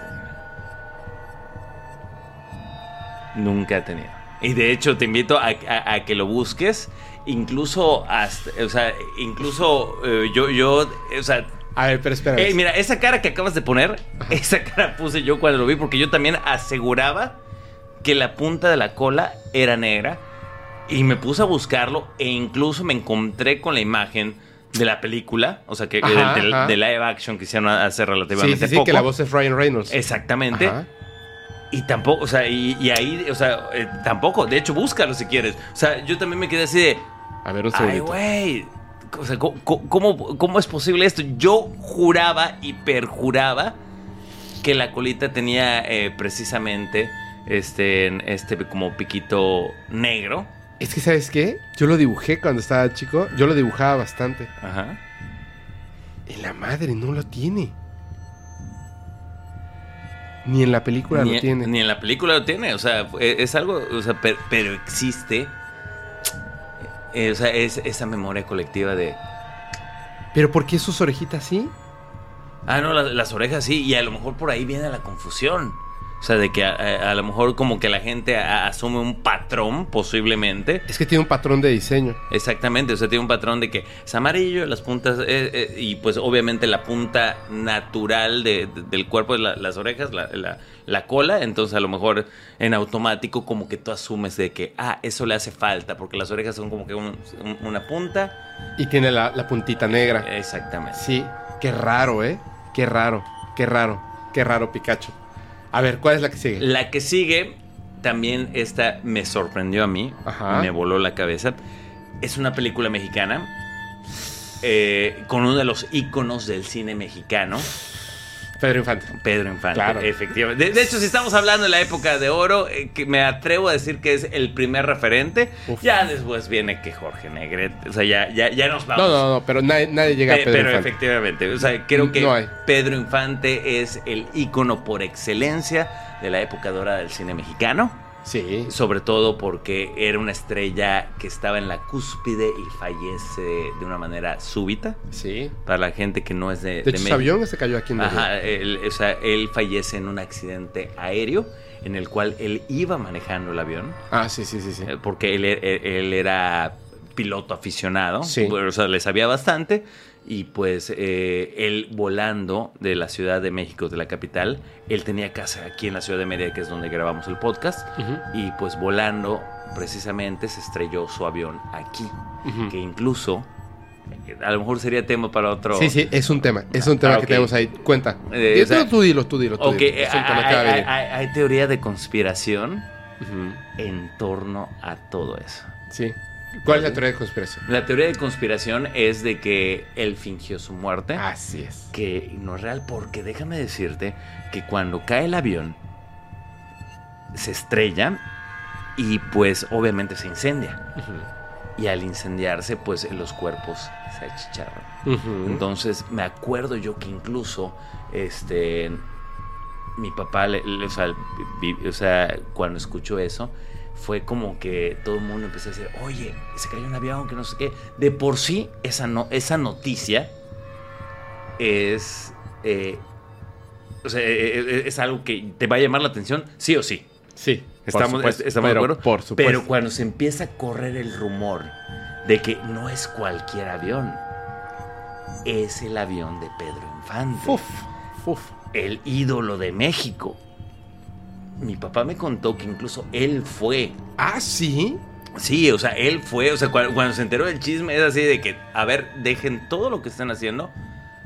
Nunca he tenido. Y de hecho te invito a, a- a que lo busques. Incluso hasta, o sea, incluso eh, yo, yo, o sea, A ver, pero espera. Ey, mira, esa cara que acabas de poner, esa cara puse yo cuando lo vi, porque yo también aseguraba que la punta de la cola era negra. Y me puse a buscarlo e incluso me encontré con la imagen de la película, o sea, que Ajá, de, de- ajá. de live action que hicieron hace sí, relativamente sí, sí, poco. que la voz es Ryan Reynolds. Exactamente. Ajá. Y tampoco, o sea, y, y ahí, o sea, eh, tampoco. De hecho, búscalo si quieres. O sea, yo también me quedé así de. A ver, un Ay, güey. O sea, ¿cómo, cómo, cómo es posible esto? Yo juraba y perjuraba que la colita tenía eh, precisamente este, este como piquito negro. Es que, ¿sabes qué? Yo lo dibujé cuando estaba chico. Yo lo dibujaba bastante. Ajá. Y la madre no lo tiene. Ni en la película Ni, lo tiene. ni en la película lo tiene. O sea, eh, es algo, o sea, per- pero existe. eh, o sea, es esa memoria colectiva de. Pero ¿por qué sus orejitas sí? Ah, no, las, las orejas sí, y a lo mejor por ahí viene la confusión. O sea, de que a, a- a lo mejor como que la gente a- asume un patrón, posiblemente. Es que tiene un patrón de diseño. Exactamente, o sea, tiene un patrón de que es amarillo, las puntas, eh, eh, y pues obviamente la punta natural de- de- del cuerpo es la- las orejas, la, la- la cola, entonces a lo mejor en automático como que tú asumes de que, ah, eso le hace falta, porque las orejas son como que un- un- una punta. Y tiene la, la puntita negra. Exactamente. Sí, qué raro, ¿eh? Qué raro, qué raro, qué raro Pikachu. A ver, ¿cuál es la que sigue? La que sigue, también esta me sorprendió a mí, Ajá. me voló la cabeza. Es una película mexicana eh, con uno de los íconos del cine mexicano, Pedro Infante. Pedro Infante. Claro. Efectivamente. De, de hecho, si estamos hablando de la época de oro, eh, que me atrevo a decir que es el primer referente. Uf. Ya después viene que Jorge Negrete. O sea, ya, ya, ya nos No, vamos. no, no, pero nadie, nadie llega a Pe- Pedro pero Infante. efectivamente, o sea, creo que No. Pedro Infante es el ícono por excelencia de la época dorada del cine mexicano, Sí. sobre todo porque era una estrella que estaba en la cúspide y fallece de una manera súbita. Sí. Para la gente que no es de, De hecho, su avión se cayó aquí en. Ajá, él, o sea, él fallece en un accidente aéreo en el cual él iba manejando el avión. Ah, sí, sí, sí, sí. Eh, porque él, él- él era piloto aficionado, Sí. o sea, le sabía bastante, y pues eh, él volando de la Ciudad de México, de la capital, él tenía casa aquí en la Ciudad de Mérida, que es donde grabamos el podcast, y pues volando precisamente se estrelló su avión aquí, que incluso, a lo mejor sería tema para otro... Sí, sí, es un tema. Es un tema Ah, que tenemos ahí. Cuenta. Eh, o sea- tú, dilo, tú, dilo. Tú, Ok, dilo. Es un tema hay, que va a hay- venir. hay- hay teoría de conspiración en torno a todo eso. Sí. ¿Cuál es la teoría de conspiración? La teoría de conspiración es de que él fingió su muerte. Así es. Que no es real, porque déjame decirte que cuando cae el avión, se estrella y pues obviamente se incendia. Y al incendiarse, pues los cuerpos se achicharran. Entonces me acuerdo yo que incluso este mi papá, le- le- o, sea, vi- o sea, cuando escuchó eso, fue como que todo el mundo empezó a decir, oye, se cayó un avión, que no sé qué. De por sí, esa, no, esa noticia es, eh, o sea, eh, eh, es algo que te va a llamar la atención, sí o sí. Sí. Estamos, supuesto, estamos de acuerdo. Por supuesto. Pero cuando se empieza a correr el rumor de que no es cualquier avión, es el avión de Pedro Infante, Uf, uf. el ídolo de México. Mi papá me contó que incluso él fue. Ah, sí. Sí, o sea, él fue, o sea, cuando, cuando se enteró del chisme es así de que, a ver, dejen todo lo que están haciendo.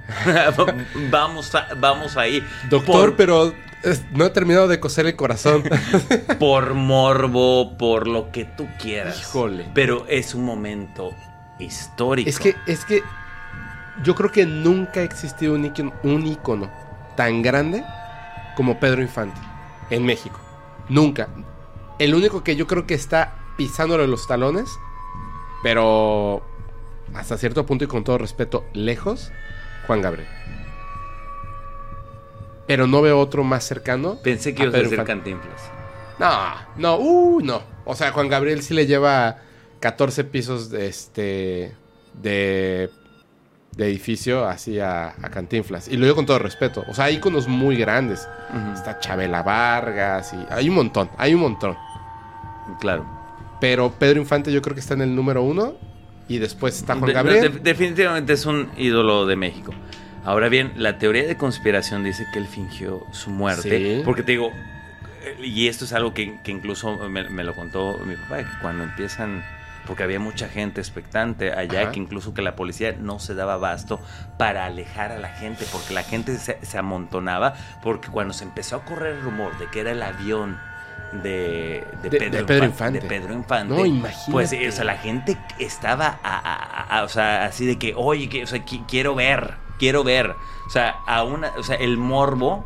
*laughs* vamos, a- vamos ahí. Doctor, Por- pero es- no he terminado de coser el corazón. *laughs* por morbo, por lo que tú quieras. Híjole. Pero es un momento histórico. es que, es que yo creo que nunca ha existido un ícono, un ícono tan grande como Pedro Infante en México. Nunca. El único que yo creo que está pisándole los talones, pero hasta cierto punto y con todo respeto, lejos, Juan Gabriel. Pero no veo otro más cercano. Pensé que a ibas a Pedro decir. Cantinflas. No, no, uh, no. O sea, Juan Gabriel sí le lleva 14 pisos de este. de. De edificio así a, a Cantinflas. Y lo digo con todo respeto. O sea, hay iconos muy grandes. Está Chabela Vargas y. Hay un montón, hay un montón. Claro. Pero Pedro Infante yo creo que está en el número uno. Y después está Juan Gabriel. de- definitivamente es un ídolo de México. Ahora bien, la teoría de conspiración dice que él fingió su muerte. Sí. Porque te digo, eh, y esto es algo que, que incluso me, me lo contó mi papá, que cuando empiezan, porque había mucha gente expectante allá, Ajá. que incluso que la policía no se daba abasto para alejar a la gente, porque la gente se, se amontonaba, porque cuando se empezó a correr el rumor de que era el avión de, de De- Pedro, de Pedro Infante, de Pedro Infante, No, imagínate. pues o sea, la gente estaba, a- a- a- o sea, así de que, oye, que, o sea, qui- quiero ver, quiero ver. O sea, a una, o sea, el morbo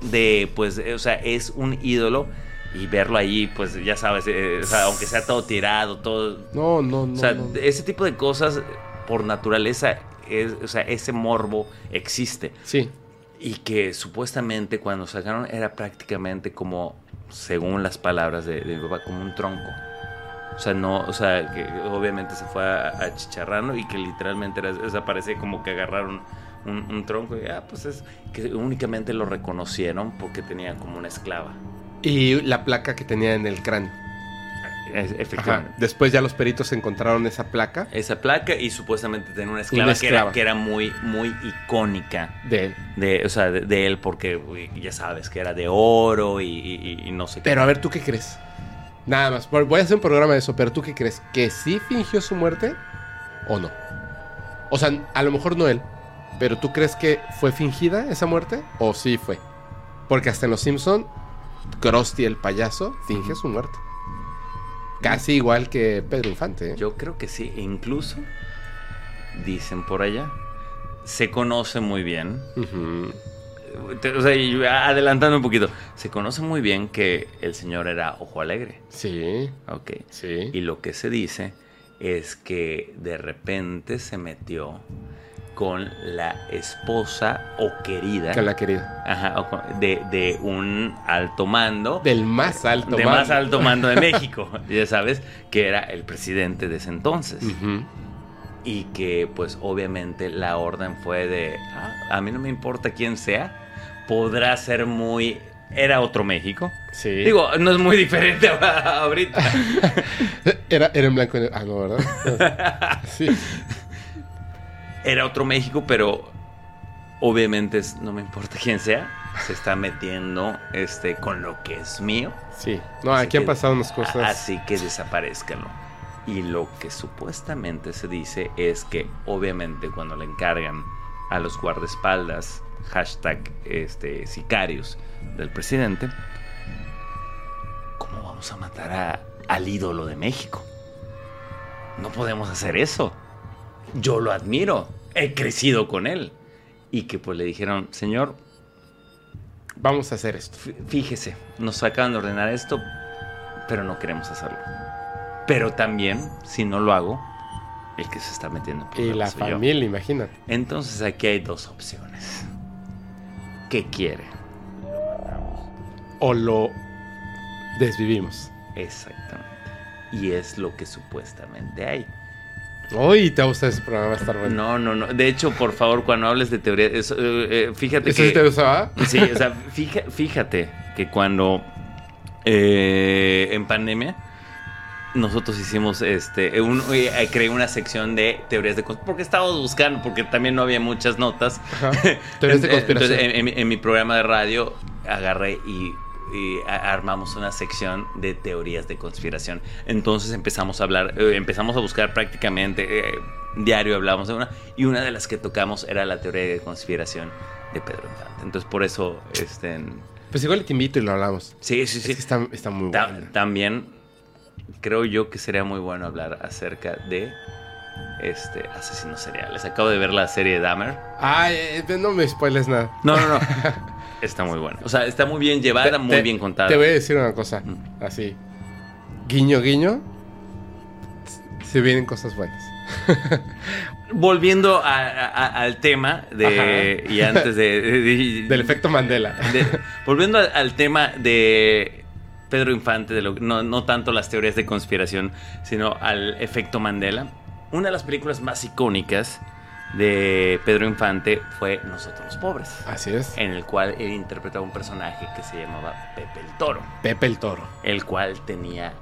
de, pues, o sea, es un ídolo y verlo ahí, pues, ya sabes, eh, o sea, aunque sea todo tirado, todo, No, no, no. o sea, no. ese tipo de cosas, por naturaleza, es, o sea, ese morbo existe. Sí. Y que supuestamente cuando sacaron era prácticamente como, según las palabras de, de mi papá, como un tronco. O sea, no, o sea, que obviamente se fue a- achicharrando y que literalmente era, o sea, parece como que agarraron un, un tronco y ah, pues es que únicamente lo reconocieron porque tenía como una esclava. Y la placa que tenía en el cráneo. Es- Ajá. efectivamente. Después ya los peritos encontraron esa placa Esa placa y supuestamente tenía una esclava, Una Que, era, esclava. que era muy, muy icónica. de él. De, o sea, de, de él porque uy, ya sabes que era de oro y, y- y no sé qué. Pero a ver, ¿tú qué crees? Nada más, voy a hacer un programa de eso, pero ¿tú qué crees? ¿Que sí fingió su muerte o no? O sea, a lo mejor no él, pero ¿tú crees que fue fingida esa muerte o sí fue? Porque hasta en Los Simpson, Krusty el payaso finge su muerte. Casi igual que Pedro Infante. ¿eh? Yo creo que sí. E incluso, dicen por allá, se conoce muy bien. O sea, adelantando un poquito, se conoce muy bien que el señor era ojo alegre. Sí, Ok. sí. Y lo que se dice es que de repente se metió con la esposa o querida Que la querida. ajá, o con- de, de un alto mando. Del más alto de mando. más alto mando de *laughs* México, ya sabes, que era el presidente de ese entonces. Y que pues obviamente la orden fue de, "Ah, a mí no me importa quién sea, podrá ser muy... Era otro México. Sí. Digo, no es muy diferente *laughs* ahorita. *laughs* Era, era en blanco y negro. Ah, no, ¿verdad? sí. Era otro México, pero obviamente es- no me importa *laughs* quién sea. Se está metiendo este, con lo que es mío. Sí. No, Así aquí han pasado unas cosas. Así que desaparezcanlo. Y lo que supuestamente se dice es que obviamente cuando le encargan a los guardaespaldas, hashtag este, sicarios del presidente, ¿cómo vamos a matar a- al ídolo de México? No podemos hacer eso. Yo lo admiro, he crecido con él. Y que pues le dijeron, señor, Vamos a hacer esto. Fí- Fíjese, nos acaban de ordenar esto, pero no queremos hacerlo. Pero también, si no lo hago, el que se está metiendo en Y la soy yo. familia, imagínate. Entonces aquí hay dos opciones. ¿Qué quiere? O lo desvivimos. Exactamente. Y es lo que supuestamente hay. Uy, te gusta ese programa, va a estar bueno. No, no, no. De hecho, por favor, cuando hables de teoría, eso, eh, eh, fíjate ¿Eso que... sí te gustaba? Sí, o sea, *laughs* fija- fíjate que cuando eh, en pandemia nosotros hicimos este un, eh, creé una sección de teorías de conspiración porque estábamos buscando porque también no había muchas notas Ajá. Teorías de *laughs* conspiración. entonces, en, en mi- en mi programa de radio agarré y y a- armamos una sección de teorías de conspiración. Entonces empezamos a hablar, eh, empezamos a buscar prácticamente eh, diario hablamos de una y una de las que tocamos era la teoría de conspiración de Pedro Infante. Entonces por eso este Pues igual te invito y lo hablamos. sí, sí, Es sí. que está, está muy Ta- bueno. también creo yo que sería muy bueno hablar acerca de este asesinos seriales. Acabo de ver la serie de Dahmer. Ay, eh, no me spoiles nada. No, no, no. *laughs* está muy bueno. O sea, está muy bien llevada, Te- muy te- bien contada. Te voy a decir una cosa. Mm. Así. Guiño, guiño. Se vienen cosas buenas. *laughs* Volviendo a- a- al tema de. Ajá. Y antes de. de- de- *laughs* Del efecto Mandela. de- volviendo al, al tema de Pedro Infante, de lo, no, no tanto las teorías de conspiración, sino al efecto Mandela. Una de las películas más icónicas de Pedro Infante fue Nosotros los Pobres, Así es. en el cual él interpretaba un personaje que se llamaba Pepe el Toro, Pepe el Toro. el cual tenía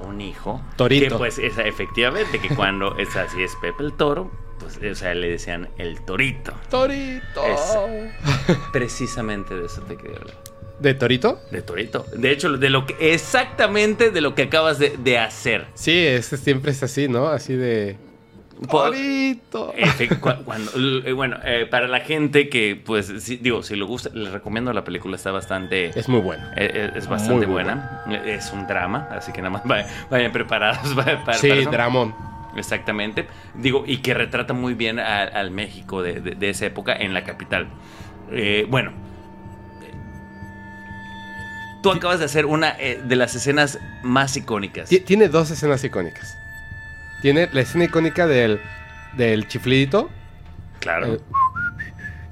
un hijo. Torito. Que pues es, efectivamente, que cuando es así es Pepe el Toro, pues o sea, le decían el Torito. Torito. Precisamente de eso te quería hablar. ¿De Torito? De Torito. De hecho, de lo que exactamente de lo que acabas de, de hacer. Sí, es, siempre es así, ¿no? Así de. Po- Torito. Efe- cu- cuando- eh, bueno, eh, para la gente que, pues, digo, si le gusta, les recomiendo la película, está bastante... Es muy bueno. eh, Es bastante Muy, muy buena. Es un drama, así que nada más vayan, vayan preparados *laughs* para, para- sí, para eso. Dramón. Exactamente. Digo, y que retrata muy bien a- al México de, de- de esa época en la capital. Eh, bueno. Tú acabas de hacer una de las escenas más icónicas. Ti- Tiene dos escenas icónicas. Tiene la escena icónica del, del chiflidito. Claro. Eh,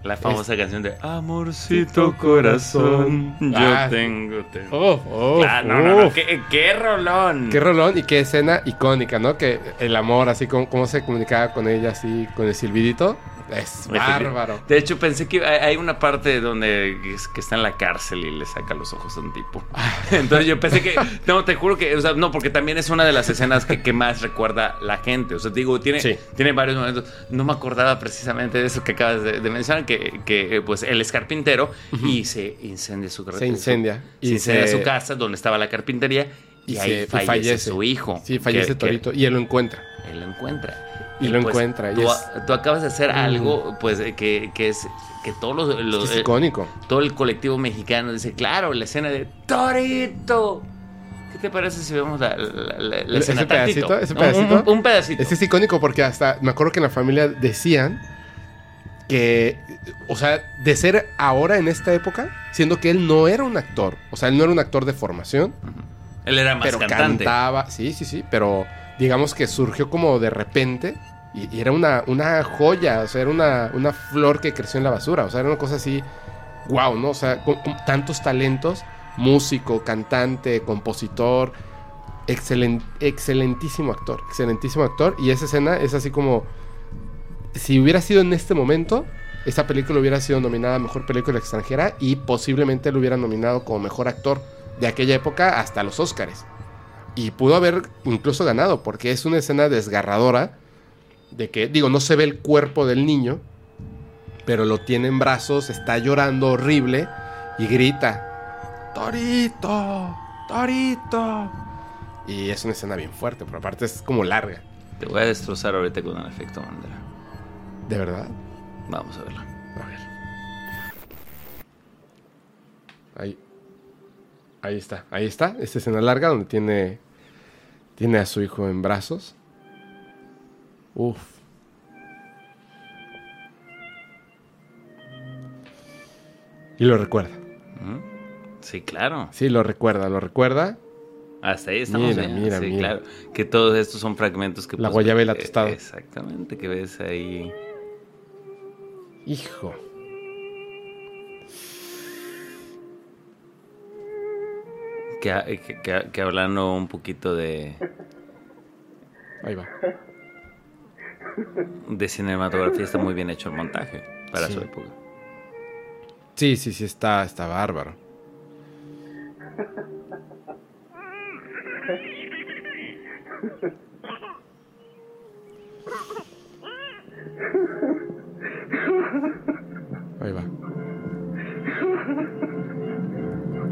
La famosa canción de Amorcito corazón, yo Ah. tengo. tengo. Oh, oh, Ah, no, no, no. ¿Qué, qué rolón. Qué rolón y qué escena icónica, ¿no? Que el amor, así como cómo se comunicaba con ella, así con el silbidito. Es bárbaro. De hecho, pensé que hay una parte donde es- que está en la cárcel y le saca los ojos a un tipo. *laughs* Entonces yo pensé que, no, te juro que, o sea, no, porque también es una de las escenas que, que más recuerda la gente. O sea, digo, tiene, Sí. tiene varios momentos. No me acordaba precisamente de eso que acabas de, de mencionar, que, que, pues él es carpintero y se incendia su Se incendia. Y se incendia su casa donde estaba la carpintería y, y ahí se- fallece, fallece. su hijo. Sí, fallece que- que- Torito. Y él lo encuentra. él lo encuentra. Y lo encuentra, y Tú, tú acabas de hacer algo, pues, que, que es que todos los, los- Es eh, icónico. todo el colectivo mexicano dice, claro, la escena de Torito. ¿Qué te parece si vemos la, la- la- la ¿Ese escena pedacito? tantito? ¿Ese pedacito? Un, un pedacito. Este es icónico porque hasta me acuerdo que en la familia decían que, o sea, de ser ahora en esta época, siendo que él no era un actor, o sea, él no era un actor de formación, Él era más pero cantante. cantaba, sí, sí, sí, pero digamos que surgió como de repente y, era una, una joya, o sea, era una, una flor que creció en la basura, o sea, era una cosa así, wow, ¿no? O sea, con, tantos talentos, músico, cantante, compositor, excelen- excelentísimo actor, excelentísimo actor, y esa escena es así como, si hubiera sido en este momento, esa película hubiera sido nominada a Mejor Película Extranjera y posiblemente lo hubiera nominado como Mejor Actor de aquella época hasta los Oscars. Y pudo haber incluso ganado, porque es una escena desgarradora de que, digo, no se ve el cuerpo del niño, pero lo tiene en brazos, está llorando horrible y grita, Torito, Torito. Y es una escena bien fuerte, pero aparte es como larga, Te voy a destrozar ahorita con el efecto Mandela. de verdad. Vamos a verlo. A ver. Ahí. Ahí está. Ahí está. Esta escena larga donde tiene. Tiene a su hijo en brazos. Uf. Y lo recuerda. Ujú. Sí, claro. Sí, lo recuerda, lo recuerda. Hasta ahí estamos Mira, mira, sí, mira. claro. Que todos estos son fragmentos que... La guayaba y la eh, tostada. Exactamente, que ves ahí... Hijo. Que, que- que- que hablando un poquito de, Ahí va. de cinematografía, está muy bien hecho el montaje para Sí. su época. Sí, sí, sí, está, está bárbaro. Ahí va.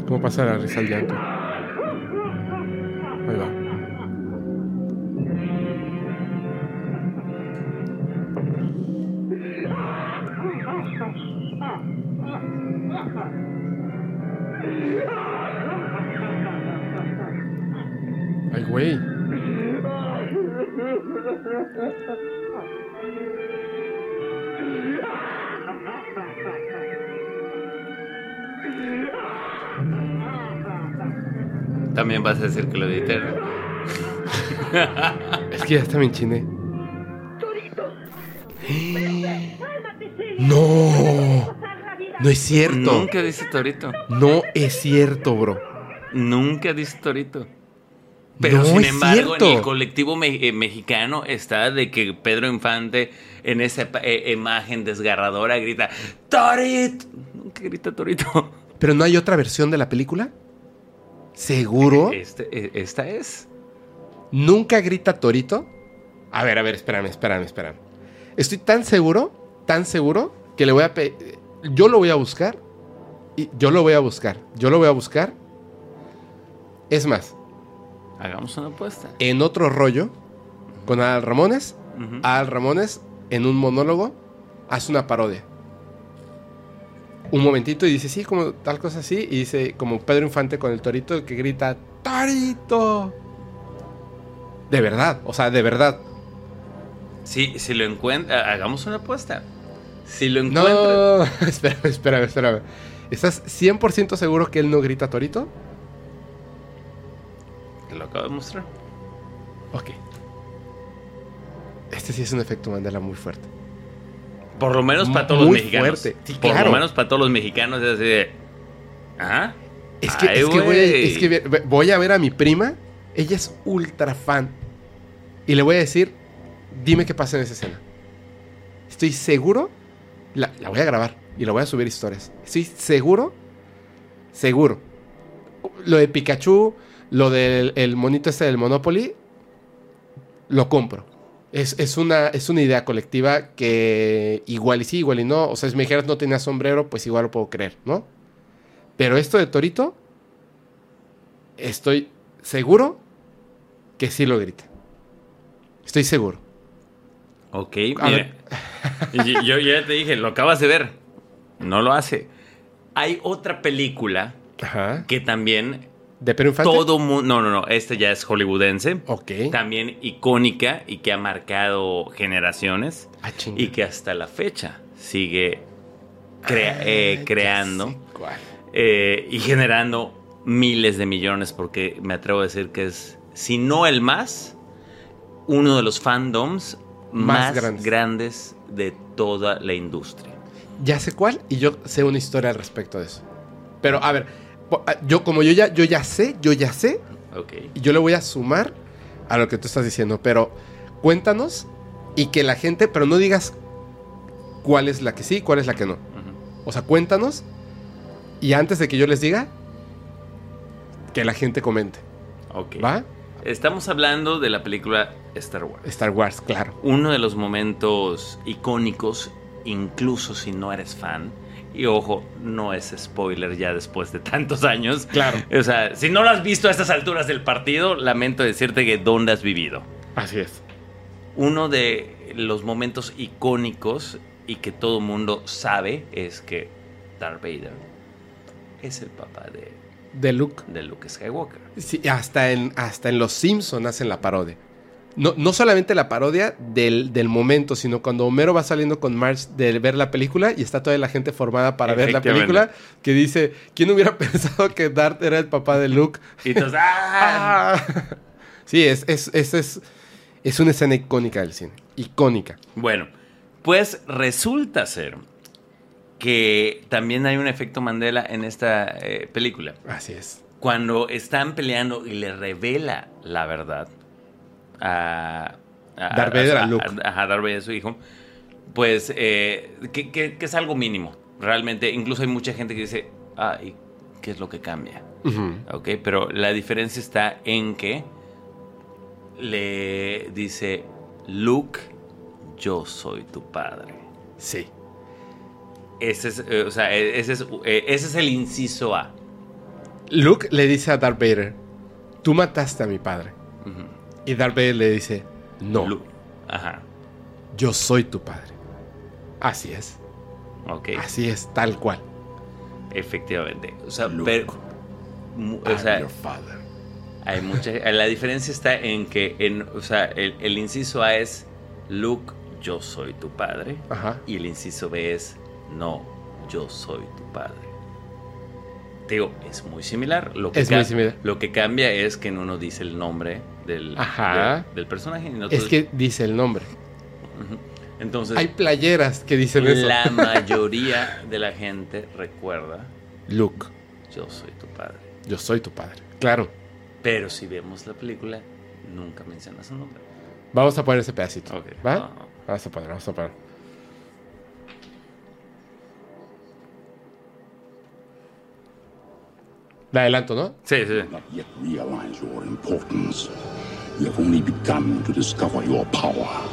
cómo pasa la risa al llanto. Ahí va. Ay, güey. También vas a decir que lo edité. ¿no? *laughs* Es que ya está me enchiné. No. No es cierto. Nunca dice Torito. No es cierto, bro. Nunca dice Torito. Pero No sin es embargo, cierto. en el colectivo me- eh, mexicano está de que Pedro Infante en esa eh, imagen desgarradora grita ¡Torito! Nunca grita Torito. ¿Pero no hay otra versión de la película? ¿Seguro? Este, eh, esta es. ¿Nunca grita Torito? A ver, a ver, espérame, espérame, espérame. Estoy tan seguro, tan seguro, que le voy a... Yo lo voy a buscar. Y yo lo voy a buscar. Yo lo voy a buscar. Es más, Hagamos una apuesta. en otro rollo, con Al Ramones, Ujú. Al Ramones, en un monólogo, hace una parodia. Un momentito y dice, sí, como tal cosa así. Y dice, como Pedro Infante con el torito que grita, ¡Torito! De verdad, o sea, de verdad. Sí, si lo encuentra, hagamos una apuesta. Si lo encuentra, No, espérame, *laughs* espérame, espérame. ¿Estás 100% seguro que él no grita Torito? lo acabo de mostrar. Ok. Este sí es un efecto Mandela muy fuerte. Por lo menos para todos los mexicanos. fuerte. Sí, Por claro. lo menos para todos los mexicanos es así de. ¿Ah? Es que, Ay, es que voy, a, güey. es que ve- ve- voy a ver a mi prima. Ella es ultra fan. Y le voy a decir, dime qué pasa en esa escena. Estoy seguro. La, la voy a grabar y la voy a subir historias. Estoy seguro. Seguro. Lo de Pikachu, lo del el monito este del Monopoly, lo compro. Es, es una, es una idea colectiva que igual y sí, igual y no. O sea, si me dijeras no tenía sombrero, pues igual lo puedo creer, ¿no? Pero esto de Torito, estoy seguro que sí lo grita. Estoy seguro. Ok, mira. *laughs* Yo ya te dije, lo acabas de ver. No lo hace. Hay otra película Ajá. que también ¿De Pedro Infante? todo mundo. No, no, no. Este ya es hollywoodense. Ok. También icónica y que ha marcado generaciones. Ah, chinga. Y que hasta la fecha sigue crea- eh, Ah, ya creando. eh, y generando miles de millones, porque me atrevo a decir que es, si no el más, uno de los fandoms Más más, grandes. grandes. de toda la industria. Ya sé cuál y yo sé una historia al respecto de eso. Pero, a ver, yo como yo ya, yo ya sé, yo ya sé, Ok. y yo le voy a sumar a lo que tú estás diciendo, pero cuéntanos y que la gente, pero no digas cuál es la que sí, cuál es la que no. O sea, cuéntanos y antes de que yo les diga, que la gente comente. Ok. ¿Va? Estamos hablando de la película Star Wars. Star Wars, claro. Uno de los momentos icónicos, incluso si no eres fan. Y ojo, no es spoiler ya después de tantos años. Claro. O sea, si no lo has visto a estas alturas del partido, lamento decirte que dónde has vivido. Así es. Uno de los momentos icónicos y que todo mundo sabe es que Darth Vader es el papá de, De Luke. de Luke Skywalker. Sí, hasta en, hasta en Los Simpson hacen la parodia. No, no solamente la parodia del, del momento, sino cuando Homero va saliendo con Marge de ver la película y está toda la gente formada para ver la película, que dice, ¿quién hubiera *laughs* pensado que Darth era el papá de Luke? Y entonces. Ah. *laughs* Sí, es, es, es, es, es una escena icónica del cine. Icónica. Bueno, pues resulta ser que también hay un efecto Mandela en esta eh, película. Así es. Cuando están peleando y le revela la verdad a, a Darth Vader a Luke. a- a Darth Vader, su hijo, pues eh, que, que- que es algo mínimo. Realmente, incluso hay mucha gente que dice, ah, ¿y qué es lo que cambia? Ok, pero la diferencia está en que le dice, Luke, yo soy tu padre. Sí. Ese es, eh, o sea, eh, ese es, eh, ese es el inciso A. Luke le dice a Darth Vader, tú mataste a mi padre. Ujú. Y Darth Vader le dice, no, Lu- Ajá. yo soy tu padre. Así es, Ok. así es, tal cual. Efectivamente. O sea, Luke, pero- o I'm sea, your father. hay mucha. La diferencia está en que, en, o sea, el, el inciso A es Luke, yo soy tu padre. Ajá. Y el inciso B es no, yo soy tu padre. Te digo, es muy similar. Lo que Es muy similar. Lo que cambia es que en uno dice el nombre del, Ajá. de- del personaje Es que dice el nombre. Entonces, Hay playeras que dicen eso. la *laughs* mayoría de la gente recuerda Luke, yo soy tu padre. yo soy tu padre. Claro. Pero si vemos la película, nunca menciona su nombre. Vamos a poner ese pedacito. ¿Va? Ah. Vamos a poner, vamos a poner. Le adelanto, ¿no? Sí, sí. Not yet realize your importance. You have only begun to discover your power.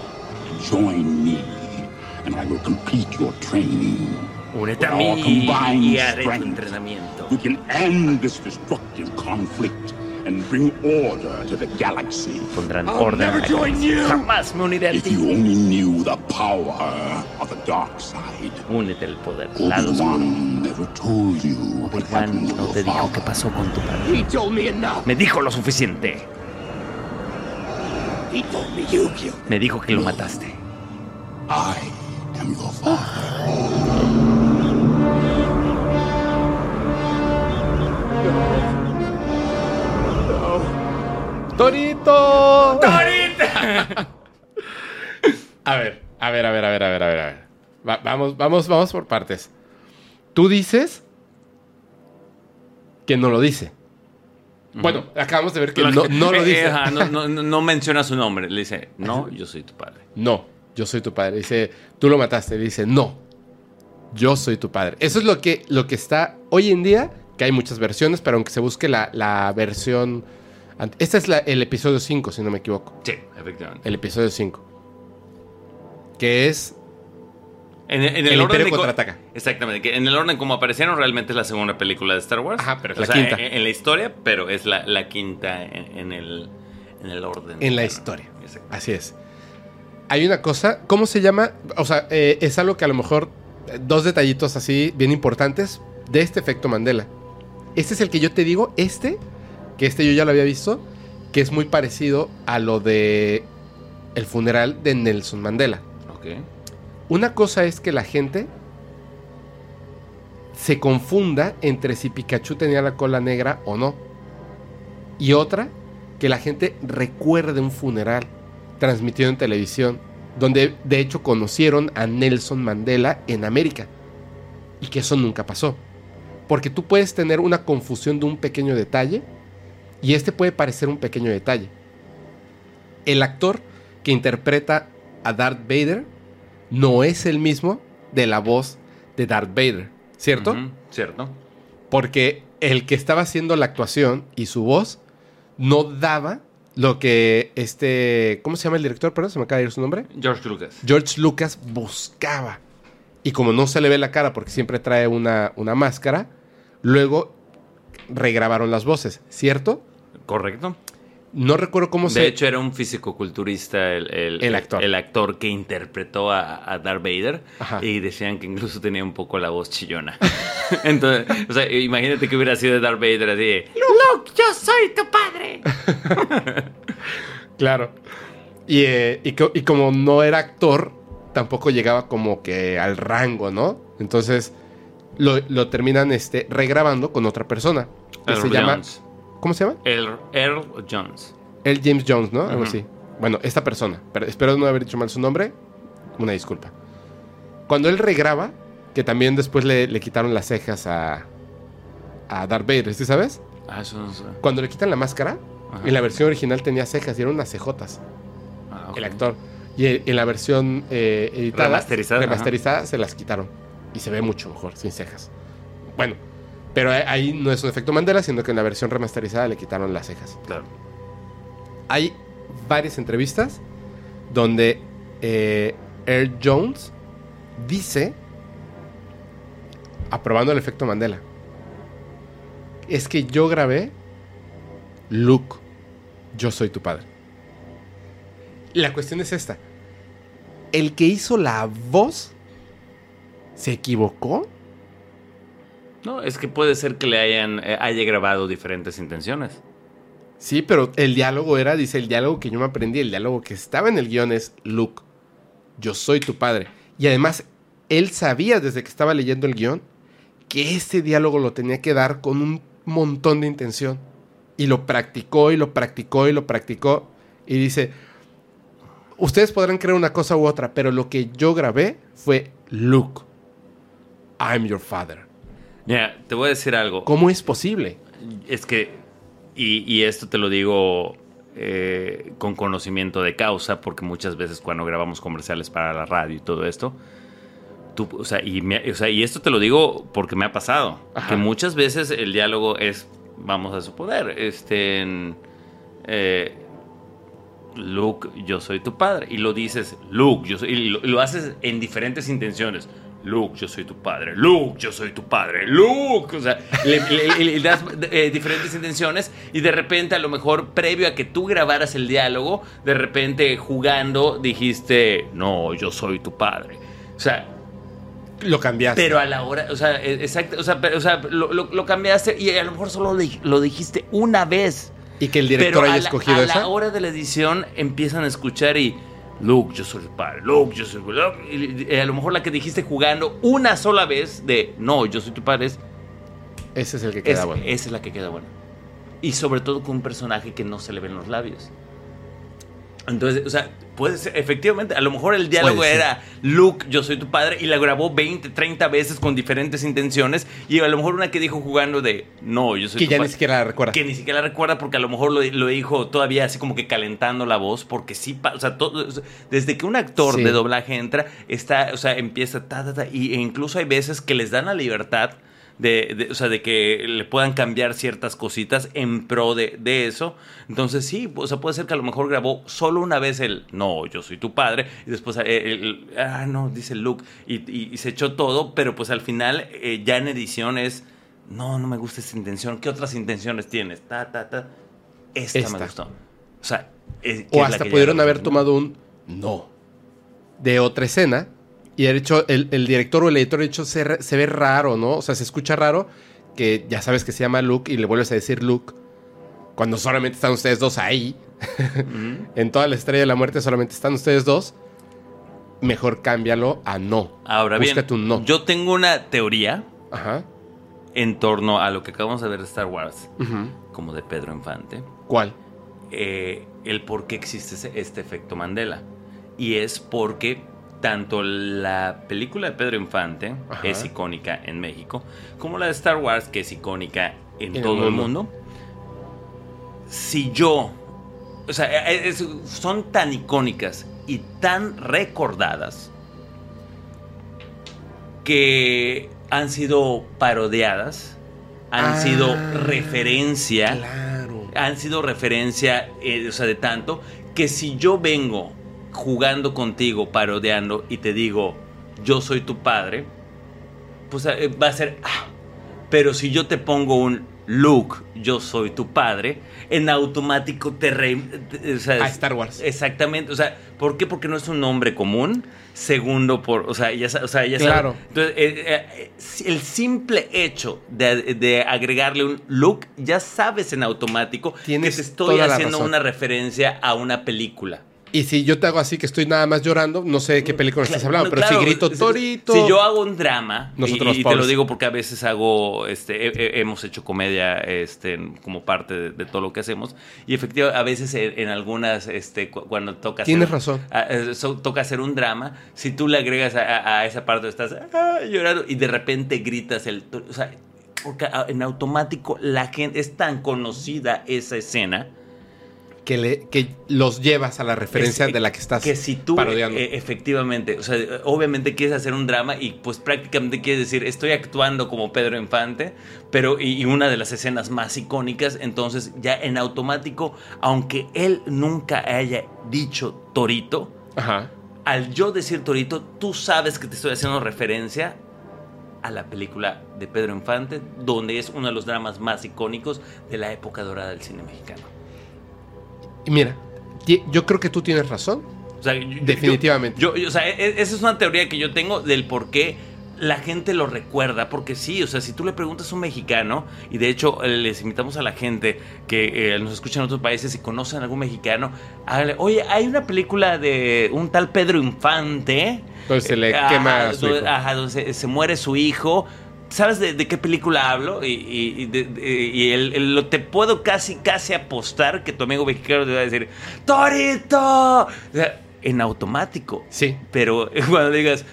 Join me, and I will complete your training. Únete a With our mí y haré tu strength, entrenamiento. We can end this destructive conflict and bring order to the galaxy. Pondrán I'll orden. never a la join you. Jamás me uniré a If you only knew the power of the dark side. Únete al poder. lado oscuro. Obi-Wan never told you what Obi-Wan happened to no te dijo qué pasó con tu padre. He told me enough. Me dijo lo suficiente. Me dijo que lo mataste. I am your father. ¡Torito! *laughs* a ver, a ver, a ver, a ver, a ver, a ver, a ver. Va- vamos, vamos, vamos por partes. Tú dices que no lo dice. Bueno, acabamos de ver que no, no lo dice. ajá, no, no- *laughs* no- no menciona su nombre. Le dice, no, yo soy tu padre. No, yo soy tu padre. Dice, tú lo mataste. Dice, no, yo soy tu padre. Eso es lo que, lo que está hoy en día, que hay muchas versiones, pero aunque se busque la, la versión... Este es la- el episodio 5, si no me equivoco. Sí, efectivamente. El episodio 5. Que es... En, en el, El orden de contraataca. Exactamente, que en el orden como aparecieron realmente es la segunda película de Star Wars. Ajá, pero es O la sea, quinta. En, en la historia, pero es la, la quinta en, el, en el orden. En la historia. Así es. Hay una cosa, ¿cómo se llama? O sea, eh, es algo que a lo mejor, eh, dos detallitos así bien importantes de este efecto Mandela. Este es el que yo te digo, este, que este yo ya lo había visto, que es muy parecido a lo de el funeral de Nelson Mandela. Ok. Una cosa es que la gente se confunda entre si Pikachu tenía la cola negra o no. Y otra, que la gente recuerde un funeral transmitido en televisión, donde de hecho conocieron a Nelson Mandela en América. Y que eso nunca pasó. Porque tú puedes tener una confusión de un pequeño detalle y este puede parecer un pequeño detalle. El actor que interpreta a Darth Vader no es el mismo de la voz de Darth Vader, ¿cierto? Cierto. Porque el que estaba haciendo la actuación y su voz no daba lo que este, ¿cómo se llama el director? Perdón, se me acaba de ir su nombre. George Lucas. George Lucas buscaba. Y como no se le ve la cara porque siempre trae una, una máscara, luego regrabaron las voces, ¿cierto? Correcto. No recuerdo cómo De se... hecho, era un físico-culturista el, el- El actor. el actor que interpretó a, a Darth Vader. Ajá. Y decían que incluso tenía un poco la voz chillona. *laughs* Entonces, o sea, imagínate que hubiera sido Darth Vader así de, Luke, yo soy tu padre. *laughs* Claro. Y, eh, y co- y como no era actor, tampoco llegaba como que al rango, ¿no? Entonces lo, lo terminan este, regrabando con otra persona. Que se llama. ¿Cómo se llama? Earl, Earl Jones. El James Jones, ¿no? Algo así. Bueno, esta persona. Pero espero no haber dicho mal su nombre. Una disculpa. Cuando él regraba, que también después le, le quitaron las cejas a, a Darth Vader, ¿sí sabes? Ah, eso no sé. Cuando le quitan la máscara, Ajá. en la versión original tenía cejas y eran unas cejotas. Ah, el actor. Y en en la versión eh, editada, Remasterizada, remasterizada, se las quitaron. Y se ve mucho mejor, sin cejas. Bueno, pero ahí- no es un efecto Mandela, sino que en la versión remasterizada le quitaron las cejas. Claro. Hay varias entrevistas donde eh, Earl Jones dice, aprobando el efecto Mandela, es que yo grabé Luke, yo soy tu padre. La cuestión es esta. El que hizo la voz se equivocó. No, es que puede ser que le hayan eh, haya grabado diferentes intenciones. Sí, pero el diálogo era, dice, el diálogo que yo me aprendí, el diálogo que estaba en el guion es Luke, yo soy tu padre. Y además, él sabía desde que estaba leyendo el guion que ese diálogo lo tenía que dar con un montón de intención. Y lo practicó y lo practicó y lo practicó. Y dice, ustedes podrán creer una cosa u otra, pero lo que yo grabé fue Luke, I'm your father. Mira, te voy a decir algo. ¿Cómo es posible? Es que, y, y esto te lo digo eh, con conocimiento de causa, porque muchas veces cuando grabamos comerciales para la radio y todo esto, tú, o, sea, y me- o sea, y esto te lo digo porque me ha pasado, Ajá. que muchas veces el diálogo es, vamos a suponer, este, eh, Luke, yo soy tu padre, y lo dices, Luke, yo soy, y lo, y lo haces en diferentes intenciones. Luke, yo soy tu padre. Luke, yo soy tu padre. Luke. O sea, le, le- le- le das eh, diferentes intenciones y de repente, a lo mejor, previo a que tú grabaras el diálogo, de repente jugando dijiste, no, yo soy tu padre. O sea, Lo cambiaste. pero a la hora, o sea, eh, exacto, o sea, pero, o sea lo, lo- lo cambiaste y a lo mejor solo lo, dijiste una vez. y que el director Pero haya a la, escogido a esa. la hora de la edición empiezan a escuchar y Luke, yo soy el padre, Luke, yo soy Luke", y, y a lo mejor la que dijiste jugando una sola vez de no, yo soy tu padre, es, Ese es el que queda es- bueno. esa es la que queda buena. Y sobre todo con un personaje que no se le ven los labios. Entonces, o sea, puede ser, efectivamente, a lo mejor el diálogo era Luke, yo soy tu padre, y la grabó 20, 30 veces con diferentes intenciones, y a lo mejor una que dijo jugando de no, yo soy que tu ya padre ni siquiera la recuerda. que ni siquiera la recuerda porque a lo mejor lo, lo dijo todavía así como que calentando la voz, porque sí, o sea, todo- desde que un actor Sí. de doblaje entra, está, o sea, empieza, ta, ta, ta, y, e incluso hay veces que les dan la libertad de, de- o sea, de que le puedan cambiar ciertas cositas en pro de, de eso. Entonces sí, o sea, puede ser que a lo mejor grabó solo una vez el, no, yo soy tu padre, y después, eh, el, el- ah, no, dice Luke, y, y- y se echó todo, pero pues al final eh, ya en edición es... No, no me gusta esa intención. ¿Qué otras intenciones tienes? Ta, ta, ta. Esta, Esta. me gustó. O sea, es- que O hasta pudieron haber tomado un no de otra escena y haber hecho, el, el director o el editor ha hecho, se, se ve raro, ¿no? O sea, se escucha raro que ya sabes que se llama Luke y le vuelves a decir Luke cuando solamente están ustedes dos ahí. *laughs* En toda la estrella de la muerte solamente están ustedes dos. Mejor cámbialo a no. Ahora bien, un no. yo tengo una teoría Ajá. en torno a lo que acabamos de ver de Star Wars, como de Pedro Infante, ¿Cuál? eh, el por qué existe ese- este efecto Mandela. Y es porque tanto la película de Pedro Infante Ajá. es icónica en México, como la de Star Wars, que es icónica en, todo el mundo. mundo. Si yo, o sea, eh, es- son tan icónicas y tan recordadas que han sido parodiadas, han Ah, sido referencia Claro. han sido referencia, eh, o sea, de tanto, que si yo vengo jugando contigo, parodiando, y te digo, yo soy tu padre, pues eh, va a ser, ah, pero si yo te pongo un Luke, yo soy tu padre, en automático te re... o sea, A Star Wars. Exactamente, o sea, ¿por qué? Porque no es un nombre común. Segundo, por, o sea, ya, o sea, ya Claro. sabes. Entonces, eh, eh, el simple hecho de, de agregarle un look, ya sabes en automático Tienes que te estoy haciendo una referencia a una película. Y si yo te hago así que estoy nada más llorando, no sé de qué película estás hablando, pero claro, si grito Torito. Si yo hago un drama, y- Nosotros y, los te lo digo porque a veces hago, este, he- he- hemos hecho comedia este, como parte de, de todo lo que hacemos. Y efectivamente, a veces en, en algunas, este, cu- cuando toca Tienes hacer, razón. a- eh, so- toca hacer un drama, si tú le agregas a, esa parte, estás ah, llorando y de repente gritas el... O sea, porque a- en automático la gente, es tan conocida esa escena. Que, le- que los llevas a la referencia Es- de la que estás que si tú parodiando. eh, efectivamente, o sea, obviamente quieres hacer un drama y pues prácticamente quieres decir, estoy actuando como Pedro Infante, pero y, y una de las escenas más icónicas, entonces ya en automático, aunque él nunca haya dicho Torito, Ajá. al yo decir Torito, tú sabes que te estoy haciendo referencia a la película de Pedro Infante, donde es uno de los dramas más icónicos de la época dorada del cine mexicano. Y mira, yo creo que tú tienes razón. O sea, yo- Definitivamente. Yo, yo- o sea, e- esa es una teoría que yo tengo del por qué la gente lo recuerda, porque sí, o sea, si tú le preguntas a un mexicano, y de hecho eh, les invitamos a la gente que eh, nos escucha en otros países y conocen a algún mexicano, hágale, oye, hay una película de un tal Pedro Infante. Se le eh, quema ajá, a su hijo. Ajá, donde se, se muere su hijo. ¿Sabes de, de qué película hablo? Y, y- y de- de- y el- el- lo te puedo casi, casi apostar que tu amigo mexicano te va a decir, ¡Torito! O sea, en automático. Sí. Pero *laughs* cuando digas,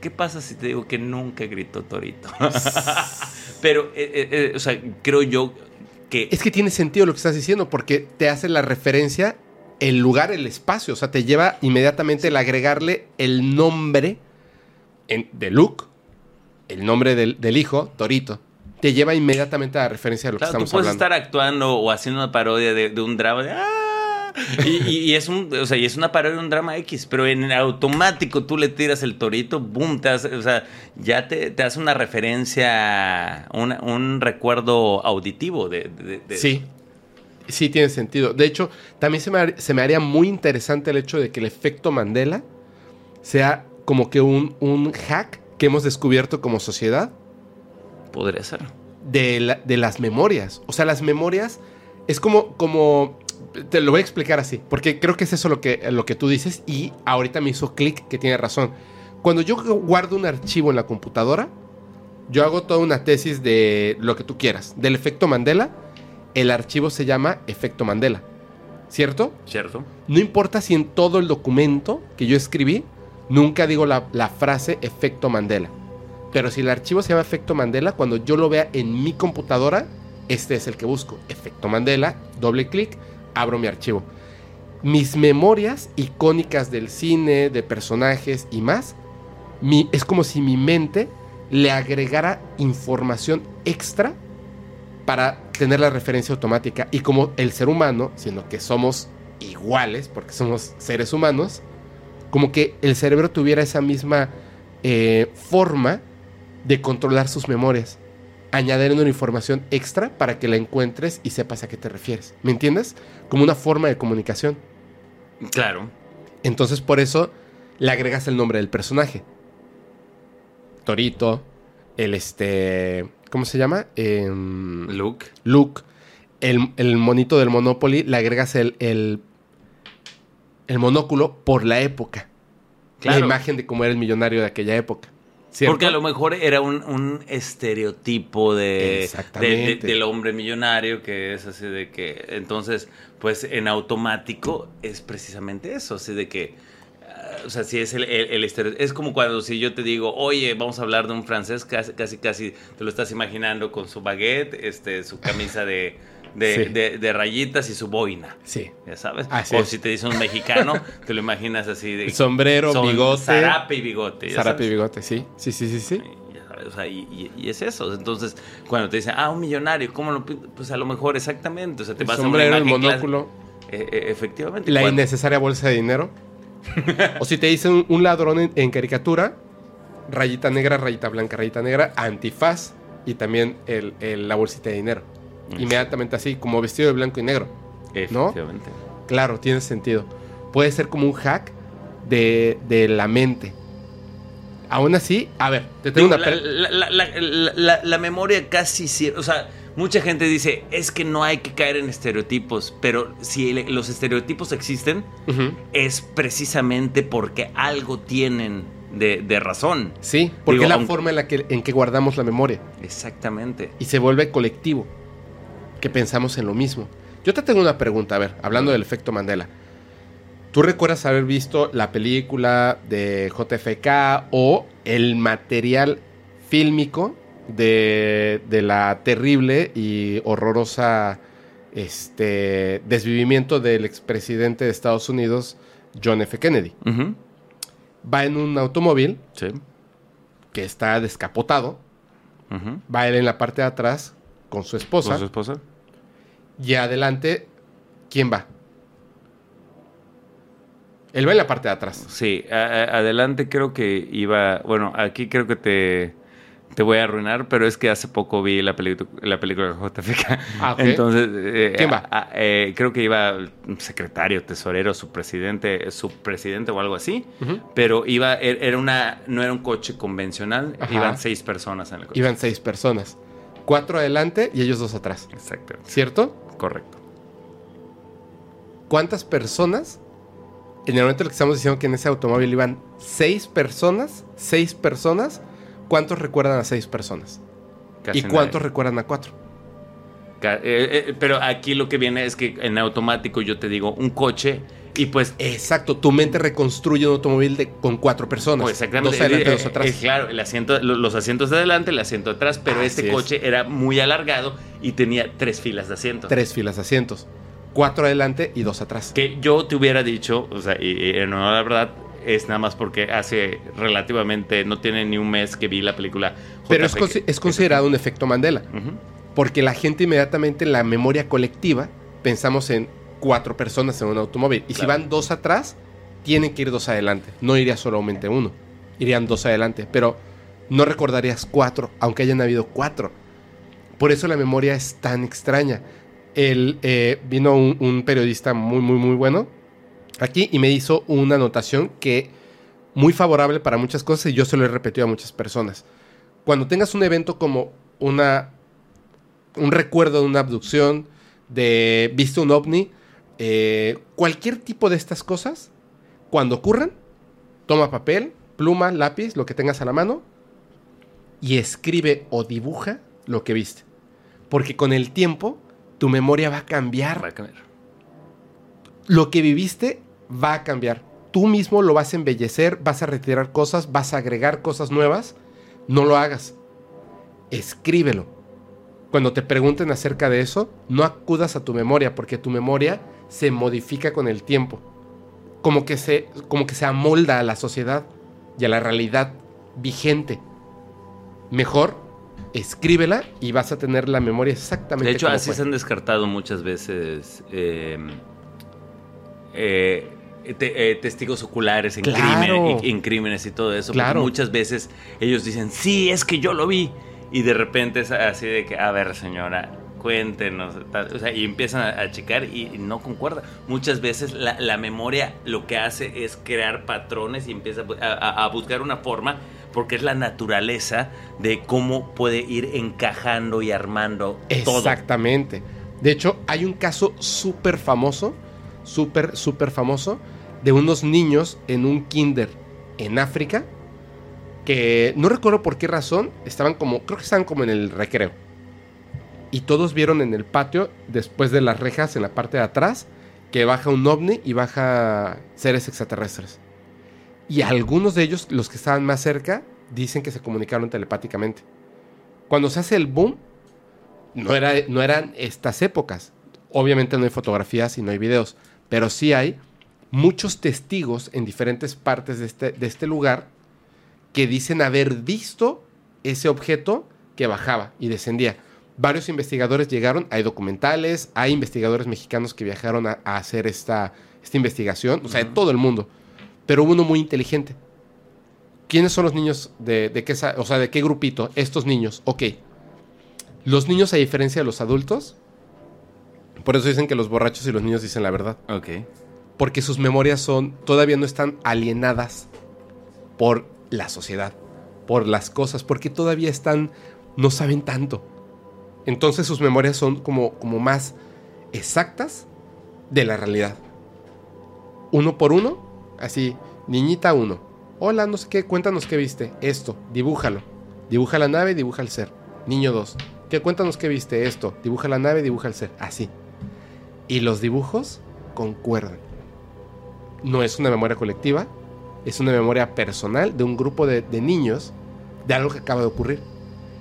¿qué pasa si te digo que nunca gritó Torito? *laughs* Pero, eh, eh, eh, o sea, creo yo que... Es que tiene sentido lo que estás diciendo, porque te hace la referencia, el lugar, el espacio. O sea, te lleva inmediatamente el agregarle el nombre en- de Luke, el nombre del, del hijo, Torito. Te lleva inmediatamente a la referencia de lo que Claro, tú estamos puedes hablando. estar actuando o haciendo una parodia de, de un drama de ¡ah! Y, y- y es un, o sea, y es una parodia de un drama X, pero en automático tú le tiras el torito, boom, te hace- o sea, ya te, te hace una referencia, una- un recuerdo auditivo de, de- de- Sí, sí tiene sentido. De hecho, también se me, se me haría muy interesante el hecho de que el efecto Mandela sea como que un, un hack que hemos descubierto como sociedad Podría ser. de, la- de las memorias. O sea, las memorias es como, como, te lo voy a explicar así, porque creo que es eso lo que, lo que tú dices y ahorita me hizo clic que tiene razón. Cuando yo guardo un archivo en la computadora, yo hago toda una tesis de lo que tú quieras, del efecto Mandela, el archivo se llama efecto Mandela, ¿cierto? ¿Cierto? No importa si en todo el documento que yo escribí, nunca digo la, frase efecto Mandela. Pero si el archivo se llama efecto Mandela, cuando yo lo vea en mi computadora, este es el que busco. Efecto Mandela, doble clic, abro mi archivo. Mis memorias icónicas del cine, de personajes y más, es como si mi mente le agregara información extra para tener la referencia automática. Y como el ser humano, siendo que somos iguales, porque somos seres humanos, como que el cerebro tuviera esa misma eh, forma de controlar sus memorias, añadiendo una información extra para que la encuentres y sepas a qué te refieres. ¿Me entiendes? Como una forma de comunicación. Claro. Entonces por eso le agregas el nombre del personaje. Torito, el este, ¿cómo se llama? Em, Luke. Luke, el, el monito del Monopoly, le agregas el, el, el monóculo por la época. Claro. La imagen de cómo era el millonario de aquella época. ¿cierto? Porque a lo mejor era un, un estereotipo de, de- del hombre millonario que es así de que entonces pues en automático es precisamente eso, así de que ah, o sea, si es el, el, el estereo- es como cuando si yo te digo, oye, vamos a hablar de un francés, casi, casi, casi te lo estás imaginando con su baguette, este, su camisa de, de, Sí. de- de rayitas y su boina, Sí. ya sabes. Así o es. si te dice un mexicano, te lo imaginas así de El *laughs* sombrero, son bigote. Zarape y bigote. Zarape y bigote, sí. Sí, sí, sí, ya sabes, o sea, y, y- y es eso. Entonces, cuando te dicen, ah, un millonario, ¿cómo lo pi-?" Pues a lo mejor exactamente. O sea, te El vas sombrero, a el una imagen monóculo. Eh, eh, efectivamente. la cuando- innecesaria bolsa de dinero. *laughs* o si te dicen un, un ladrón en, en caricatura, rayita negra, rayita blanca, rayita negra, antifaz y también el- el- la bolsita de dinero. Inmediatamente así, como vestido de blanco y negro. ¿no? Claro, tiene sentido. Puede ser como un hack de, de la mente. Aún así, a ver, te tengo Digo, una... la, la- la- la- la- la- la memoria casi. O sea, mucha gente dice, es que no hay que caer en estereotipos. Pero si el- los estereotipos existen, Ujú. es precisamente porque algo tienen de, de razón. Sí, porque Digo, es la aunque- forma en la que, en que guardamos la memoria. Exactamente. y se vuelve colectivo, que pensamos en lo mismo. Yo te tengo una pregunta, a ver, hablando del efecto Mandela. ¿Tú recuerdas haber visto la película de JFK o el material fílmico de, de la terrible y horrorosa este, desvivimiento del expresidente de Estados Unidos, John F. Kennedy? Va en un automóvil Sí. que está descapotado, Ujú. va él en la parte de atrás con su esposa. ¿Con su esposa? Y adelante, ¿quién va? Él va en la parte de atrás. Sí, adelante creo que iba, bueno, aquí creo que te, te voy a arruinar, pero es que hace poco vi la, la película de JFK. Ah. *laughs* Entonces, eh, ¿Quién va? a- a- eh, creo que iba un secretario, tesorero, subpresidente, subpresidente o algo así. Pero iba, er- era una, no era un coche convencional, Ajá. iban seis personas en el coche. Iban seis personas. Cuatro adelante y ellos dos atrás. Exacto, ¿Cierto? Correcto. ¿Cuántas personas? En el momento en el que estamos diciendo que en ese automóvil iban seis personas, seis personas, ¿cuántos recuerdan a seis personas? Casi ¿Y cuántos recuerdan a cuatro? Eh, eh, pero aquí lo que viene es que en automático yo te digo un coche y pues Exacto, tu mente reconstruye un automóvil de, con cuatro personas. Pues exactamente. Dos adelante, Eh, dos atrás. eh, claro, el asiento, lo- los asientos de adelante, el asiento de atrás, pero este es. coche era muy alargado y tenía tres filas de asientos. Tres filas de asientos. Cuatro adelante y dos atrás. Que yo te hubiera dicho, o sea, y, y no, la verdad, es nada más porque hace relativamente, no tiene ni un mes que vi la película. Pero es, es considerado un efecto Mandela. Ujú. Porque la gente inmediatamente en la memoria colectiva pensamos en cuatro personas en un automóvil. Y si van dos atrás, tienen que ir dos adelante. No iría solamente uno. Irían dos adelante. Pero no recordarías cuatro, aunque hayan habido cuatro. Por eso la memoria es tan extraña. El, eh, vino un, un periodista muy, muy, muy bueno aquí y me hizo una anotación que muy favorable para muchas cosas y yo se lo he repetido a muchas personas. Cuando tengas un evento como una un recuerdo de una abducción, de viste un ovni, eh, cualquier tipo de estas cosas, cuando ocurran, toma papel, pluma, lápiz, lo que tengas a la mano, y escribe o dibuja lo que viste. Porque con el tiempo, tu memoria va a cambiar. Va a cambiar. Lo que viviste va a cambiar. Tú mismo lo vas a embellecer, vas a retirar cosas, vas a agregar cosas nuevas. No lo hagas. Escríbelo. Cuando te pregunten acerca de eso, no acudas a tu memoria, porque tu memoria se modifica con el tiempo. Como que se, como que se amolda a la sociedad y a la realidad vigente. Mejor, escríbela y vas a tener la memoria exactamente De hecho, como así fue. se han descartado muchas veces eh, eh, te- eh, testigos oculares en, Claro. crimen- en crímenes y todo eso. Claro. Muchas veces ellos dicen, sí, es que yo lo vi. Y de repente es así de que, a ver, señora, cuéntenos. o sea, y empiezan a, a checar y, no concuerda. Muchas veces la, la memoria lo que hace es crear patrones y empieza a, buscar una forma porque es la naturaleza de cómo puede ir encajando y armando. Exactamente. De hecho, hay un caso súper famoso, súper, súper famoso, de unos niños en un kinder en África que no recuerdo por qué razón estaban como, creo que estaban como en el recreo. Y todos vieron en el patio, después de las rejas, en la parte de atrás, que baja un ovni y baja seres extraterrestres. Y algunos de ellos, los que estaban más cerca, dicen que se comunicaron telepáticamente. Cuando se hace el boom, no, era, no eran estas épocas. Obviamente no hay fotografías y no hay videos, pero sí hay muchos testigos en diferentes partes de este, de este lugar que dicen haber visto ese objeto que bajaba y descendía. Varios investigadores llegaron, hay documentales, hay investigadores mexicanos que viajaron a, a hacer esta, esta investigación, o sea, de todo el mundo. Pero hubo uno muy inteligente. ¿Quiénes son los niños de, de qué, o sea, de qué grupito? Estos niños. Ok. Los niños, a diferencia de los adultos, por eso dicen que los borrachos y los niños dicen la verdad. Ok. Porque sus memorias son, todavía no están alienadas por la sociedad, por las cosas, porque todavía están, no saben tanto. Entonces sus memorias son como, como más exactas de la realidad. Uno por uno, así, niñita uno. Hola, no sé qué, cuéntanos qué viste. Esto, dibújalo. Dibuja la nave, dibuja el ser. Niño 2. ¿Qué cuéntanos qué viste? Esto, dibuja la nave, dibuja el ser. Así. Y los dibujos concuerdan. No es una memoria colectiva, es una memoria personal de un grupo de, de niños de algo que acaba de ocurrir.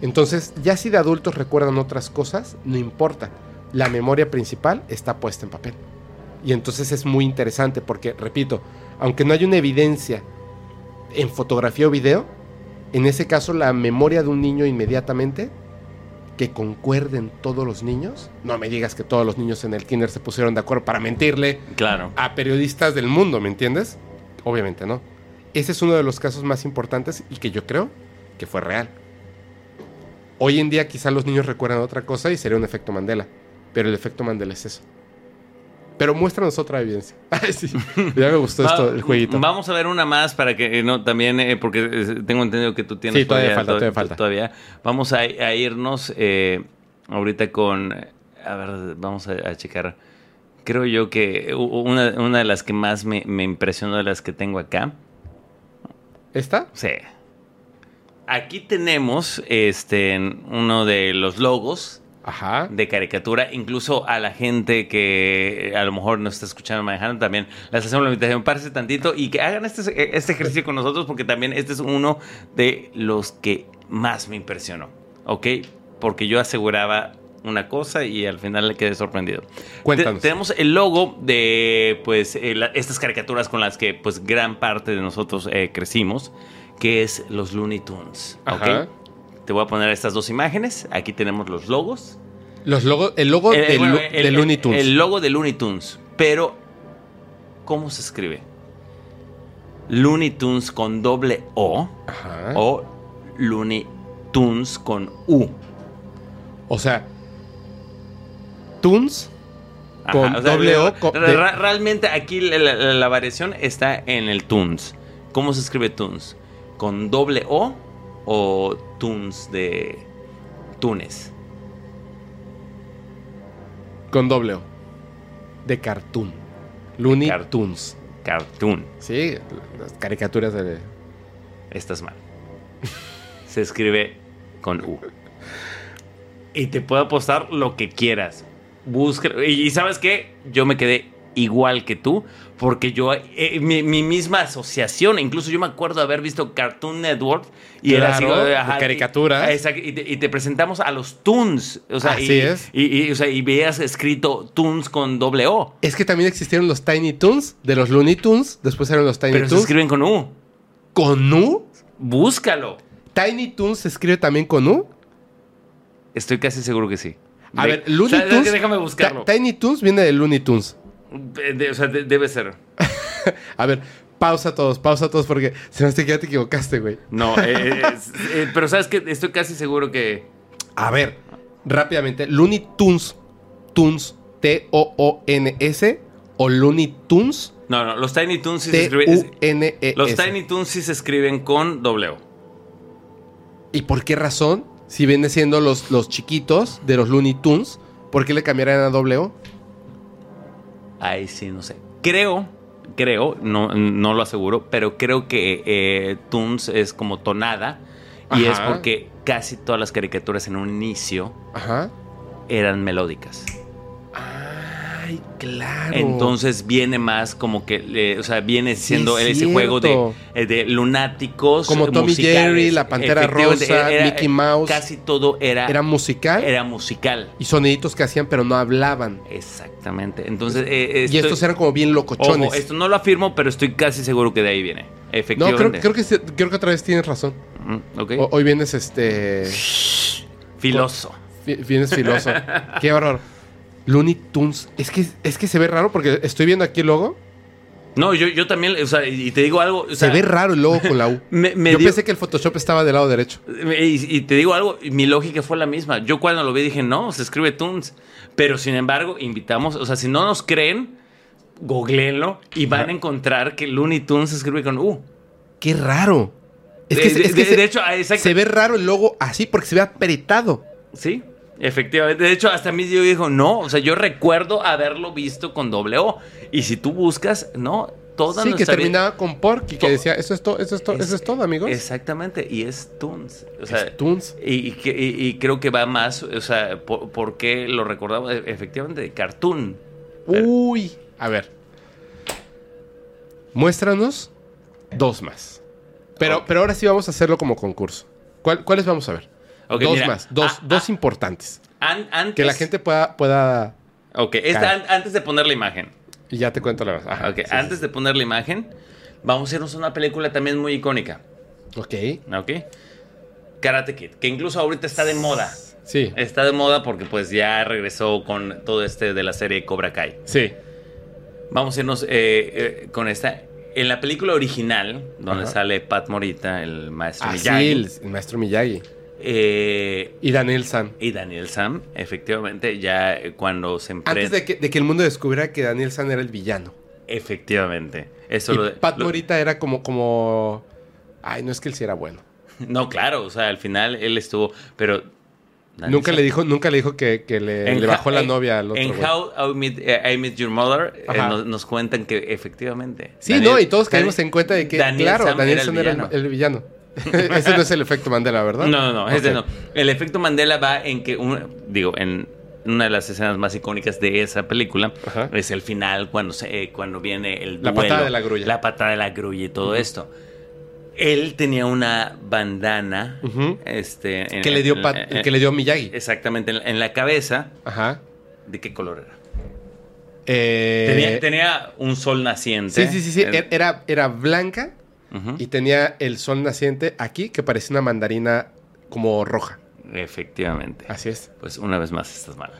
Entonces, ya si de adultos recuerdan otras cosas, no importa. La memoria principal está puesta en papel. Y entonces es muy interesante porque, repito, aunque no hay una evidencia en fotografía o video, en ese caso la memoria de un niño inmediatamente, que concuerden todos los niños, no me digas que todos los niños en el kinder se pusieron de acuerdo para mentirle Claro. a periodistas del mundo, ¿me entiendes? Obviamente no. Ese es uno de los casos más importantes y que yo creo que fue real. Hoy en día quizá los niños recuerdan otra cosa y sería un efecto Mandela. Pero el efecto Mandela es eso. Pero muéstranos otra evidencia. *laughs* Ay, sí. Ya me gustó esto, el jueguito. Vamos a ver una más para que no también eh, porque eh, tengo entendido que tú tienes Sí, todavía falta, to- todavía falta. todavía. Vamos a, a irnos eh, ahorita con a ver, vamos a, a checar. Creo yo que una, una de las que más me, me impresionó de las que tengo acá. ¿Esta? Sí. Aquí tenemos este uno de los logos Ajá. de caricatura, incluso a la gente que a lo mejor nos está escuchando manejando también, les hacemos la invitación, párese tantito y que hagan este, este ejercicio con nosotros porque también este es uno de los que más me impresionó, ¿ok? Porque yo aseguraba una cosa y al final le quedé sorprendido. Cuéntanos. Te- tenemos el logo de pues eh, la- estas caricaturas con las que pues gran parte de nosotros eh, crecimos, que es los Looney Tunes. Ajá. Te voy a poner estas dos imágenes. Aquí tenemos los logos. Los logo, el logo Eh, de, bueno, Lu- el- de Looney Tunes. El logo de Looney Tunes. Pero, ¿cómo se escribe? Looney Tunes con doble O Ajá. o Looney Tunes con U. O sea, Tunes Ajá, Con doble O, con- re- de- ra- realmente aquí la, la- la variación está en el Tunes. ¿Cómo se escribe Tunes? ¿Con doble O o Tunes de Tunes? con doble O. De cartoon. Looney Car- Tunes. Cartoon. Sí, las caricaturas de... Estás mal. Se escribe con U. Y te puedo apostar lo que quieras. Busca. Y, sabes qué? Yo me quedé igual que tú. Porque yo, eh, mi, mi misma asociación, incluso yo me acuerdo de haber visto Cartoon Network y era así, Claro, eh, de ajá, caricaturas. exacto, y, te, y te presentamos a los Toons. O sea, Así y, es. Y, y, o sea, y veías escrito Toons con doble O. Es que también existieron los Tiny Toons, de los Looney Tunes, después eran los Tiny Pero se Toons. escriben con U. ¿Con U? Búscalo. ¿Tiny Toons se escribe también con U? Estoy casi seguro que sí. A De- ver, Looney o sea, Tunes... Déjame buscarlo. Tiny Toons viene de Looney Tunes. De- o sea, de- debe ser. *laughs* A ver, pausa todos, pausa todos porque se me hace que ya te equivocaste, güey. No, eh, es- eh, pero sabes que estoy casi seguro que. A ver, rápidamente, Looney Tunes, Tunes, T-O-O-N-S, o Looney Tunes, No, no, los Tiny Toons sí se escriben. es- T-U-N-E-S. Los Tiny Toons sí se escriben con O. ¿Y por qué razón? Si viene siendo los, los chiquitos de los Looney Tunes, ¿por qué le cambiarían a O? Ahí sí, no sé. Creo, creo, no, no lo aseguro, pero creo que eh, Toons es como tonada. Y es porque casi todas las caricaturas en un inicio Ajá. eran melódicas. Ay, claro. Entonces viene más como que, eh, o sea, viene siendo es ese juego de, eh, de lunáticos. Como Tom y musicales. Jerry, La Pantera Rosa, Mickey Mouse. Casi todo era, Era musical era musical. y soniditos que hacían, pero no hablaban. Exactamente. Entonces, eh, Y estos eran como bien locochones. Ojo, esto no lo afirmo, pero estoy casi seguro que de ahí viene. no, Efectivamente. creo, creo, que, creo que otra vez tienes razón. Mm. O- hoy vienes este. Filoso. fi- Vienes filoso. *laughs* Qué horror. Looney Tunes. Es que, es que se ve raro porque estoy viendo aquí el logo. No, yo, yo también, o sea, y te digo algo. o sea, se ve raro el logo con la U. *laughs* Me- me Yo dio- pensé que el Photoshop estaba del lado derecho. Y, y te digo algo, mi lógica fue la misma. Yo cuando lo vi dije, no, se escribe Toons. Pero sin embargo, invitamos, o sea, si no nos creen, googleenlo y van a encontrar que Looney Tunes se escribe con U. Qué raro. Es que, de- es que de- se, de hecho, exacto. se ve raro el logo así porque se ve apretado. Sí, efectivamente. De hecho, hasta a mí yo dijo, no, o sea, yo recuerdo haberlo visto con doble O. Y si tú buscas, no, toda sí, que nuestra vida- terminaba con Porky, que decía, eso es, todo, eso es, todo, eso es todo, amigos. Exactamente, y es Toons. O sea, Es Toons. Y, creo que va más, o sea, por, por qué lo recordamos E- efectivamente de Cartoon. Uy. A ver. Muéstranos dos más. Pero, pero ahora sí vamos a hacerlo como concurso. ¿Cuál- ¿Cuáles vamos a ver? Dos mira. más. Dos, Ah, dos ah. importantes. An- antes, Que la gente pueda... pueda Ok, esta Cara. an- antes de poner la imagen. y ya te cuento la verdad. Ajá, Ok, sí, sí, antes de poner la imagen, vamos a irnos a una película también muy icónica. sí. Ok. Ok. Karate Kid, que incluso ahorita está de moda. Sí. Está de moda porque pues ya regresó con todo este de la serie Cobra Kai. Sí. Vamos a irnos eh, eh, con esta. En la película original, donde Ajá. sale Pat Morita, el maestro Ah, sí, Miyagi, el, el maestro Miyagi. Eh, Y Daniel San. y Daniel Sam, efectivamente, ya eh, cuando se Antes emprende. de que, de que el mundo descubriera que Daniel San era el villano. Efectivamente. Eso y lo, Pat lo- Morita era como, como... Ay, no es que él sí era bueno. *laughs* No, claro, o sea, al final él estuvo. Pero. Daniel Nunca Sam- le dijo, nunca le dijo que, que le, bajó la en- novia al otro. En. How I Met, eh, I Met Your Mother eh, nos, nos cuentan que efectivamente. Sí, Daniel- no, y todos caímos en cuenta de que, Daniel claro, Sam Daniel era San era el, villano. el villano. *laughs* Ese no es el efecto Mandela, ¿verdad? No, no, no, ese no. El efecto Mandela va en que, un- digo, en una de las escenas más icónicas de esa película Ajá. es el final cuando se, eh, cuando viene el La duelo, patada de la grulla. la patada de la grulla y todo esto. Él tenía una bandana, este, en- Que le dio, en- Pat- en- que le dio Miyagi. exactamente en, la cabeza. Ajá. ¿De qué color era? Eh, Tenía, tenía un sol naciente. sí, sí, sí, sí. Eh, Era, era blanca y tenía el sol naciente aquí que parecía una mandarina como roja. Efectivamente. Así es. Pues una vez más estás mal.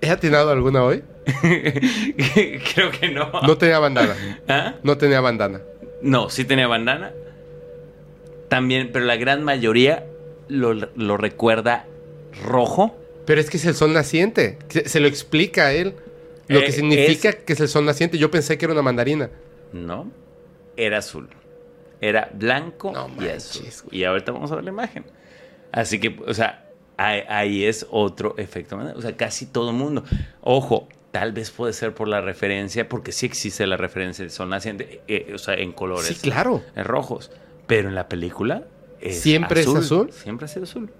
¿He atinado alguna hoy? *laughs* Creo que no. No tenía bandana. ¿Ah? No tenía bandana. No, sí tenía bandana. También, pero la gran mayoría lo, lo recuerda rojo. Pero es que es el sol naciente. Se, se lo explica a él. Lo Eh, que significa es- que es el sol naciente. Yo pensé que era una mandarina. No, era azul. Era blanco No y manches, azul. güey. Y ahorita vamos a ver la imagen. Así que, o sea, ahí, ahí es otro efecto. O sea, casi todo el mundo. Ojo, tal vez puede ser por la referencia, porque sí existe la referencia del sol naciente, eh, o sea, en colores. Sí, claro. En rojos. Pero en la película es ¿Siempre es azul? Siempre ha sido azul.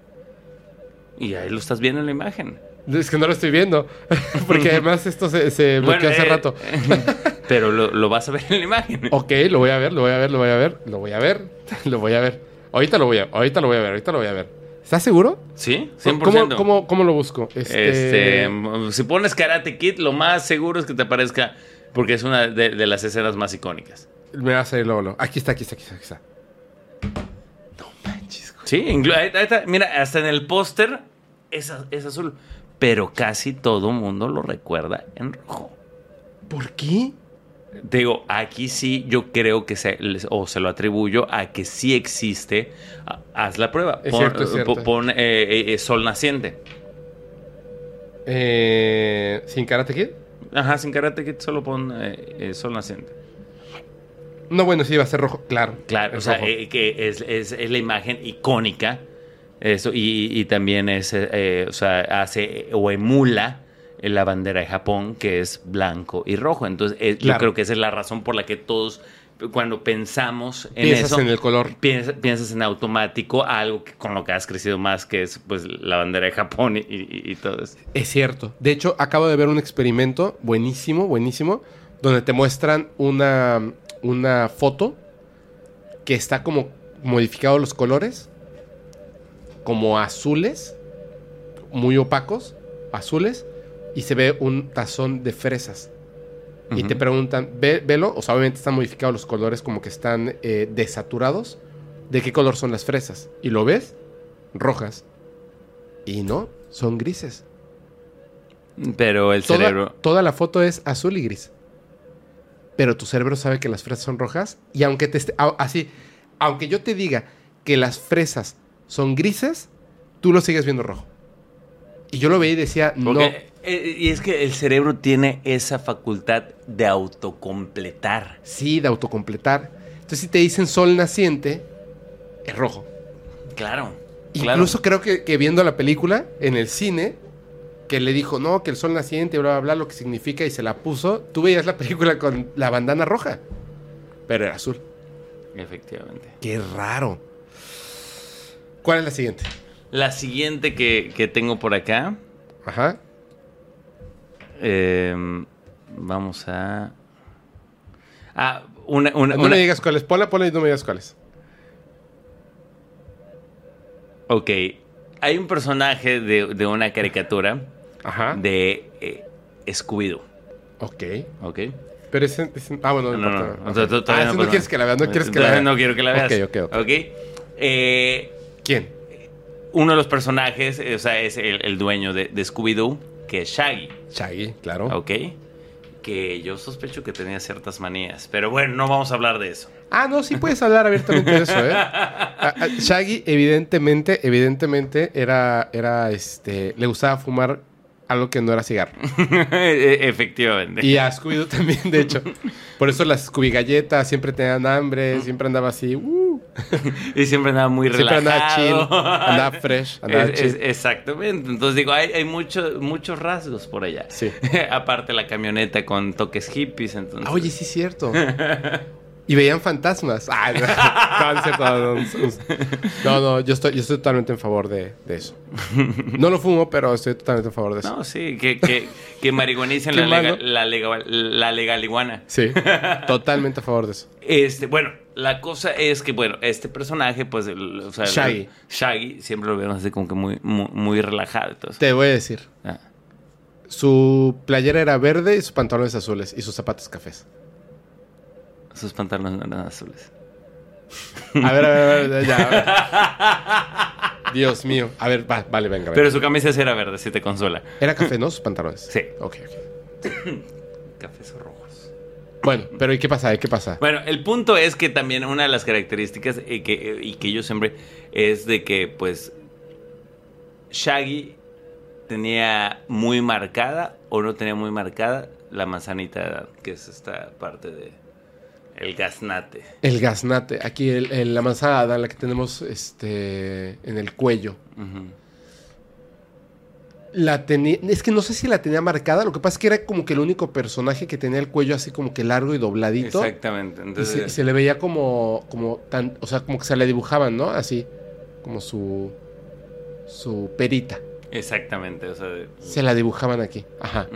Y ahí lo estás viendo en la imagen. Es que no lo estoy viendo. *laughs* Porque además esto se, se bloqueó hace eh, rato. *laughs* pero lo, lo vas a ver en la imagen. Ok, lo voy a ver, lo voy a ver, lo voy a ver, lo voy a ver, *laughs* lo voy a ver. Ahorita lo voy a, ahorita lo voy a ver, ahorita lo voy a ver. ¿Estás seguro? Sí, 100%. ¿Cómo, cómo, cómo lo busco? Este, m- si pones Karate Kid, lo más seguro es que te aparezca, porque es una de, de las escenas más icónicas. Me va a salir luego. Aquí está, aquí está, aquí está. Aquí está. No manches, güey. Sí, ahí- está. mira, hasta en el póster es, es azul, pero casi todo mundo lo recuerda en rojo. ¿Por qué? Digo, aquí sí yo creo que se, o se lo atribuyo a que sí existe. haz la prueba. Es pon cierto, es cierto. po- pon, eh, eh, eh, sol naciente. Eh, ¿Sin Karate Kid? Ajá, sin Karate Kid solo pon sol naciente. No, bueno, sí, va a ser rojo, claro. Claro, o sea, que es, es- es la imagen icónica. Eso, y, y también es, eh, o sea, hace o emula la bandera de Japón, que es blanco y rojo. Entonces, eh, yo creo que esa es la razón por la que todos, cuando pensamos en Piensas eso, en el color. piensa- piensas en automático algo que- con lo que has crecido más, que es pues la bandera de Japón y, y- y todo eso. Es cierto. De hecho, acabo de ver un experimento buenísimo, buenísimo, donde te muestran una, una foto que está como modificado los colores, como azules, muy opacos, azules, y se ve un tazón de fresas. Y te preguntan, "Ve- velo, o sea, obviamente están modificados los colores como que están eh, desaturados. ¿De qué color son las fresas? Y lo ves, rojas. Y no, son grises. Pero el Toda, cerebro... toda la foto es azul y gris. Pero tu cerebro sabe que las fresas son rojas. Y aunque te esté, así, aunque yo te diga que las fresas son grises, tú lo sigues viendo rojo. Y yo lo veía y decía, no. Porque, eh, y es que el cerebro tiene esa facultad de autocompletar. Sí, de autocompletar. Entonces, si te dicen sol naciente, es rojo. Claro. claro. Incluso creo que, que viendo la película en el cine, que le dijo, no, que el sol naciente, bla, bla, bla, lo que significa, y se la puso, tú veías la película con la bandana roja. Pero era azul. Efectivamente. Qué raro. ¿Cuál es la siguiente? La siguiente que, que tengo por acá. Ajá. eh, vamos a. Ah, una. una, No una- me digas cuáles. Ponla, ponla y no me digas cuáles. Ok. Hay un personaje de, de una caricatura Ajá. de eh, Scooby-Doo. Ok. ¿Ok? Pero ese, ese- Ah, bueno, No, no, no. Tú- tú Ah, no quieres que la veas, no quieres que la veas. No quiero que la veas. Ok, ok, ok. ¿Ok? Eh, ¿Quién? uno de los personajes, o sea, es el, el dueño de, de Scooby-Doo, que es Shaggy. Shaggy, claro. ¿Ok? que yo sospecho que tenía ciertas manías. Pero bueno, no vamos a hablar de eso. Ah, no, sí puedes hablar abiertamente de eso, ¿eh? *laughs* Ah, ah, Shaggy, evidentemente, evidentemente, era, era, este, le gustaba fumar algo que no era cigarro. *laughs* E- Efectivamente. Y a Scooby-Doo también, de hecho. Por eso las Scooby galletas siempre tenían hambre, siempre andaba así, uh, *laughs* Y siempre andaba muy siempre andaba chill, relajado. andaba *laughs* fresh, andaba Es- exactamente. Entonces digo, hay, hay mucho- muchos rasgos por allá. Sí. *laughs* Aparte la camioneta con toques hippies. Entonces... Ah, oye, sí es cierto. Y veían fantasmas. Ah, no, no, no yo estoy, yo estoy totalmente en favor de, de eso. No lo fumo, pero estoy totalmente en favor de eso. No, sí, que, que, que marihuanicen la, lega- malo. la, lega- la legal iguana. Sí, totalmente a favor de eso. Este, bueno, la cosa es que, bueno, este personaje, pues, el- o sea, Shaggy. Shaggy, siempre lo vemos así como que muy, muy, muy relajado. y todo eso. Te voy a decir, Ah. su playera era verde y sus pantalones azules y sus zapatos cafés. Sus pantalones eran azules. A ver, a ver, a ver, ya. a ver. *laughs* Dios mío. A ver, va, vale, venga, venga. Pero su camisa era verde, si te consuela. Era café, ¿no? Sus pantalones. Sí. Ok, ok. Cafés o rojos. Bueno, pero ¿y qué pasa? ¿Y qué pasa? Bueno, el punto es que también una de las características y que, y que yo siempre es de que, pues, Shaggy tenía muy marcada o no tenía muy marcada la manzanita que es esta parte de el gaznate. El gaznate. Aquí el- el- la manzana la que tenemos este, en el cuello. La tenía. Es que no sé si la tenía marcada. Lo que pasa es que era como que el único personaje que tenía el cuello así como que largo y dobladito. Exactamente. Y se, Entonces, se le veía como, como tan, o sea, como que se le dibujaban, ¿no? Así, como su, su perita. exactamente. O sea, de- Se la dibujaban aquí. Ajá.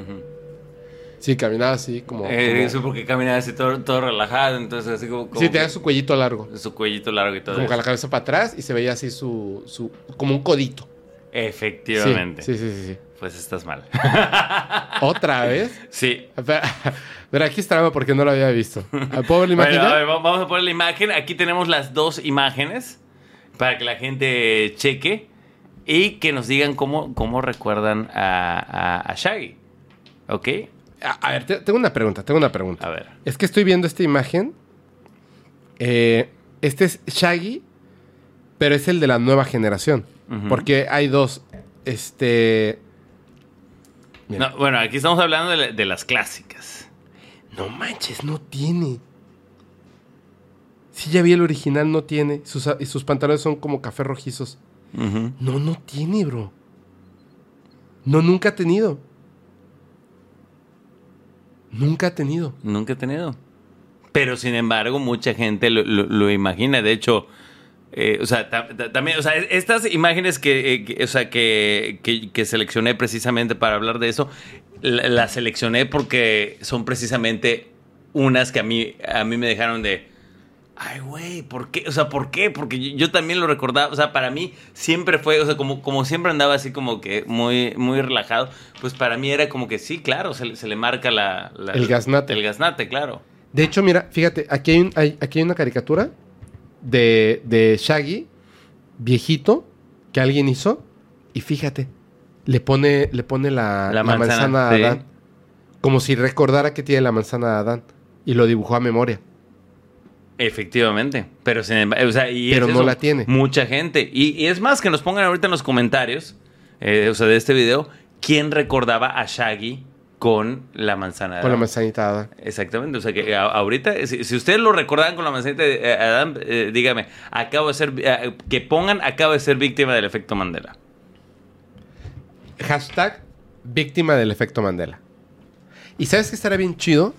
Sí, caminaba así como. Eh, como- Eso porque caminaba así todo, todo relajado, entonces así como... como sí, tenía que- su cuellito largo. su cuellito largo y todo Como con eso. la cabeza para atrás y se veía así su, su. como un codito. Efectivamente. Sí, sí, sí, sí. Pues estás mal. *laughs* Otra vez. sí. Pero, *laughs* pero aquí estaba porque no lo había visto. ¿Puedo ver la imagen? Bueno, ya? a ver, va- vamos a poner la imagen. Aquí tenemos las dos imágenes para que la gente cheque y que nos digan cómo, cómo recuerdan a, a- a Shaggy. ¿Ok? A, a ver, te- tengo una pregunta, tengo una pregunta. A ver. Es que estoy viendo esta imagen. Eh, este es Shaggy, pero es el de la nueva generación. Porque hay dos. Este. No, bueno, aquí estamos hablando de, la- de las clásicas. No manches, no tiene. Si ya vi el original, no tiene. Sus, y sus pantalones son como café rojizos. No, no tiene, bro. No, nunca ha tenido. Nunca ha tenido. Nunca he tenido. Pero sin embargo, mucha gente lo, lo- lo imagina. De hecho, eh, o sea, ta- ta- también, o sea, estas imágenes que, eh, que- o sea, que, que- que seleccioné precisamente para hablar de eso, la- las seleccioné porque son precisamente unas que a mí, a mí me dejaron de. Ay, güey, ¿por qué? O sea, ¿por qué? Porque yo, yo también lo recordaba, o sea, para mí siempre fue, o sea, como, como siempre andaba así como que muy, muy relajado, pues para mí era como que sí, claro, se, le- se le marca la, la- El gaznate. El gaznate, claro. De hecho, mira, fíjate, aquí hay, un- hay- aquí hay una caricatura de, de Shaggy, viejito, que alguien hizo. Y fíjate, le pone, le pone la, La la manzana, a. Adán. Como si recordara que tiene la manzana de Adán. Y lo dibujó a memoria. Efectivamente. Pero sin embargo, o sea, y Pero es no eso, la tiene. Mucha gente. Y, y es más, que nos pongan ahorita en los comentarios, eh, o sea, de este video, quién recordaba a Shaggy con la manzana de Con la manzanita de Adán. Exactamente, o sea que a- ahorita, si, si ustedes lo recordaban con la manzanita de eh, Adán, eh, dígame, acabo de ser, eh, que pongan, acabo de ser víctima del efecto Mandela. Hashtag víctima del efecto Mandela. Y sabes que estaría bien chido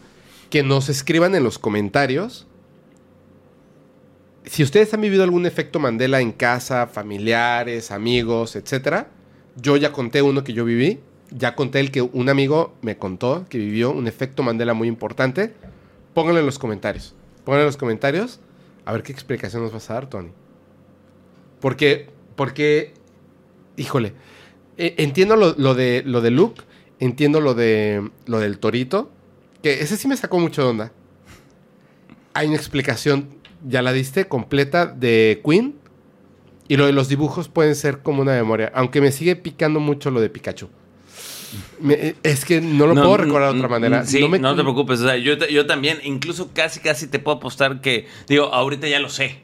que nos escriban en los comentarios. Si ustedes han vivido algún efecto Mandela en casa, familiares, amigos, etcétera. Yo ya conté uno que yo viví. Ya conté el que un amigo me contó que vivió un efecto Mandela muy importante. Pónganlo en los comentarios. Pónganlo en los comentarios. A ver qué explicación nos vas a dar, Tony. Porque, porque, híjole, eh, entiendo lo, lo de, lo de Luke, entiendo lo, de, lo del torito, que ese sí me sacó mucho de onda. Hay una explicación, ya la diste, completa de Queen. Y lo de los dibujos pueden ser como una memoria, aunque me sigue picando mucho lo de Pikachu. Me- es que no lo puedo recordar de otra manera. Sí, no, me- te preocupes. O sea, yo, yo también, incluso casi, casi te puedo apostar que, digo, ahorita ya lo sé.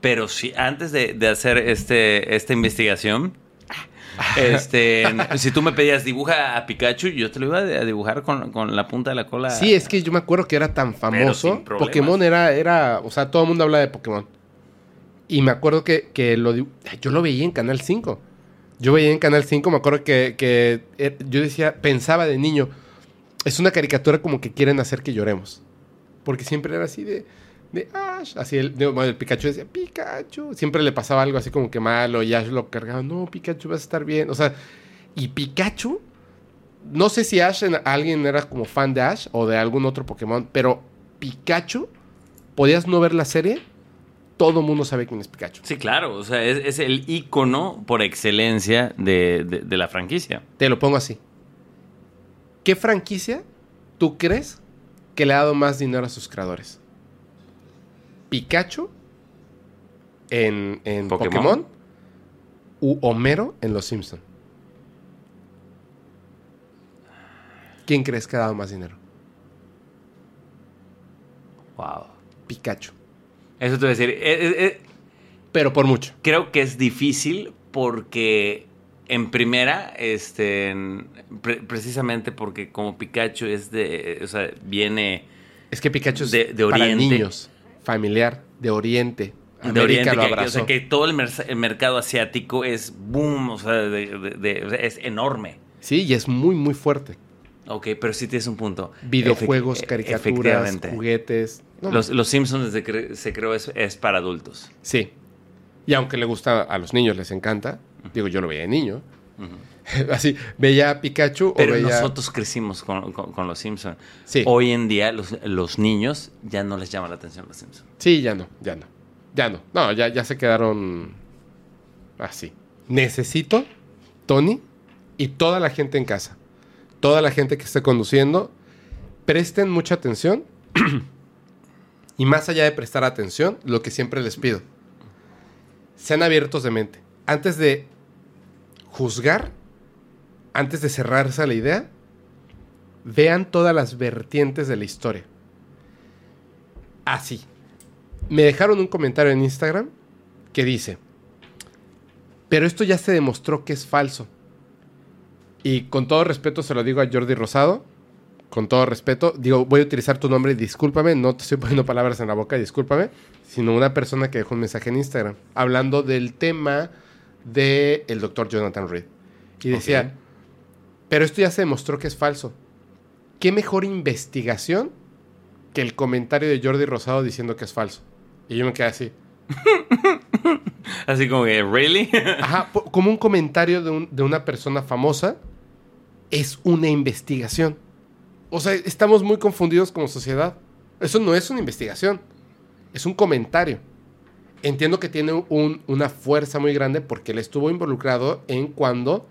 Pero si antes de, de hacer este, esta investigación, *laughs* este, si tú me pedías dibuja a Pikachu, yo te lo iba a dibujar con, con la punta de la cola. Sí, es que yo me acuerdo que era tan famoso. Pokémon era, era, o sea, todo el mundo habla de Pokémon. Y me acuerdo que, que lo, yo lo veía en Canal 5. Yo veía en Canal 5, me acuerdo que, que, eh, yo decía, pensaba de niño, es una caricatura como que quieren hacer que lloremos. Porque siempre era así de, de Ash, así el, de- Pikachu decía, Pikachu. Siempre le pasaba algo así como que malo y Ash lo cargaba, no, Pikachu vas a estar bien. O sea, y Pikachu, no sé si Ash, en- alguien era como fan de Ash o de algún otro Pokémon, pero Pikachu, podías no ver la serie, todo el mundo sabe quién es Pikachu. Sí, claro. O sea, es, es el icono por excelencia de, de- de la franquicia. Te lo pongo así. ¿Qué franquicia tú crees que le ha dado más dinero a sus creadores? ¿Pikachu en, en Pokémon. Pokémon. u Homero en Los Simpson? ¿Quién crees que ha dado más dinero? Wow. Pikachu. Eso te voy a decir. eh, eh, eh, Pero por mucho. creo que es difícil porque en primera, este, en- pre- precisamente porque como Pikachu es de, o sea, viene Es que Pikachu es De- de para Oriente. niños, familiar, de Oriente. de Oriente, lo que, o sea, que todo el, mer- el mercado asiático es boom, o sea, de- es enorme. Sí, y es muy, muy fuerte. Ok, pero sí tienes un punto. Videojuegos, Efec- caricaturas, juguetes. No, Los, los Simpsons desde que se creó es, es para adultos. Sí. Y aunque le gusta a los niños, les encanta. Digo, yo lo veía de niño. *laughs* Así, veía a Pikachu Pero o veía... nosotros crecimos con, con- con los Simpsons. Sí. Hoy en día los, los niños ya no les llama la atención los Simpsons. Sí, ya no, ya no. Ya no. No, ya, ya se quedaron así. Necesito, Tony, y toda la gente en casa, toda la gente que esté conduciendo, presten mucha atención. *clears throat* y más allá de prestar atención, lo que siempre les pido, sean abiertos de mente. Antes de juzgar, antes de cerrarse a la idea, vean todas las vertientes de la historia. Así. Me dejaron un comentario en Instagram que dice, pero esto ya se demostró que es falso. Y con todo respeto se lo digo a Jordi Rosado, con todo respeto, digo, voy a utilizar tu nombre, discúlpame, no te estoy poniendo palabras en la boca, discúlpame, sino una persona que dejó un mensaje en Instagram hablando del tema del el doctor Jonathan Reed. Y decía, pero esto ya se demostró que es falso. ¿Qué mejor investigación que el comentario de Jordi Rosado diciendo que es falso? Y yo me quedé así. *laughs* Así como que, ¿really? *laughs* Ajá, como un comentario de, un- de una persona famosa es una investigación. O sea, estamos muy confundidos como sociedad. Eso no es una investigación, es un comentario. Entiendo que tiene un- una fuerza muy grande porque él estuvo involucrado en cuando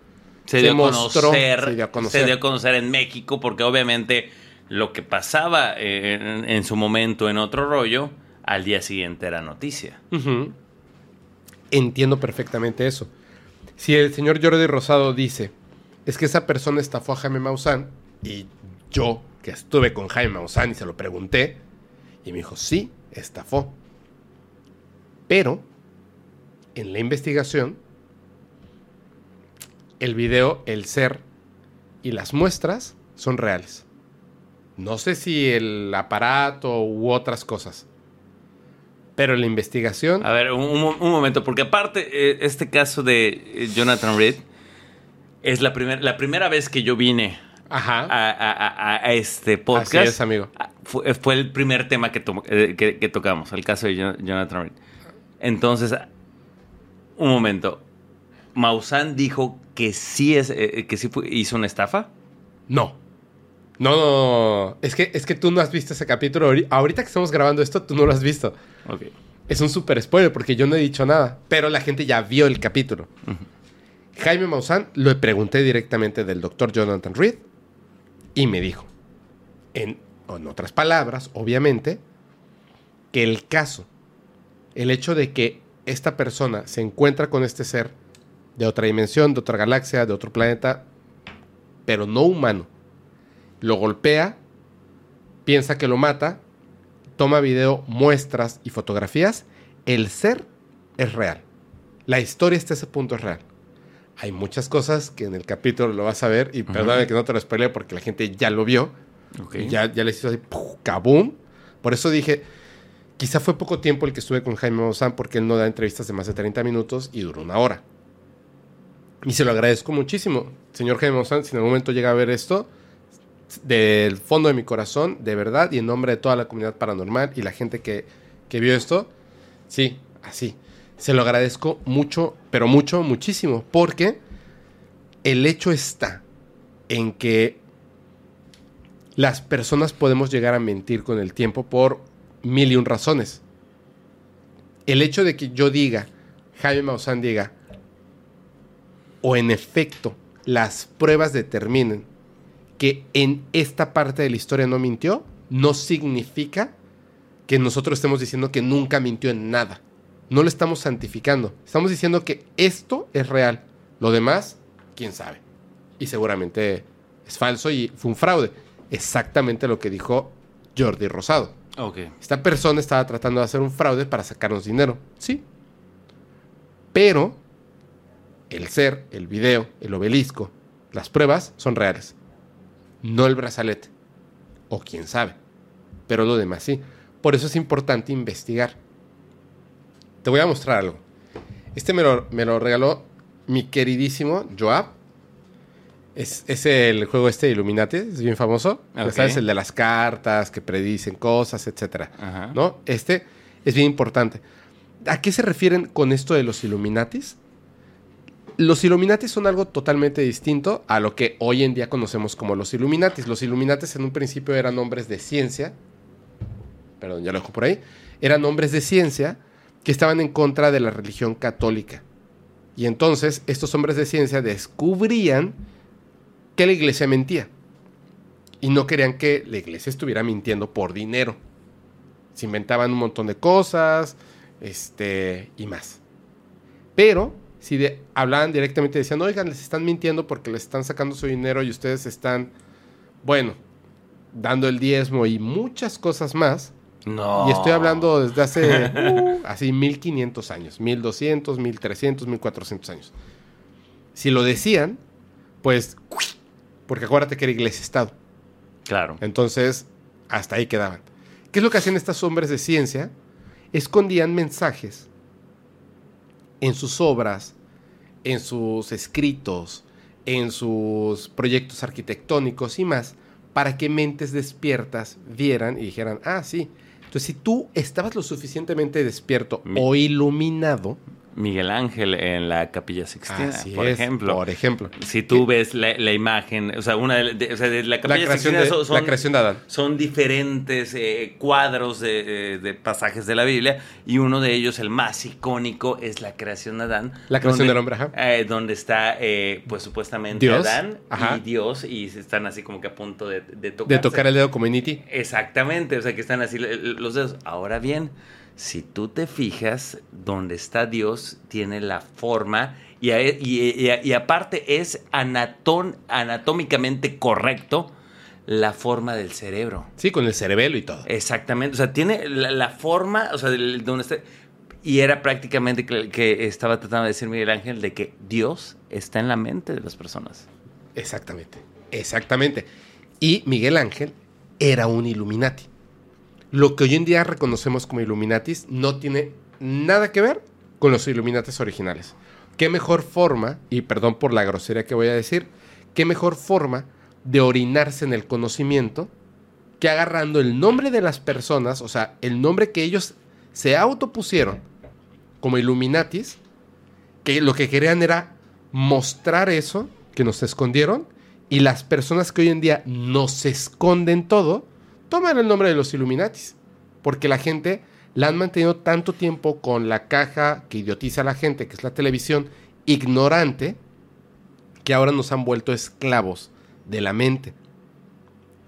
se, Se dio a mostró, conocer, se dio a conocer. se dio a conocer en México porque obviamente lo que pasaba eh, en, en su momento en otro rollo, al día siguiente era noticia. Entiendo perfectamente eso. Si el señor Jordi Rosado dice, es que esa persona estafó a Jaime Maussan, y yo, que estuve con Jaime Maussan se lo pregunté, y me dijo, sí, estafó. Pero, en la investigación, el video, el ser y las muestras son reales. No sé si el aparato u otras cosas. Pero la investigación... A ver, un momento, porque aparte, eh, este caso de eh, Jonathan Reed es la, primer- la primera vez que yo vine Ajá. a, a- a- a este podcast. Así es, amigo. Ah, Fue, fue el primer tema que, to- eh, que- que tocamos, el caso de Jo- Jonathan Reed. Entonces, un momento. Maussan dijo que sí, es, eh, que sí fue- hizo una estafa. No. No, no, no. Es que, es que tú no has visto ese capítulo. Ahori- Ahorita que estamos grabando esto, tú no lo has visto. Ok. Es un super spoiler porque yo no he dicho nada. Pero la gente ya vio el capítulo. Jaime Maussan lo pregunté directamente del doctor Jonathan Reed y me dijo, en, otras palabras, obviamente, que el caso, el hecho de que esta persona se encuentra con este ser de otra dimensión, de otra galaxia, de otro planeta, pero no humano. Lo golpea, piensa que lo mata, toma video, muestras y fotografías. El ser es real. La historia hasta ese punto es real. Hay muchas cosas que en el capítulo lo vas a ver, y perdóname que no te lo spoile porque la gente ya lo vio. Ok. Y Ya, ya les hizo así, ¡puf! ¡kaboom! Por eso dije, quizá fue poco tiempo el que estuve con Jaime Maussan porque él no da entrevistas de más de 30 minutos y duró una hora. Y se lo agradezco muchísimo. Señor Jaime Maussan, si en algún momento llega a ver esto, del fondo de mi corazón, de verdad, y en nombre de toda la comunidad paranormal y la gente que, que vio esto, sí, así. Se lo agradezco mucho, pero mucho, muchísimo, porque el hecho está en que las personas podemos llegar a mentir con el tiempo por mil y un razones. El hecho de que yo diga, Jaime Maussan diga, o en efecto las pruebas determinen que en esta parte de la historia no mintió, no significa que nosotros estemos diciendo que nunca mintió en nada. No lo estamos santificando. Estamos diciendo que esto es real. Lo demás, quién sabe. Y seguramente es falso y fue un fraude. Exactamente lo que dijo Jordi Rosado. Ok. Esta persona estaba tratando de hacer un fraude para sacarnos dinero. Sí. Pero el ser, el video, el obelisco, las pruebas son reales. No el brazalete. O quién sabe. Pero lo demás sí. Por eso es importante investigar. Te voy a mostrar algo. Este me lo, me lo regaló mi queridísimo Joab. Es, es el juego este de Illuminati, es bien famoso. Ya Ok. ¿Sabes? El de las cartas que predicen cosas, etcétera. Ajá. ¿No? Este es bien importante. ¿A qué se refieren con esto de los Illuminatis? Los Illuminatis son algo totalmente distinto a lo que hoy en día conocemos como los Illuminatis. Los Illuminatis en un principio eran hombres de ciencia. Perdón, ya lo dejo por ahí. Eran hombres de ciencia que estaban en contra de la religión católica. Y entonces estos hombres de ciencia descubrían que la iglesia mentía. Y no querían que la iglesia estuviera mintiendo por dinero. Se inventaban un montón de cosas, este, y más. Pero si hablaban directamente, decían, oigan, les están mintiendo porque les están sacando su dinero y ustedes están, bueno, dando el diezmo y muchas cosas más. No. Y estoy hablando desde hace *laughs* uh, así 1500 años, 1200, 1300, 1400 años. Si lo decían, pues, porque acuérdate que era iglesia-estado. Claro. Entonces, hasta ahí quedaban. ¿Qué es lo que hacían estos hombres de ciencia? Escondían mensajes en sus obras, en sus escritos, en sus proyectos arquitectónicos y más, para que mentes despiertas vieran y dijeran, ah, sí. Entonces, si tú estabas lo suficientemente despierto o iluminado, Miguel Ángel en la Capilla Sixtina, así por es, ejemplo. por ejemplo, Si tú ves la, la imagen, o sea, una de, de- o sea, de la la Capilla creación, Sixtina de, son, la creación de Adán. son diferentes eh, cuadros de, eh, de pasajes de la Biblia y uno de ellos, el más icónico, es la creación de Adán. La creación donde- del hombre, ajá. eh, donde está, eh, pues supuestamente Dios, Adán ajá. y Dios y están así como que a punto de, de De tocar el dedo E.T. Exactamente, o sea que están así l- los dedos. Ahora bien, si tú te fijas, donde está Dios tiene la forma y, a- y- y- y aparte es anatón- anatómicamente correcto la forma del cerebro. Sí, con el cerebelo y todo. Exactamente, o sea, tiene la, la forma, o sea, del- donde está... Y era prácticamente que, que estaba tratando de decir Miguel Ángel de que Dios está en la mente de las personas. Exactamente, exactamente. Y Miguel Ángel era un Illuminati. Lo que hoy en día reconocemos como Illuminatis no tiene nada que ver con los Illuminatis originales. ¿Qué mejor forma, y perdón por la grosería que voy a decir, qué mejor forma de orinarse en el conocimiento que agarrando el nombre de las personas, o sea, el nombre que ellos se autopusieron como Illuminatis, que lo que querían era mostrar eso que nos escondieron y las personas que hoy en día nos esconden todo, toman el nombre de los Illuminatis. Porque la gente la han mantenido tanto tiempo con la caja que idiotiza a la gente, que es la televisión, ignorante, que ahora nos han vuelto esclavos de la mente.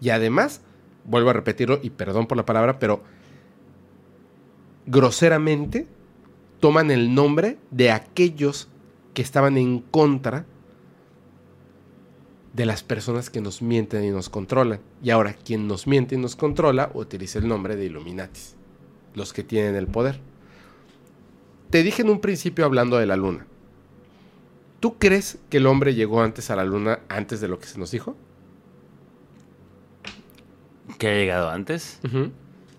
Y además, vuelvo a repetirlo y perdón por la palabra, pero groseramente toman el nombre de aquellos que estaban en contra de las personas que nos mienten y nos controlan. Y ahora, quien nos miente y nos controla utiliza el nombre de Illuminatis, los que tienen el poder. Te dije en un principio hablando de la luna. ¿Tú crees que el hombre llegó antes a la luna antes de lo que se nos dijo? ¿Que ha llegado antes?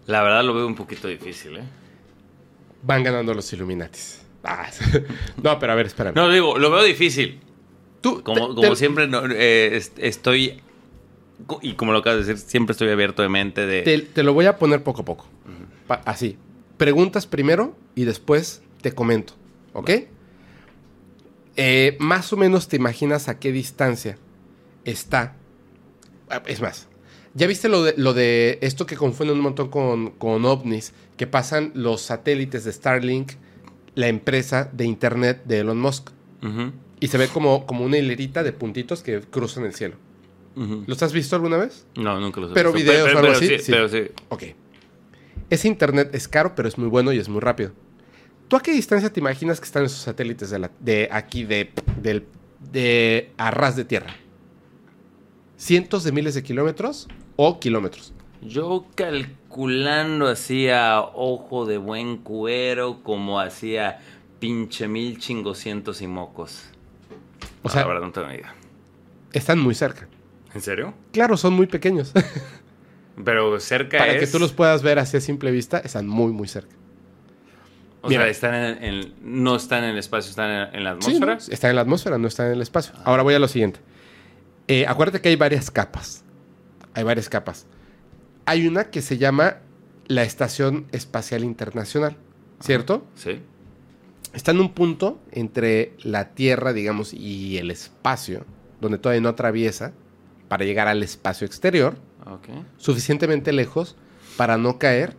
La verdad lo veo un poquito difícil, ¿eh? Van ganando los Illuminatis. Ah, *laughs* no, pero a ver, espérame. No, digo, lo veo difícil. Tú, Como, te- como te- siempre, no, eh, est- estoy. Y como lo acabas de decir, siempre estoy abierto de mente de. Te, te lo voy a poner poco a poco. Pa- así. Preguntas primero y después te comento. ¿Ok? Eh, más o menos te imaginas a qué distancia está. ah, Es más, ¿ya viste lo de, lo de esto que confunden un montón con, con ovnis? Que pasan los satélites de Starlink, la empresa de internet de Elon Musk. Ujú, Y se ve como, como una hilerita de puntitos que cruzan el cielo. ujú. ¿Los has visto alguna vez? No, nunca los he Pero visto. videos o algo así, Sí, sí. Pero sí. Ok. Ese internet es caro, pero es muy bueno y es muy rápido. ¿Tú a qué distancia te imaginas que están esos satélites de, la- de aquí, de, del- de a ras de tierra? ¿Cientos de miles de kilómetros o kilómetros? Yo calculando así a ojo de buen cuero, como hacía pinche mil chingoscientos y mocos. O No, sea, la verdad no tengo ni idea. están muy cerca. ¿En serio? Claro, son muy pequeños. *laughs* Pero cerca Para es... que tú los puedas ver así a simple vista, están muy, muy cerca. O Mira. sea, están en, en- no están en el espacio, están en, en la Sí, ¿no? atmósfera. Están en la atmósfera, no están en el espacio. Ahora voy a lo siguiente. Eh, acuérdate que hay varias capas. Hay varias capas. Hay una que se llama la Estación Espacial Internacional, ¿cierto? Sí. Está en un punto entre la Tierra, digamos, y el espacio, donde todavía no atraviesa para llegar al espacio exterior, suficientemente lejos para no caer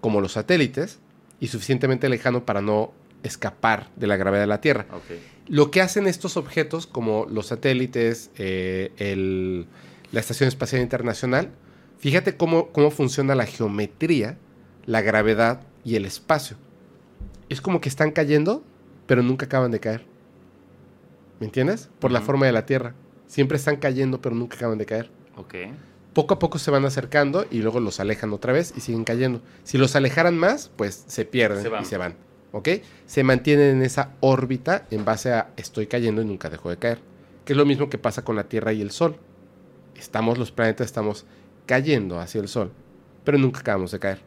como los satélites y suficientemente lejano para no escapar de la gravedad de la Tierra. Lo que hacen estos objetos, como los satélites, eh, el- la Estación Espacial Internacional, fíjate cómo, cómo funciona la geometría, la gravedad y el espacio. Es como que están cayendo, pero nunca acaban de caer. ¿Me entiendes? Por la forma de la Tierra. Siempre están cayendo, pero nunca acaban de caer. Ok. Poco a poco se van acercando y luego los alejan otra vez y siguen cayendo. Si los alejaran más, pues se pierden Se y se van. ¿Ok? Se mantienen en esa órbita en base a estoy cayendo y nunca dejo de caer. Que es lo mismo que pasa con la Tierra y el Sol. Estamos, los planetas estamos cayendo hacia el Sol, pero nunca acabamos de caer.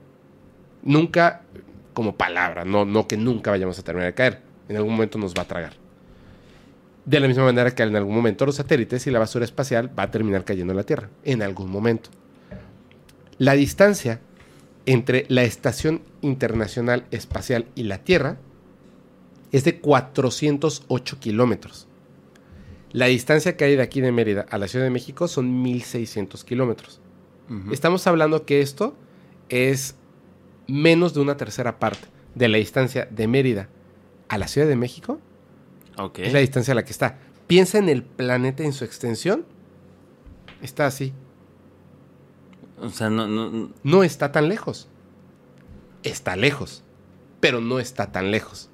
Nunca como palabra, no, no que nunca vayamos a terminar de caer. En algún momento nos va a tragar. De la misma manera que en algún momento los satélites y la basura espacial va a terminar cayendo en la Tierra. En algún momento. La distancia entre la Estación Internacional Espacial y la Tierra es de 408 kilómetros. La distancia que hay de aquí de Mérida a la Ciudad de México son 1600 kilómetros. Estamos hablando que esto es menos de una tercera parte de la distancia de Mérida a la Ciudad de México Ok. es la distancia a la que está. Piensa en el planeta en su extensión. Está así. O sea, no, no, no- No está tan lejos. Está lejos. Pero no está tan lejos.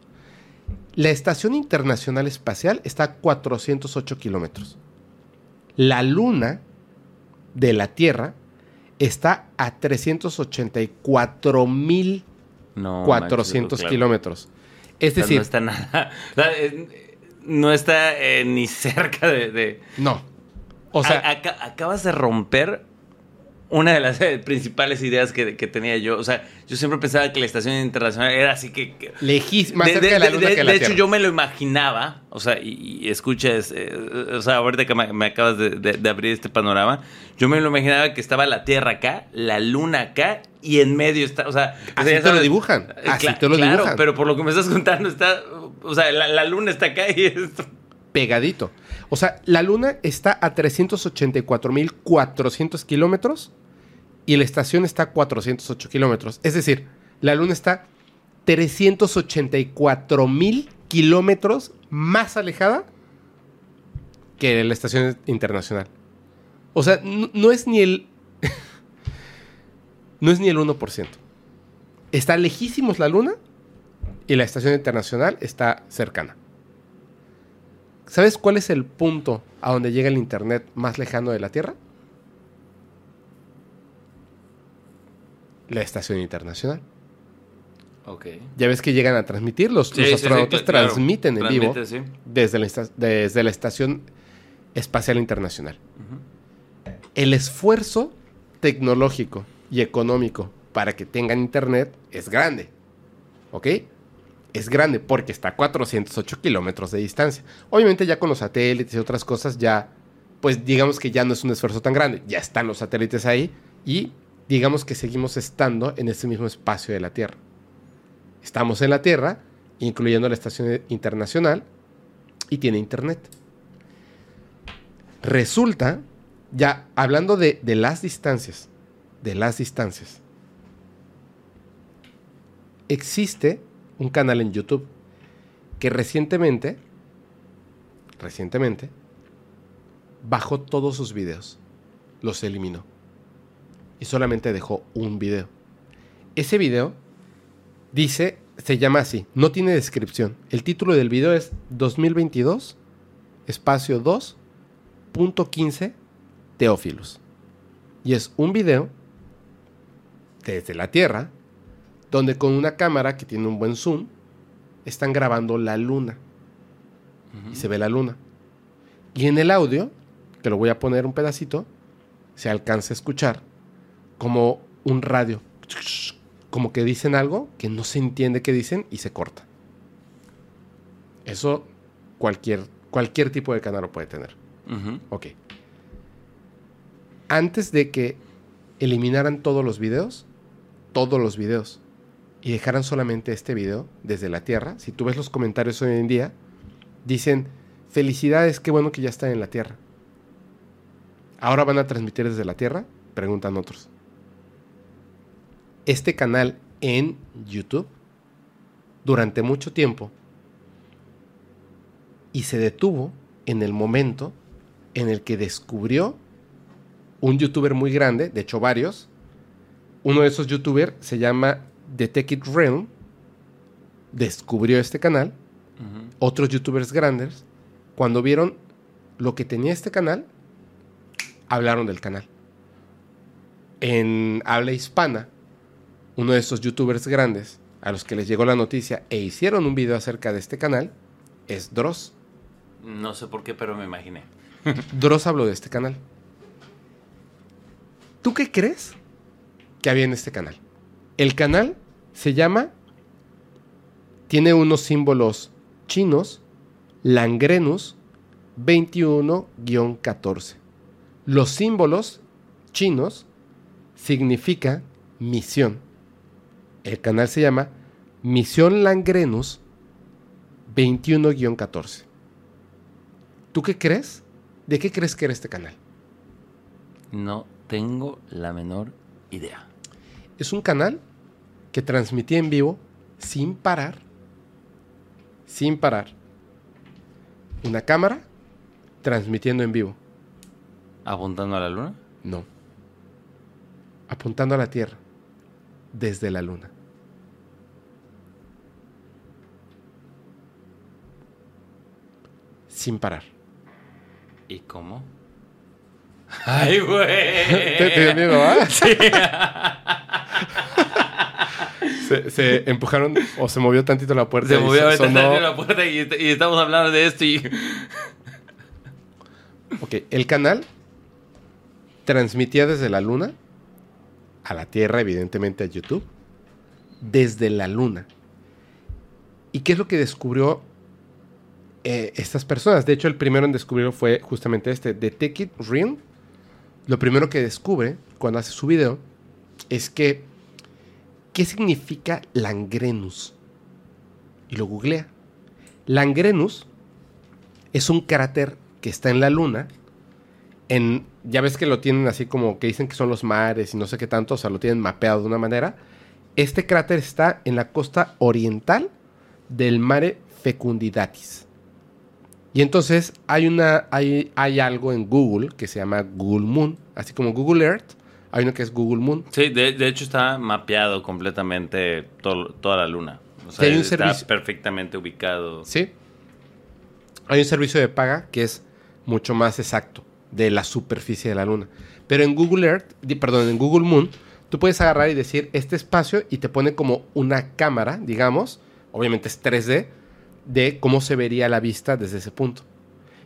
La Estación Internacional Espacial está a 408 kilómetros. La Luna de la Tierra está a 384 mil no 400 manches, claro. kilómetros. Es decir, no está nada. *laughs* no está eh, ni cerca de. de- no. O sea, A- acabas de romper una de las eh, principales ideas que, que tenía yo. O sea, yo siempre pensaba que la estación internacional era así que. que- lejísimo, más de, cerca de, de- la Luna de- que la de hecho, yo me lo imaginaba. O sea, y, y escuchas. eh, o sea, ahorita que me, me acabas de, abrir este panorama, yo me lo imaginaba que estaba la Tierra acá, la Luna acá y en medio está. O sea, Así ya te lo dibujan. Eh, Así te lo claro, dibujan. pero por lo que me estás contando está. O sea, la, la Luna está acá y esto. pegadito. O sea, la Luna está a 384.400 kilómetros y la estación está a 408 kilómetros. Es decir, la Luna está 384.000 kilómetros más alejada que la estación internacional. O sea, no, no es ni el... *laughs* no es ni el 1%. Está lejísimos la Luna y la estación internacional está cercana. ¿Sabes cuál es el punto a donde llega el Internet más lejano de la Tierra? La Estación Internacional. Ok. Ya ves que llegan a transmitir, los, Sí, los sí, sí, astronautas claro. transmiten en vivo Transmite, desde la, desde la Estación Espacial Internacional. El esfuerzo tecnológico y económico para que tengan internet es grande. ¿Ok? Es grande porque está a 408 kilómetros de distancia. Obviamente ya con los satélites y otras cosas ya, pues digamos que ya no es un esfuerzo tan grande. Ya están los satélites ahí y digamos que seguimos estando en ese mismo espacio de la Tierra. Estamos en la Tierra, incluyendo la Estación Internacional, y tiene internet. Resulta, ya hablando de, de las distancias, de las distancias, existe un canal en YouTube que recientemente, recientemente, bajó todos sus videos, los eliminó y solamente dejó un video. Ese video dice, se llama así, no tiene descripción. El título del video es 2022, espacio 2.15 Teófilos. Y es un video desde la Tierra, donde con una cámara que tiene un buen zoom, están grabando la luna. Y se ve la luna. Y en el audio, que lo voy a poner un pedacito, se alcanza a escuchar como un radio. Como que dicen algo que no se entiende qué dicen y se corta. Eso cualquier, cualquier tipo de canal lo puede tener. Ok. Antes de que eliminaran todos los videos, todos los videos, y dejaran solamente este video desde la Tierra, si tú ves los comentarios hoy en día, dicen, felicidades, qué bueno que ya están en la Tierra. ¿Ahora van a transmitir desde la Tierra? Preguntan otros. Este canal en YouTube, durante mucho tiempo, y se detuvo en el momento en el que descubrió un youtuber muy grande, de hecho varios. Uno de esos youtubers se llama The Take It Realm. Descubrió este canal. Otros youtubers grandes, cuando vieron lo que tenía este canal, hablaron del canal. En habla hispana, uno de esos youtubers grandes a los que les llegó la noticia e hicieron un video acerca de este canal es Dross. No sé por qué, pero me imaginé. *laughs* Dross habló de este canal. ¿Tú qué crees que había en este canal? El canal se llama, tiene unos símbolos chinos, Langrenus 21-14. Los símbolos chinos significan misión. El canal se llama Misión Langrenus 21-14. ¿Tú qué crees? ¿De qué crees que era este canal? No tengo la menor idea. Es un canal que transmitía en vivo sin parar. Sin parar. Una cámara transmitiendo en vivo. ¿Apuntando a la luna? No. Apuntando a la Tierra. Desde la Luna. Sin parar. ¿Y cómo? *laughs* Ay, güey. ¿Te, te dio miedo, ah? *laughs* *laughs* se, se empujaron o se movió tantito la puerta. Se y movió sonó- salió la puerta y, y estamos hablando de esto y... Ok, el canal transmitía desde la luna a la Tierra, evidentemente a YouTube, desde la luna. ¿Y qué es lo que descubrió eh, estas personas? De hecho, el primero en descubrirlo fue justamente este, Take It Real. Lo primero que descubre cuando hace su video es que, ¿qué significa Langrenus? Y lo googlea. Langrenus es un cráter que está en la luna. En, ya ves que lo tienen así como que dicen que son los mares y no sé qué tanto, o sea, lo tienen mapeado de una manera. Este cráter está en la costa oriental del mare Fecundidatis. Y entonces hay, una, hay, hay algo en Google que se llama Google Moon, así como Google Earth, hay uno que es Google Moon. Sí, de, de hecho está mapeado completamente todo- toda la luna. O sea, hay un está servicio- perfectamente ubicado. ¿Sí? Hay un servicio de paga que es mucho más exacto de la superficie de la luna. Pero en Google Earth, perdón, en Google Moon, tú puedes agarrar y decir este espacio y te pone como una cámara, digamos, obviamente es 3D, de cómo se vería la vista desde ese punto.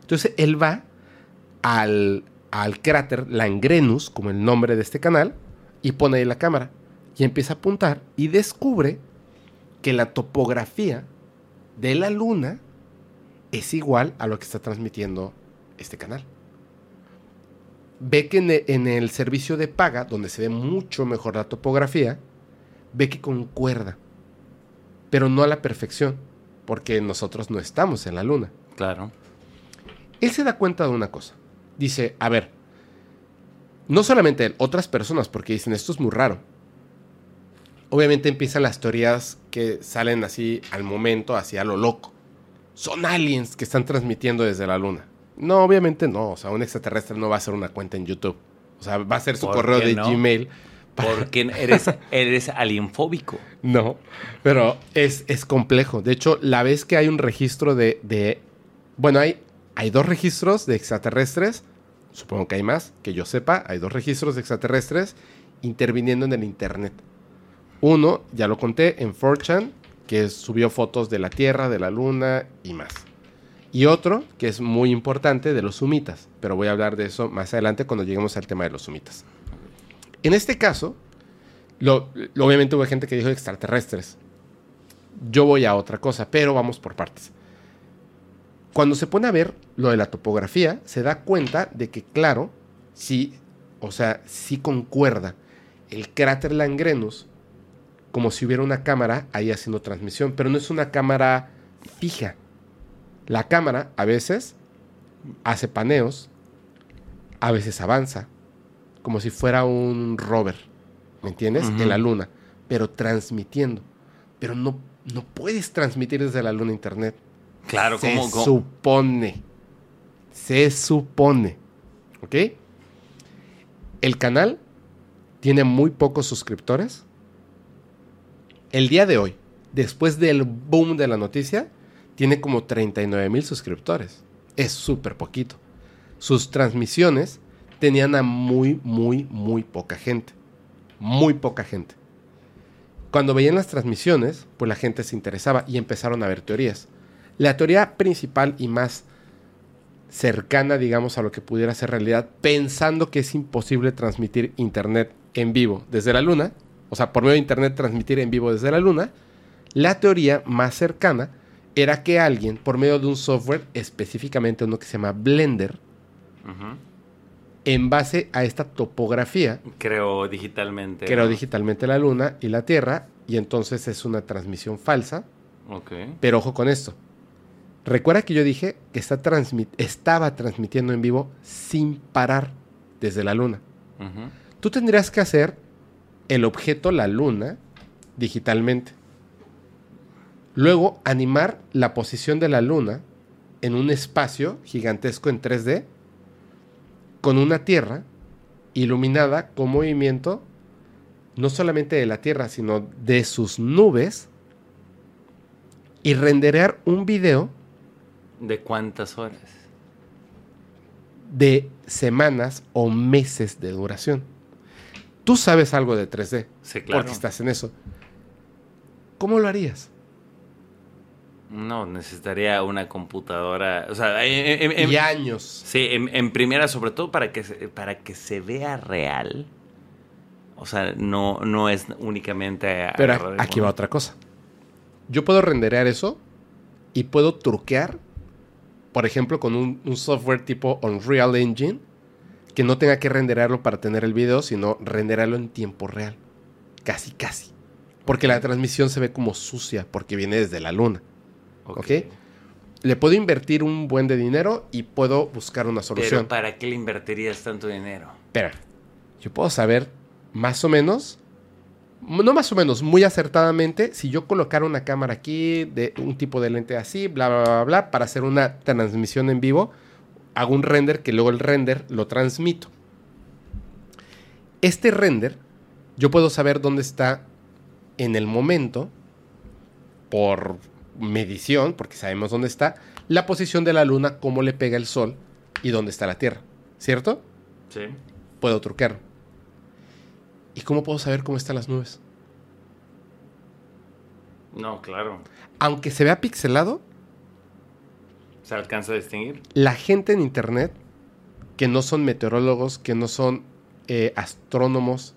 Entonces él va al, al cráter Langrenus, como el nombre de este canal, y pone ahí la cámara. Y empieza a apuntar y descubre que la topografía de la luna es igual a lo que está transmitiendo este canal. Ve que en e- en el, servicio de paga, donde se ve mucho mejor la topografía, ve que concuerda, pero no a la perfección, porque nosotros no estamos en la luna. Claro. Él se da cuenta de una cosa. Dice, a ver, no solamente él, otras personas, porque dicen, esto es muy raro. Obviamente empiezan las teorías que salen así al momento, así a lo loco. Son aliens que están transmitiendo desde la luna. No, obviamente no. O sea, un extraterrestre no va a hacer una cuenta en YouTube. O sea, va a hacer su ¿Por correo de no? Gmail. Porque eres, eres alienfóbico. No, pero es, es complejo. De hecho, la vez que hay un registro de... de- bueno, hay, hay dos registros de extraterrestres. Supongo que hay más, que yo sepa. Hay dos registros de extraterrestres interviniendo en el Internet. Uno, ya lo conté, en 4chan, que subió fotos de la Tierra, de la Luna y más. Y otro, que es muy importante, de los sumitas. Pero voy a hablar de eso más adelante cuando lleguemos al tema de los sumitas. En este caso, obviamente hubo gente que dijo extraterrestres. Yo voy a otra cosa, pero vamos por partes. Cuando se pone a ver lo de la topografía, se da cuenta de que, claro, sí, o sea, sí concuerda el cráter Langrenus como si hubiera una cámara ahí haciendo transmisión, pero no es una cámara fija. La cámara a veces hace paneos, a veces avanza, como si fuera un rover, ¿me entiendes? En la luna, pero transmitiendo. Pero no, no puedes transmitir desde la luna a internet. Claro, se como- supone. Se supone. ¿Ok? El canal tiene muy pocos suscriptores. El día de hoy, después del boom de la noticia, tiene como 39 mil suscriptores. Es súper poquito. Sus transmisiones tenían a muy, muy, muy poca gente. Muy poca gente. Cuando veían las transmisiones, pues la gente se interesaba y empezaron a ver teorías. La teoría principal y más cercana, digamos, a lo que pudiera ser realidad, pensando que es imposible transmitir internet en vivo desde la luna, o sea, por medio de internet transmitir en vivo desde la luna, la teoría más cercana era que alguien, por medio de un software, específicamente uno que se llama Blender. En base a esta topografía, Creo digitalmente. creó ¿no? digitalmente la luna y la Tierra, y entonces es una transmisión falsa, Ok. Pero ojo con esto. Recuerda que yo dije que está transmit- estaba transmitiendo en vivo sin parar desde la luna. Tú tendrías que hacer el objeto la luna digitalmente. Luego animar la posición de la luna en un espacio gigantesco en 3D con una Tierra iluminada con movimiento no solamente de la Tierra, sino de sus nubes y renderear un video ¿De cuántas horas? de semanas o meses de duración. Tú sabes algo de 3D, Sí, claro. porque estás en eso. ¿Cómo lo harías? No, necesitaría una computadora. O sea, en, en- en- y años. sí, en, primera, sobre todo para que, se, para que se vea real. O sea, no, no es únicamente. Pero aquí va otra cosa. Yo puedo renderear eso y puedo truquear, por ejemplo, con un, un software tipo Unreal Engine, que no tenga que renderearlo para tener el video, sino renderearlo en tiempo real. Casi, casi. Porque la transmisión se ve como sucia, porque viene desde la luna. Ok. ¿ok? Le puedo invertir un buen de dinero y puedo buscar una solución. Pero ¿para qué le invertirías tanto dinero? Espera, yo puedo saber más o menos, no más o menos, muy acertadamente, si yo colocara una cámara aquí, de un tipo de lente así, bla, bla, bla, bla, para hacer una transmisión en vivo, hago un render que luego el render lo transmito. Este render, yo puedo saber dónde está en el momento por medición, porque sabemos dónde está, la posición de la luna, cómo le pega el sol y dónde está la Tierra. ¿Cierto? Sí. Puedo truquearlo. ¿Y cómo puedo saber cómo están las nubes? No, claro. Aunque se vea pixelado, ¿Se alcanza a distinguir? la gente en internet, que no son meteorólogos, que no son eh, astrónomos,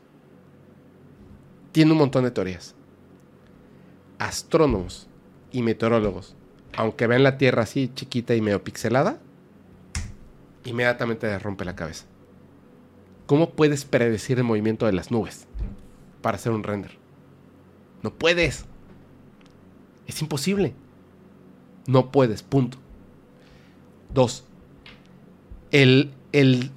tiene un montón de teorías. Astrónomos y meteorólogos, aunque vean la Tierra así chiquita y medio pixelada, inmediatamente les rompe la cabeza. ¿Cómo puedes predecir el movimiento de las nubes para hacer un render? No puedes. Es imposible. No puedes, punto. Dos, el, el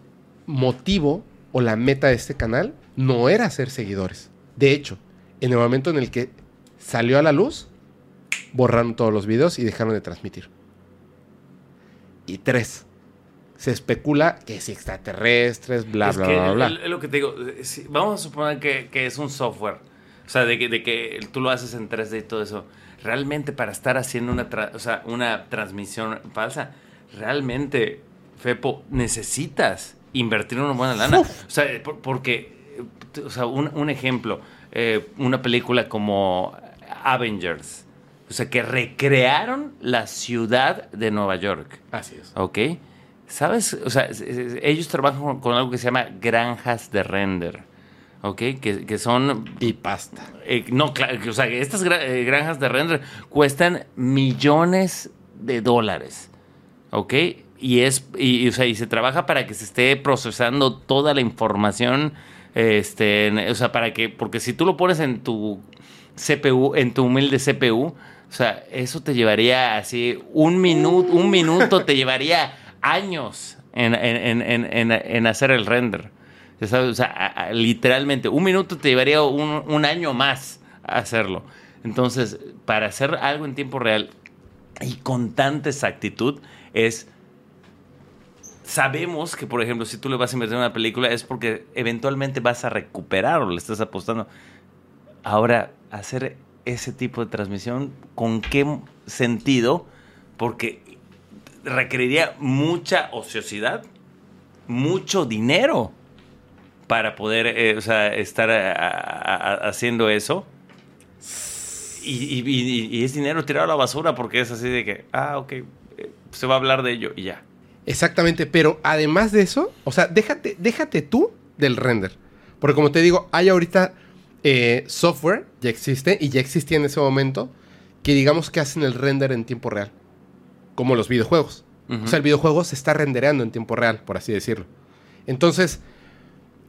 motivo o la meta de este canal no era ser seguidores. De hecho, en el momento en el que salió a la luz, borraron todos los videos y dejaron de transmitir. Y tres, se especula que si extraterrestres, bla, es bla, que bla, bla. Es lo que te digo. eh, si- vamos a suponer que, que es un software. O sea, de que, de que tú lo haces en 3D y todo eso. Realmente para estar haciendo una, tra- o sea, una transmisión falsa, realmente, Fepo, necesitas invertir una buena lana. O sea, por- porque, eh, o sea, un, un ejemplo, eh, una película como Avengers. O sea, que recrearon la ciudad de Nueva York. Así es. ¿Ok? ¿Sabes? O sea, ellos trabajan con, algo que se llama granjas de render. ¿Ok? Que, que son... Y pasta. eh, no, claro, o sea, estas eh, granjas de render cuestan millones de dólares. ¿Ok? Y, es, y, y, o sea, y se trabaja para que se esté procesando toda la información. Este, o sea, para que... Porque si tú lo pones en tu CPU, en tu humilde CPU, o sea, eso te llevaría así un minuto, un minuto te *laughs* llevaría años en, en- en- en- hacer el render. O sea, a- a- literalmente, un minuto te llevaría un, un año más hacerlo. Entonces, para hacer algo en tiempo real y con tanta exactitud, es sabemos que, por ejemplo, si tú le vas a invertir en una película es porque eventualmente vas a recuperar o le estás apostando. Ahora, hacer ese tipo de transmisión, ¿con qué sentido? Porque requeriría mucha ociosidad, mucho dinero para poder eh, o sea, estar a- haciendo eso. Y- y es dinero tirado a la basura porque es así de que, ah, ok, eh, se va a hablar de ello y ya. Exactamente, pero además de eso, o sea, déjate, déjate tú del render. Porque como te digo, hay ahorita eh, software, ya existe, y ya existía en ese momento, que digamos que hacen el render en tiempo real. Como los videojuegos. O sea, el videojuego se está rendereando en tiempo real, por así decirlo. Entonces,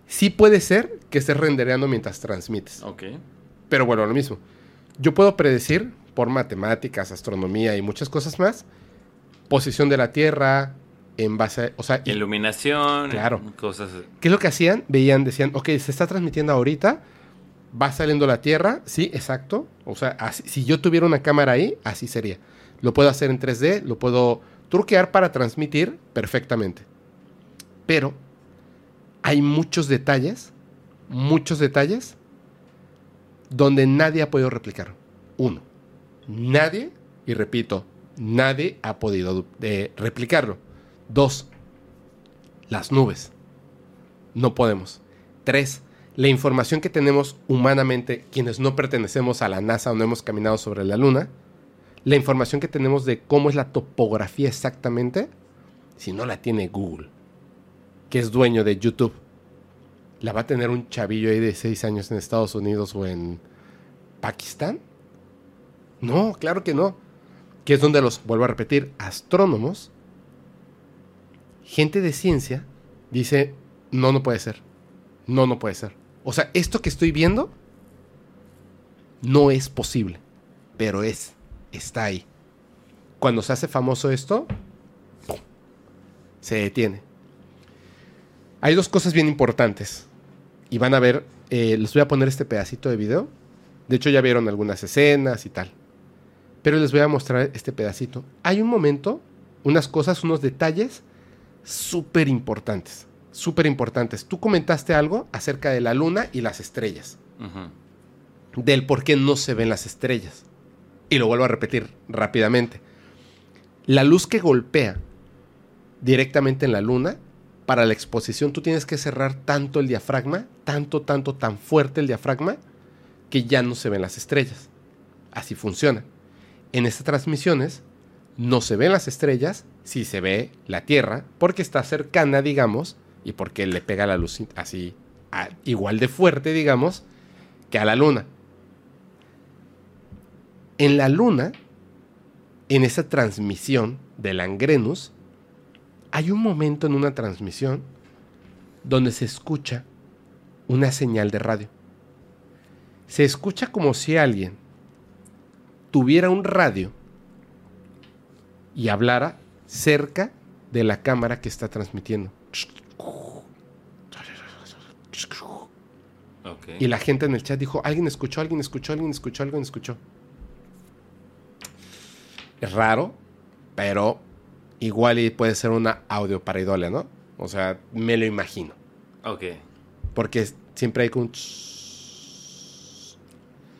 sí puede ser que estés rendereando mientras transmites. Ok. Pero bueno, lo mismo. Yo puedo predecir, por matemáticas, astronomía y muchas cosas más, posición de la Tierra en base a... O sea, Iluminación, Claro. cosas. ¿qué es lo que hacían? Veían, decían, ok, se está transmitiendo ahorita, va saliendo la Tierra, sí, exacto. O sea, si yo tuviera una cámara ahí, así sería. Lo puedo hacer en 3D, lo puedo truquear para transmitir perfectamente. Pero hay muchos detalles, muchos detalles, donde nadie ha podido replicar. Uno, nadie, y repito, nadie ha podido eh, replicarlo. Dos, las nubes. No podemos. Tres, la información que tenemos humanamente, quienes no pertenecemos a la NASA o no hemos caminado sobre la Luna, la información que tenemos de cómo es la topografía exactamente, si no la tiene Google, que es dueño de YouTube, la va a tener un chavillo ahí de 6 años en Estados Unidos o en Pakistán. No, claro que no. Que es donde los, vuelvo a repetir, astrónomos, gente de ciencia, dice, no, no puede ser. No, no puede ser. O sea, esto que estoy viendo no es posible, pero es, está ahí. Cuando se hace famoso esto, se detiene. Hay dos cosas bien importantes. Y van a ver, eh, les voy a poner este pedacito de video. De hecho, ya vieron algunas escenas y tal. Pero les voy a mostrar este pedacito. Hay un momento, unas cosas, unos detalles súper importantes. Súper importantes. Tú comentaste algo acerca de la luna y las estrellas. Del por qué no se ven las estrellas. Y lo vuelvo a repetir rápidamente. La luz que golpea directamente en la luna, para la exposición tú tienes que cerrar tanto el diafragma, tanto, tanto, tan fuerte el diafragma, que ya no se ven las estrellas. Así funciona. En estas transmisiones no se ven las estrellas, sí se ve la Tierra, porque está cercana, digamos, y porque le pega la luz así, igual de fuerte, digamos, que a la luna. En la luna, en esa transmisión del Angrenus, hay un momento en una transmisión donde se escucha una señal de radio. Se escucha como si alguien tuviera un radio y hablara cerca de la cámara que está transmitiendo. Ok. Y la gente en el chat dijo, alguien escuchó, alguien escuchó, alguien escuchó, alguien escuchó. Es raro, pero igual y puede ser una audio pareidolia, ¿no? O sea, me lo imagino. Ok. Porque siempre hay un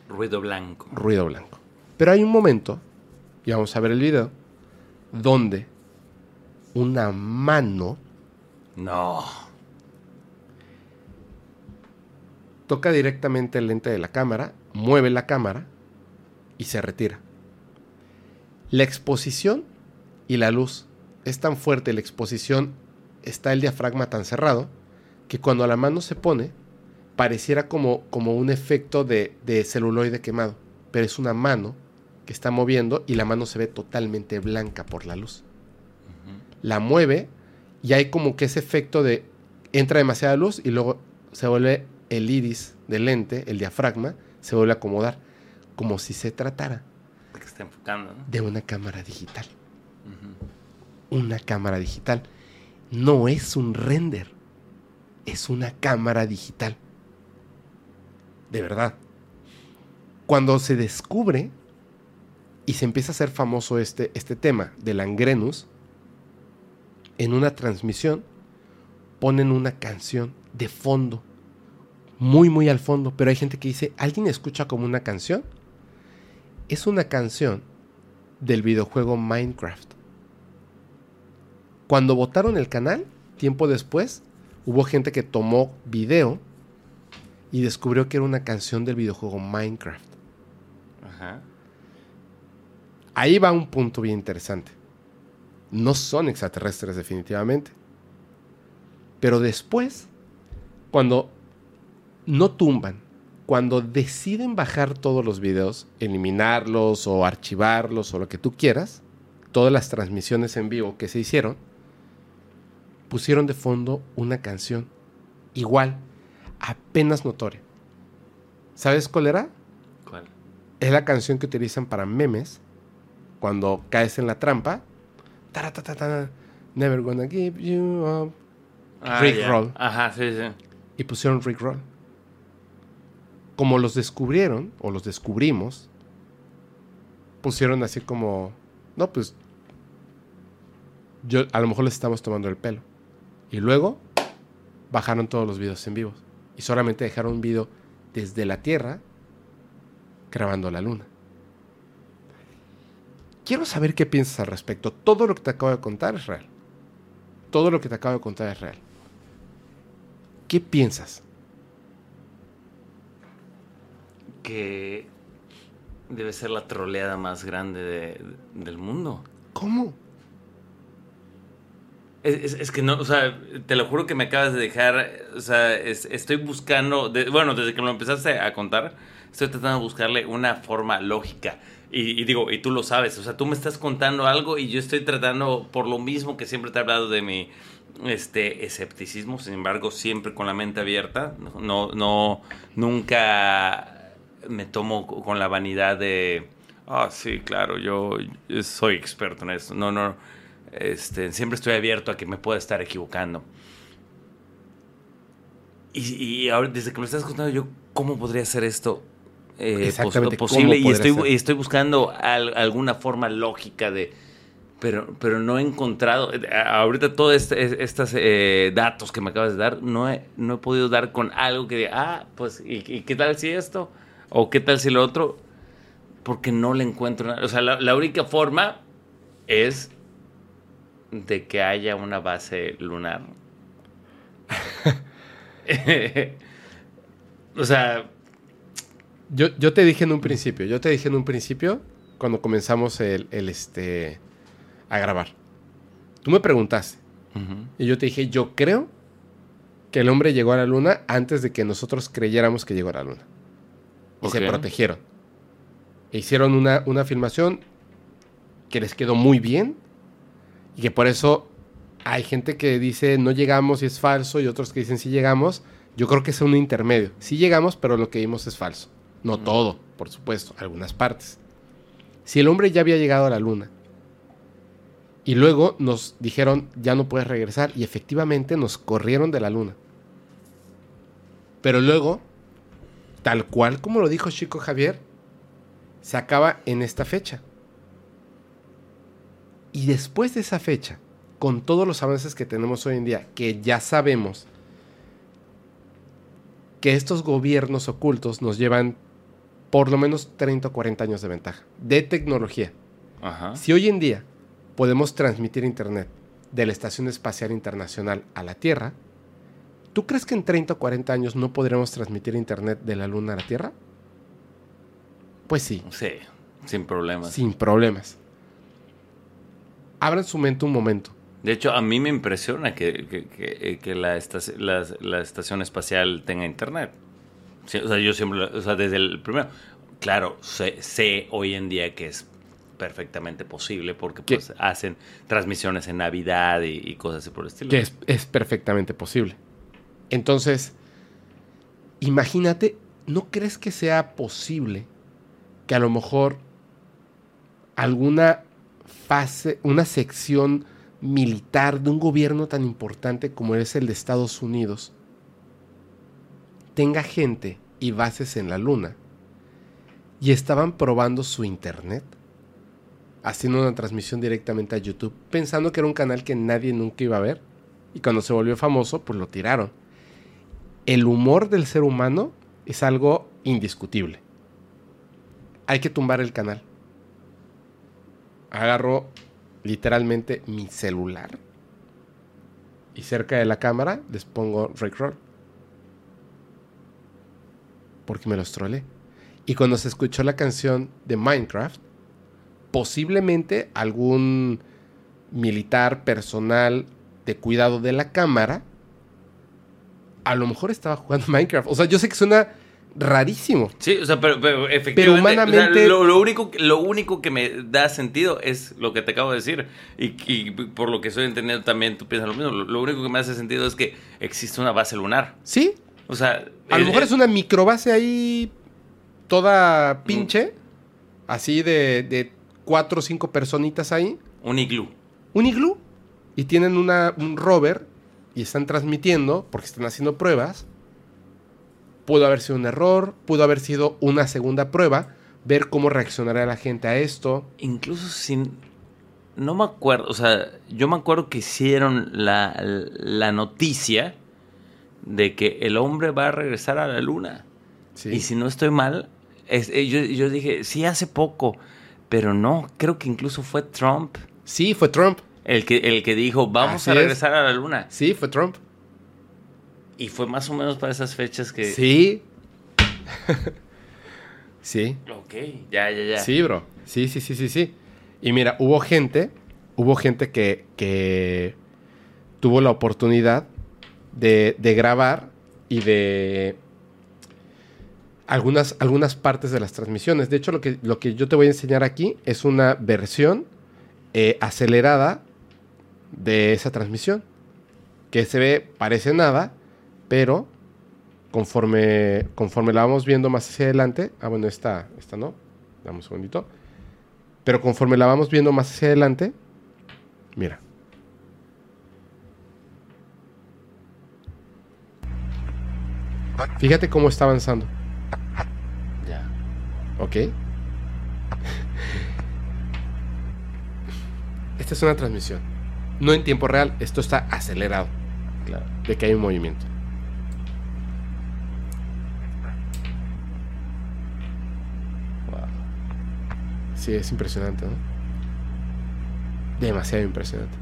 Ruido blanco. ruido blanco. Pero hay un momento, y vamos a ver el video, donde una mano No. toca directamente el lente de la cámara, mueve la cámara y se retira. La exposición y la luz es tan fuerte, la exposición está el diafragma tan cerrado, que cuando la mano se pone, pareciera como, como un efecto de, de celuloide quemado, pero es una mano que está moviendo y la mano se ve totalmente blanca por la luz. La mueve y hay como que ese efecto de entra demasiada luz y luego se vuelve el iris del lente, el diafragma, se vuelve a acomodar, como si se tratara De que está enfocando, ¿no? de una cámara digital. Una cámara digital. No es un render, es una cámara digital. De verdad. Cuando se descubre y se empieza a hacer famoso este, este tema del Angrenus, en una transmisión ponen una canción de fondo, muy, muy al fondo, pero hay gente que dice, ¿alguien escucha como una canción? Es una canción del videojuego Minecraft. Cuando votaron el canal, tiempo después, hubo gente que tomó video y descubrió que era una canción del videojuego Minecraft. Ajá. Ahí va un punto bien interesante. No son extraterrestres definitivamente. Pero después, cuando no tumban, cuando deciden bajar todos los videos, eliminarlos o archivarlos o lo que tú quieras, todas las transmisiones en vivo que se hicieron, pusieron de fondo una canción igual, apenas notoria. ¿Sabes cuál era? ¿Cuál? Es la canción que utilizan para memes cuando caes en la trampa. Never gonna give you up. Ah, Rick. Roll. Ajá, sí, sí. Y pusieron Rick Roll. Como los descubrieron, o los descubrimos, pusieron así como. No, pues. Yo, a lo mejor les estamos tomando el pelo. Y luego bajaron todos los videos en vivo. Y solamente dejaron un video desde la Tierra grabando la Luna. Quiero saber qué piensas al respecto. Todo lo que te acabo de contar es real. Todo lo que te acabo de contar es real. ¿Qué piensas? Que debe ser la troleada más grande de- del mundo. ¿Cómo? Es, es- es que no, o sea, te lo juro que me acabas de dejar, o sea, es- estoy buscando, de- bueno, desde que me lo empezaste a contar, estoy tratando de buscarle una forma lógica. Y, digo, y tú lo sabes, o sea, tú me estás contando algo y yo estoy tratando, por lo mismo que siempre te he hablado de mi este escepticismo, sin embargo, siempre con la mente abierta, no, no, nunca me tomo con la vanidad de, ah, sí, claro, yo soy experto en eso. No, no, este, siempre estoy abierto a que me pueda estar equivocando. Y, y ahora, desde que me estás contando, yo, ¿cómo podría ser esto eh, pos- ¿cómo posible? Y estoy, ser? y estoy buscando al- alguna forma lógica de... Pero, pero no he encontrado, eh, ahorita todos este, estos eh, datos que me acabas de dar, no he, no he podido dar con algo que diga, ah, pues, ¿y, y qué tal si esto? ¿O qué tal si lo otro? Porque no le encuentro nada. O sea, la, la única forma es de que haya una base lunar. *laughs* *laughs* o sea, Yo, yo te dije en un principio, yo te dije en un principio, cuando comenzamos el, el, este, a grabar. Tú me preguntaste. Y yo te dije, yo creo que el hombre llegó a la luna antes de que nosotros creyéramos que llegó a la luna. Y se protegieron. E hicieron una, una filmación que les quedó muy bien. Y que por eso hay gente que dice no llegamos y es falso. Y otros que dicen sí llegamos. Yo creo que es un intermedio. Sí llegamos, pero lo que vimos es falso. No todo, por supuesto, algunas partes. Si el hombre ya había llegado a la luna y luego nos dijeron, ya no puedes regresar. Y efectivamente nos corrieron de la luna. Pero luego, tal cual como lo dijo Chico Javier, se acaba en esta fecha. Y después de esa fecha, con todos los avances que tenemos hoy en día, que ya sabemos que estos gobiernos ocultos nos llevan por lo menos 30 o 40 años de ventaja de tecnología. ajá. Si hoy en día podemos transmitir Internet de la Estación Espacial Internacional a la Tierra, ¿tú crees que en 30 o 40 años no podremos transmitir Internet de la Luna a la Tierra? Pues sí, Sí, sin problemas. sin problemas. Abran su mente un momento. De hecho, a mí me impresiona que, que- que- eh, que la, estaci- la- la estación espacial tenga internet. Sí, o sea, yo siempre, o sea, desde el primero. Claro, sé, sé hoy en día que es perfectamente posible porque ¿Qué? pues hacen transmisiones en Navidad y, y cosas así por el estilo. Que es, es perfectamente posible. Entonces, imagínate, ¿no crees que sea posible que a lo mejor alguna fase, una sección militar de un gobierno tan importante como es el de Estados Unidos, tenga gente y bases en la luna y estaban probando su internet? haciendo una transmisión directamente a YouTube, pensando que era un canal que nadie nunca iba a ver. Y cuando se volvió famoso, pues lo tiraron. El humor del ser humano es algo indiscutible. Hay que tumbar el canal. Agarro literalmente mi celular y cerca de la cámara les pongo Rickroll. Porque me los trolé. Y cuando se escuchó la canción de Minecraft, posiblemente algún militar personal de cuidado de la cámara a lo mejor estaba jugando *laughs* Minecraft. O sea, yo sé que suena rarísimo. Sí, o sea, pero, pero efectivamente. o sea, humanamente- lo, lo único, lo único que me da sentido es lo que te acabo de decir. Y, y por lo que estoy entendiendo también tú piensas lo mismo. Lo, lo único que me hace sentido es que existe una base lunar. Sí, O sea. a lo mejor es una microbase ahí toda pinche, así de, de cuatro o cinco personitas ahí. Un iglú. un iglú y tienen una, un rover y están transmitiendo porque están haciendo pruebas. Pudo haber sido un error, pudo haber sido una segunda prueba, ver cómo reaccionará la gente a esto. Incluso sin. No me acuerdo, o sea, yo me acuerdo que hicieron la, la noticia de que el hombre va a regresar a la luna. Sí. Y si no estoy mal, es- eh, yo, yo dije, sí, hace poco, pero no, creo que incluso fue Trump Sí, fue Trump. el que, el que dijo, vamos Así a es. regresar a la luna. Sí, fue Trump. Y fue más o menos para esas fechas que... Sí. *laughs* sí. Ok, ya, ya, ya. Sí, bro. Sí, sí, sí, sí, sí. Y mira, hubo gente, hubo gente que, que tuvo la oportunidad de, grabar y de algunas, algunas partes de las transmisiones. De hecho, lo que, lo que yo te voy a enseñar aquí es una versión eh, acelerada de esa transmisión. Que se ve, parece nada, pero conforme, conforme la vamos viendo más hacia adelante, ah, bueno, esta no, dame un segundito, pero conforme la vamos viendo más hacia adelante, mira. Fíjate cómo está avanzando, Ya. ¿ok? Esta es una transmisión. No en tiempo real, esto está acelerado Claro. de que hay un movimiento. Wow. Sí, es impresionante, ¿no? Demasiado impresionante.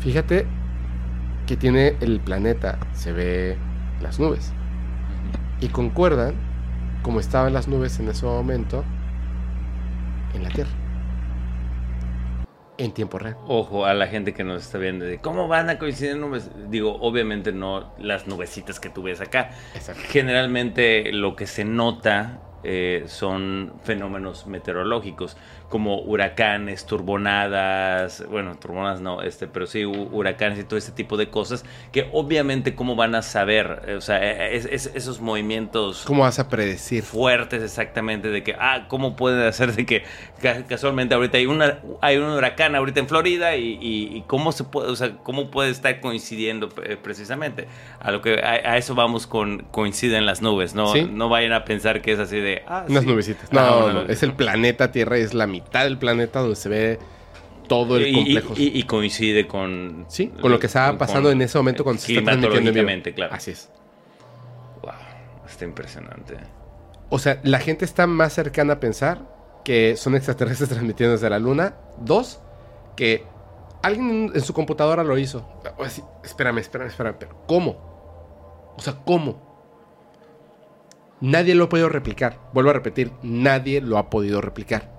Fíjate que tiene el planeta, se ve las nubes. Y concuerdan como estaban las nubes en ese momento en la Tierra. En tiempo real. Ojo a la gente que nos está viendo de cómo van a coincidir nubes. Digo, obviamente no las nubecitas que tú ves acá. Exacto. Generalmente lo que se nota eh, son fenómenos meteorológicos como huracanes, turbonadas, bueno, turbonadas no, este, pero sí hu- huracanes y todo ese tipo de cosas que obviamente cómo van a saber, Eh, o sea, eh, es- es- esos movimientos ¿Cómo vas a predecir? fuertes exactamente de que, ah, ¿cómo puede hacer de que ca- casualmente ahorita hay, una, hay un huracán ahorita en Florida y, y- y cómo se puede, o sea, cómo puede estar coincidiendo eh, precisamente? A lo que a, a eso vamos con coinciden las nubes, no, Sí. no vayan a pensar que es así de, ah, Unas sí. nubecitas. Ah, No, no, nube. es el planeta Tierra, es la mitad del planeta donde se ve todo el y- complejo. y- y coincide con sí, con lo que estaba pasando en ese momento cuando se está transmitiendo en vivo. claro. Así es. Wow, está impresionante. O sea, la gente está más cercana a pensar que son extraterrestres *laughs* transmitiendo desde la luna. Dos, que alguien en, su computadora lo hizo. O así, espérame, espérame, espérame. Pero ¿cómo? O sea, ¿cómo? Nadie lo ha podido replicar. Vuelvo a repetir, nadie lo ha podido replicar.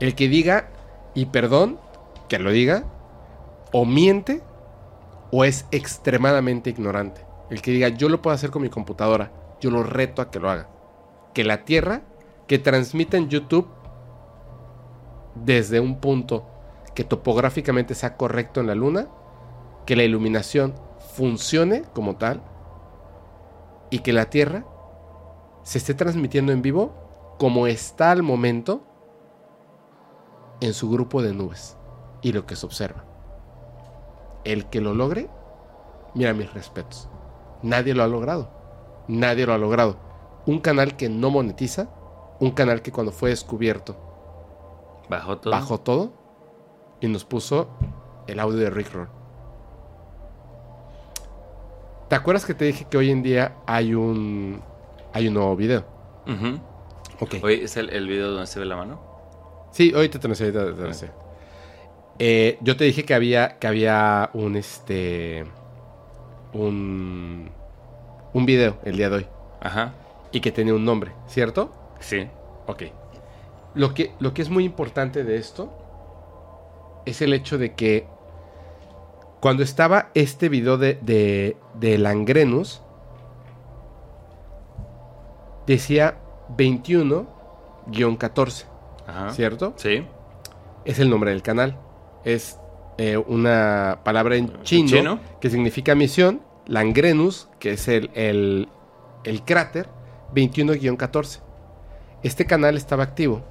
El que diga, y perdón, que lo diga, o miente, o es extremadamente ignorante. El que diga, yo lo puedo hacer con mi computadora, yo lo reto a que lo haga que la Tierra, que transmita en YouTube desde un punto que topográficamente sea correcto en la Luna, que la iluminación funcione como tal y que la Tierra se esté transmitiendo en vivo como está al momento en su grupo de nubes y lo que se observa. El que lo logre, mira mis respetos. Nadie lo ha logrado. Nadie lo ha logrado un canal que no monetiza, un canal que cuando fue descubierto Bajó todo. bajó todo y nos puso el audio de Rick Roll. ¿Te acuerdas que te dije que hoy en día hay un hay un nuevo video? Ujú. Ok. Oye, ¿es el, el video donde se ve la mano? Sí, hoy te lo enseño, ahorita te lo enseño. Eh, yo te dije que había que había un este un un video el día de hoy Ajá. y que tenía un nombre, ¿cierto? Sí. Ok. Lo que, lo que es muy importante de esto es el hecho de que cuando estaba este video de, de, de Langrenus, decía 21-14, Ajá. ¿cierto? Sí. Es el nombre del canal. Es eh, una palabra en chino, chino? que significa misión, Langrenus, que es el, el, el cráter, 21-14. Este canal estaba activo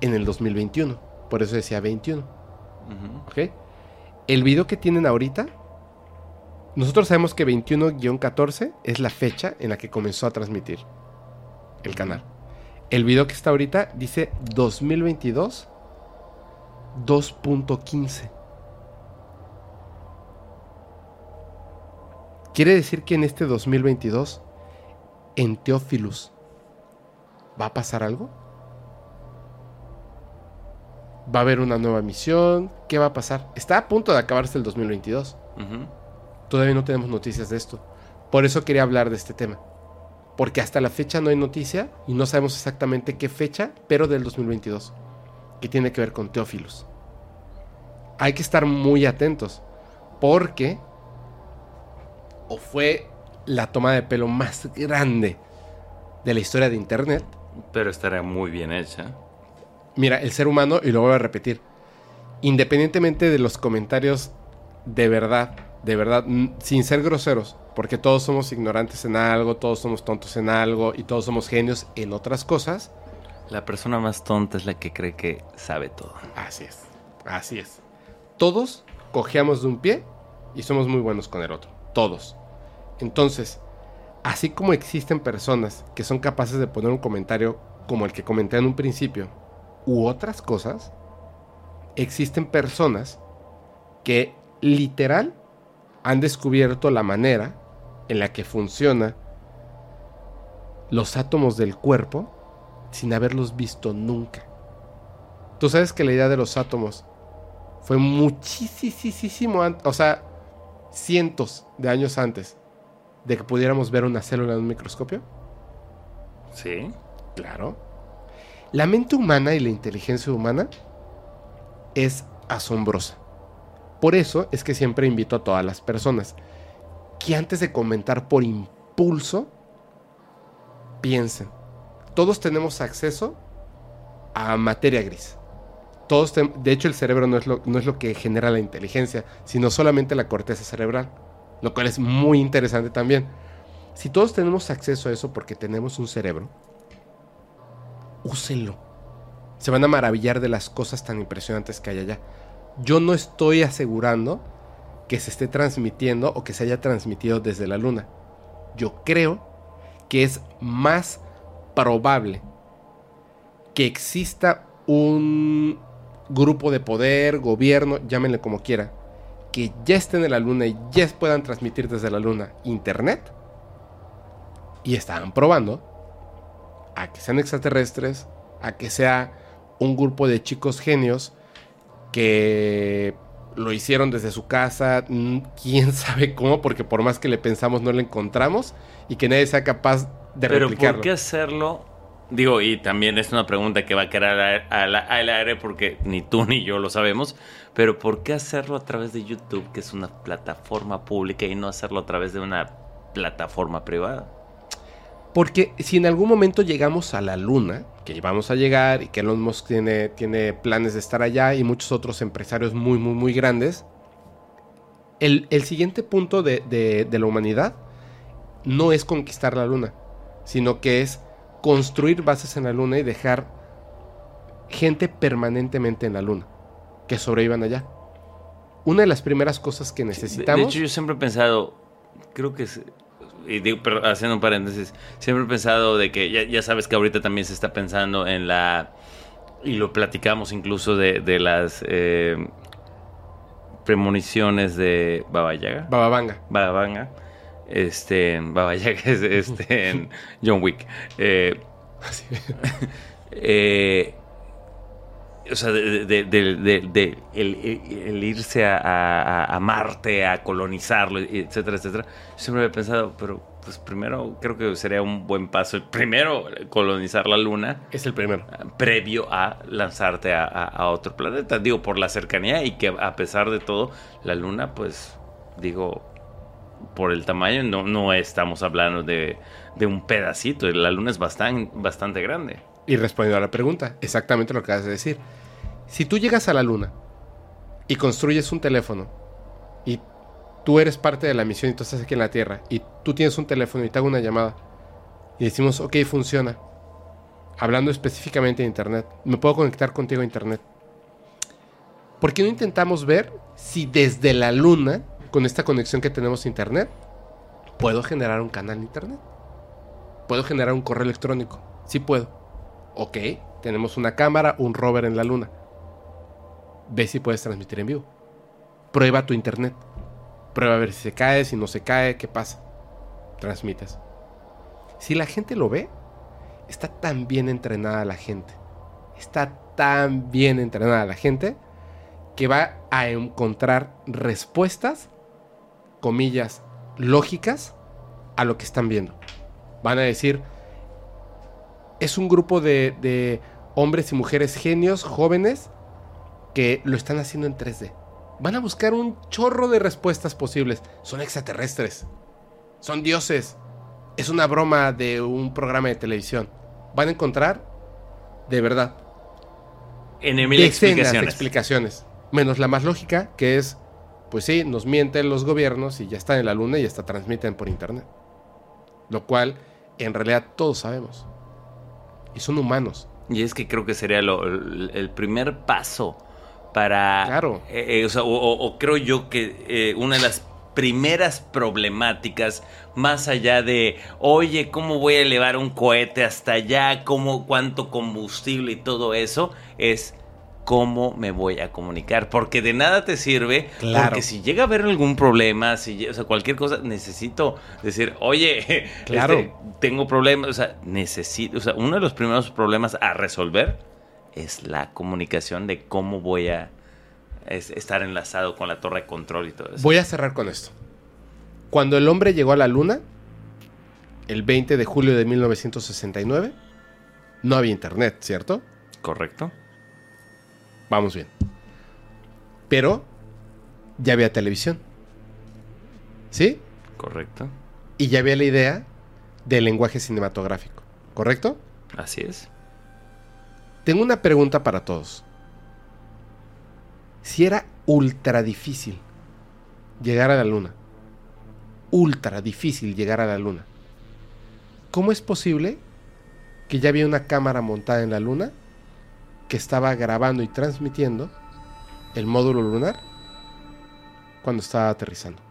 en el 2021, por eso decía 21. Ujú. ¿ok? El video que tienen ahorita, nosotros sabemos que 21-14 es la fecha en la que comenzó a transmitir el canal. El video que está ahorita dice 2022 2.15. Quiere decir que en este 2022, en Teófilus, ¿va a pasar algo? ¿Va a haber una nueva misión? ¿Qué va a pasar? Está a punto de acabarse el 2022. Ujú. Todavía no tenemos noticias de esto. Por eso quería hablar de este tema. Porque hasta la fecha no hay noticia y no sabemos exactamente qué fecha, pero del 2022. Que tiene que ver con Teófilos. Hay que estar muy atentos. Porque o fue la toma de pelo más grande de la historia de Internet. Pero estará muy bien hecha. Mira, el ser humano, y lo voy a repetir, independientemente de los comentarios de verdad, de verdad, sin ser groseros, porque todos somos ignorantes en algo, todos somos tontos en algo y todos somos genios en otras cosas. La persona más tonta es la que cree que sabe todo. Así es, así es. Todos cojeamos de un pie y somos muy buenos con el otro, todos. Entonces, así como existen personas que son capaces de poner un comentario como el que comenté en un principio, u otras cosas, existen personas que literal han descubierto la manera en la que funciona los átomos del cuerpo sin haberlos visto nunca. Tú sabes que la idea de los átomos fue muchísimo antes, o sea, cientos de años antes de que pudiéramos ver una célula en un microscopio. Sí. Claro. La mente humana y la inteligencia humana es asombrosa. Por eso es que siempre invito a todas las personas que antes de comentar por impulso, piensen. Todos tenemos acceso a materia gris. Todos de hecho, el cerebro no es, lo, no es lo que genera la inteligencia, sino solamente la corteza cerebral, lo cual es muy interesante también. Si todos tenemos acceso a eso porque tenemos un cerebro, úsenlo. Se van a maravillar de las cosas tan impresionantes que hay allá. Yo no estoy asegurando que se esté transmitiendo o que se haya transmitido desde la luna. Yo creo que es más probable que exista un grupo de poder, gobierno, llámenle como quiera, que ya estén en la luna y ya puedan transmitir desde la luna internet. Y están probando a que sean extraterrestres, a que sea un grupo de chicos genios que lo hicieron desde su casa, mm, quién *laughs* sabe cómo, porque por más que le pensamos no lo encontramos y que nadie sea capaz de Pero replicarlo. ¿por qué hacerlo? Digo, y también es una pregunta que va a quedar al, al aire porque ni tú ni yo lo sabemos, pero ¿por qué hacerlo a través de YouTube, que es una plataforma pública, y no hacerlo a través de una plataforma privada? Porque si en algún momento llegamos a la luna, que vamos a llegar y que Elon Musk tiene, tiene planes de estar allá y muchos otros empresarios muy, muy, muy grandes, el, el siguiente punto de, de, de la humanidad no es conquistar la luna, sino que es construir bases en la luna y dejar gente permanentemente en la luna, que sobrevivan allá. Una de las primeras cosas que necesitamos... De hecho, yo siempre he pensado, creo que es, y digo, pero haciendo un paréntesis, siempre he pensado de que ya, ya, sabes que ahorita también se está pensando en la, y lo platicamos incluso de, de las eh, premoniciones de Baba Yaga. Baba Vanga. Baba Vanga. Este, Baba *laughs* Yaga es este, en John Wick. Eh, eh, o sea, de, de, de, de el, el, irse a, a, a, Marte, a colonizarlo, etcétera, etcétera. Siempre he pensado, pero pues primero creo que sería un buen paso. Primero, colonizar la Luna. Es el primero. Previo a lanzarte a, a otro planeta. Digo, por la cercanía y que a pesar de todo, la Luna, pues, digo, por el tamaño, no, no estamos hablando de, de un pedacito. La Luna es bastante, bastante grande. Y respondiendo a la pregunta, exactamente lo que acabas de decir. Si tú llegas a la luna y construyes un teléfono y tú eres parte de la misión y tú estás aquí en la Tierra y tú tienes un teléfono y te hago una llamada y decimos, ok, funciona. Hablando específicamente de Internet, me puedo conectar contigo a Internet. ¿Por qué no intentamos ver si desde la luna, con esta conexión que tenemos a Internet, puedo generar un canal de Internet? ¿Puedo generar un correo electrónico? Sí puedo. Ok, tenemos una cámara, un rover en la luna. Ve si puedes transmitir en vivo. Prueba tu internet. Prueba a ver si se cae, si no se cae, qué pasa. Transmites. Si la gente lo ve, está tan bien entrenada la gente. Está tan bien entrenada la gente que va a encontrar respuestas, comillas, lógicas a lo que están viendo. Van a decir, es un grupo de, de, hombres y mujeres genios, jóvenes, que lo están haciendo en 3D. Van a buscar un chorro de respuestas posibles. Son extraterrestres. Son dioses. Es una broma de un programa de televisión. Van a encontrar, de verdad, en mil explicaciones. explicaciones. Menos la más lógica, que es, pues sí, nos mienten los gobiernos y ya están en la luna y hasta transmiten por internet. Lo cual, en realidad, todos sabemos y son humanos. Y es que creo que sería lo, el, primer paso para... Claro. Eh, eh, o, sea, o, o, creo yo que eh, una de las primeras problemáticas, más allá de, oye, ¿cómo voy a elevar un cohete hasta allá? ¿Cómo, ¿Cuánto combustible y todo eso? Es, cómo me voy a comunicar. Porque de nada te sirve. Claro. Porque si llega a haber algún problema, si, o sea, cualquier cosa, necesito decir, oye, *laughs* Claro. este, tengo problemas. O sea, necesito. O sea, uno de los primeros problemas a resolver es la comunicación de cómo voy a es- estar enlazado con la torre de control y todo eso. Voy a cerrar con esto. Cuando el hombre llegó a la luna, el 20 de julio de 1969, no había internet, ¿cierto? ¿Correcto? Vamos bien. Pero ya había televisión. ¿Sí? Correcto. Y ya había la idea del lenguaje cinematográfico. ¿Correcto? Así es. Tengo una pregunta para todos. Si era ultra difícil llegar a la luna, ultra difícil llegar a la luna, ¿cómo es posible que ya había una cámara montada en la luna que estaba grabando y transmitiendo el módulo lunar cuando estaba aterrizando?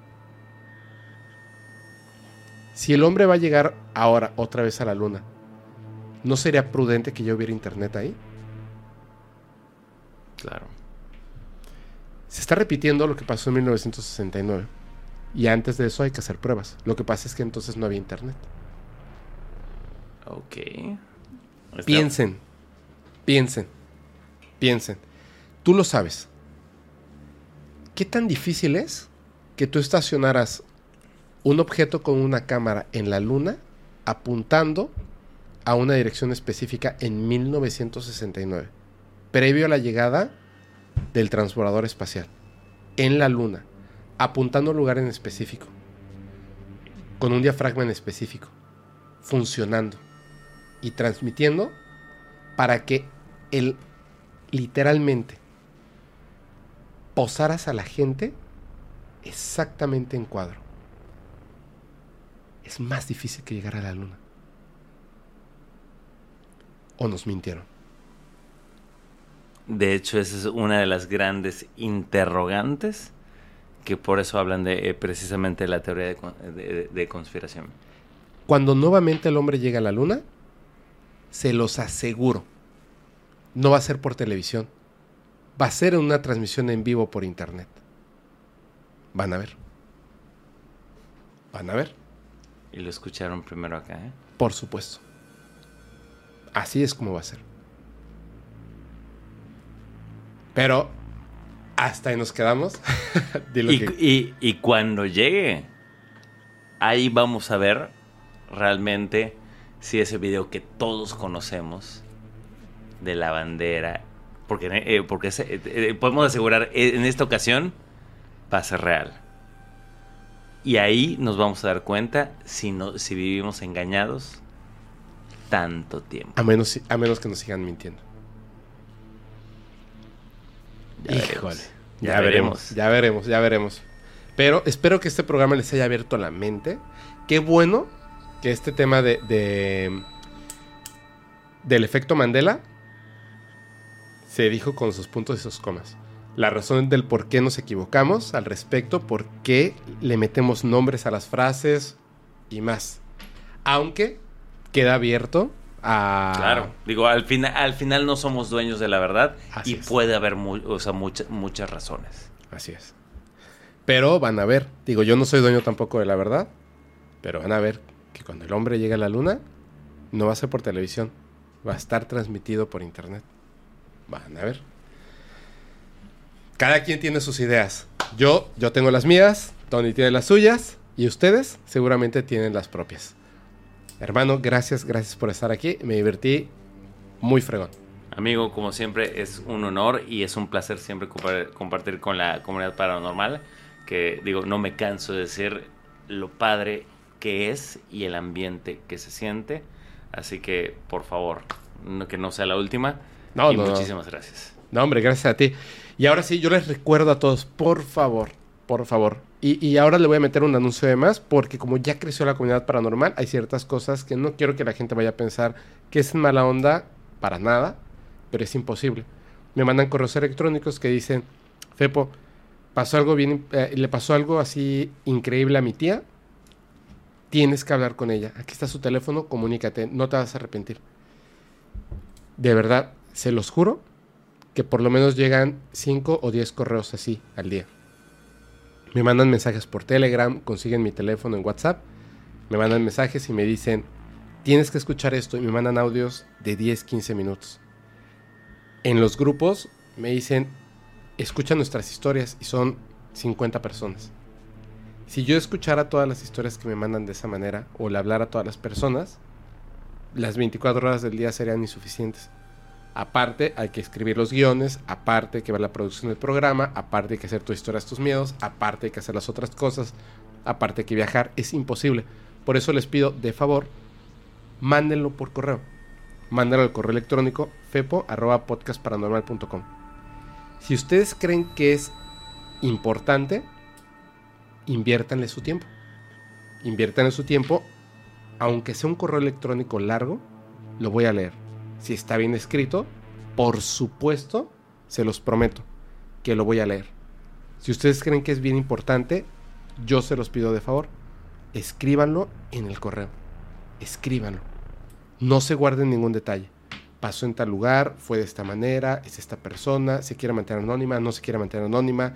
Si el hombre va a llegar ahora otra vez a la luna, ¿no sería prudente que ya hubiera internet ahí? Claro. Se está repitiendo lo que pasó en 1969. Y antes de eso hay que hacer pruebas. Lo que pasa es que entonces no había internet. Ok. Piensen, piensen, piensen. Tú lo sabes. ¿Qué tan difícil es que tú estacionaras un objeto con una cámara en la luna apuntando a una dirección específica en 1969, previo a la llegada del transbordador espacial, en la luna, apuntando a un lugar en específico, con un diafragma en específico, funcionando y transmitiendo para que el literalmente posaras a la gente exactamente en cuadro. Es más difícil que llegar a la luna. O nos mintieron. De hecho, esa es una de las grandes interrogantes que por eso hablan de eh, precisamente la teoría de, de conspiración. Cuando nuevamente el hombre llega a la luna, se los aseguro, no va a ser por televisión, va a ser en una transmisión en vivo por internet. Van a ver. Van a ver, Y lo escucharon primero acá, ¿eh? por supuesto. Así es como va a ser. Pero hasta ahí nos quedamos. *laughs* Di lo Y, que- y- y cuando llegue, ahí vamos a ver realmente si ese video que todos conocemos de la bandera, porque, eh, porque eh, eh, podemos asegurar, en esta ocasión va a ser real. Y ahí nos vamos a dar cuenta si, no, si vivimos engañados tanto tiempo. a, menos, a menos que nos sigan mintiendo. Ya Híjole. veremos. Ya, veremos, ya veremos, ya veremos. Pero espero que este programa les haya abierto la mente. Qué bueno que este tema de, de- del efecto Mandela se dijo con sus puntos y sus comas. La razón del por qué nos equivocamos al respecto, por qué le metemos nombres a las frases y más. Aunque queda abierto a... Claro, digo, al, final al final no somos dueños de la verdad Así y es. puede haber mu- o sea, mucha- muchas razones. Así es. Pero van a ver, digo, yo no soy dueño tampoco de la verdad, pero van a ver que cuando el hombre llegue a la luna, no va a ser por televisión, va a estar transmitido por internet. Van a ver. Cada quien tiene sus ideas. Yo, yo tengo las mías, Tony tiene las suyas, y ustedes seguramente tienen las propias. Hermano, gracias, gracias por estar aquí. Me divertí muy fregón. Amigo, como siempre, es un honor y es un placer siempre compa- compartir con la comunidad paranormal. Que digo, no me canso de decir lo padre que es y el ambiente que se siente. Así que, por favor, no- que no sea la última. No, y no, no. muchísimas gracias. No, hombre, gracias a ti. Y ahora sí, yo les recuerdo a todos, por favor, por favor. Y, y ahora le voy a meter un anuncio de más, porque como ya creció la comunidad paranormal, hay ciertas cosas que no quiero que la gente vaya a pensar que es mala onda para nada, pero es imposible. Me mandan correos electrónicos que dicen, Fepo, pasó algo bien, eh, le pasó algo así increíble a mi tía, tienes que hablar con ella. Aquí está su teléfono, comunícate, no te vas a arrepentir. De verdad, se los juro que por lo menos llegan 5 o 10 correos así al día. Me mandan mensajes por Telegram, consiguen mi teléfono en WhatsApp, me mandan mensajes y me dicen, tienes que escuchar esto y me mandan audios de 10, 15 minutos. En los grupos me dicen, escucha nuestras historias y son 50 personas. Si yo escuchara todas las historias que me mandan de esa manera o le hablara a todas las personas, las 24 horas del día serían insuficientes. Aparte, hay que escribir los guiones, aparte que ver la producción del programa, aparte hay que hacer tu historia, tus miedos, aparte hay que hacer las otras cosas, aparte hay que viajar, es imposible. Por eso les pido, de favor, mándenlo por correo. Mándenlo al correo electrónico fepo.podcastparanormal.com. Si ustedes creen que es importante, inviértanle su tiempo. Inviértanle su tiempo, aunque sea un correo electrónico largo, lo voy a leer. Si está bien escrito, por supuesto, se los prometo que lo voy a leer. Si ustedes creen que es bien importante, yo se los pido de favor, escríbanlo en el correo. Escríbanlo. No se guarden ningún detalle. Pasó en tal lugar, fue de esta manera, es esta persona, se quiere mantener anónima, no se quiere mantener anónima.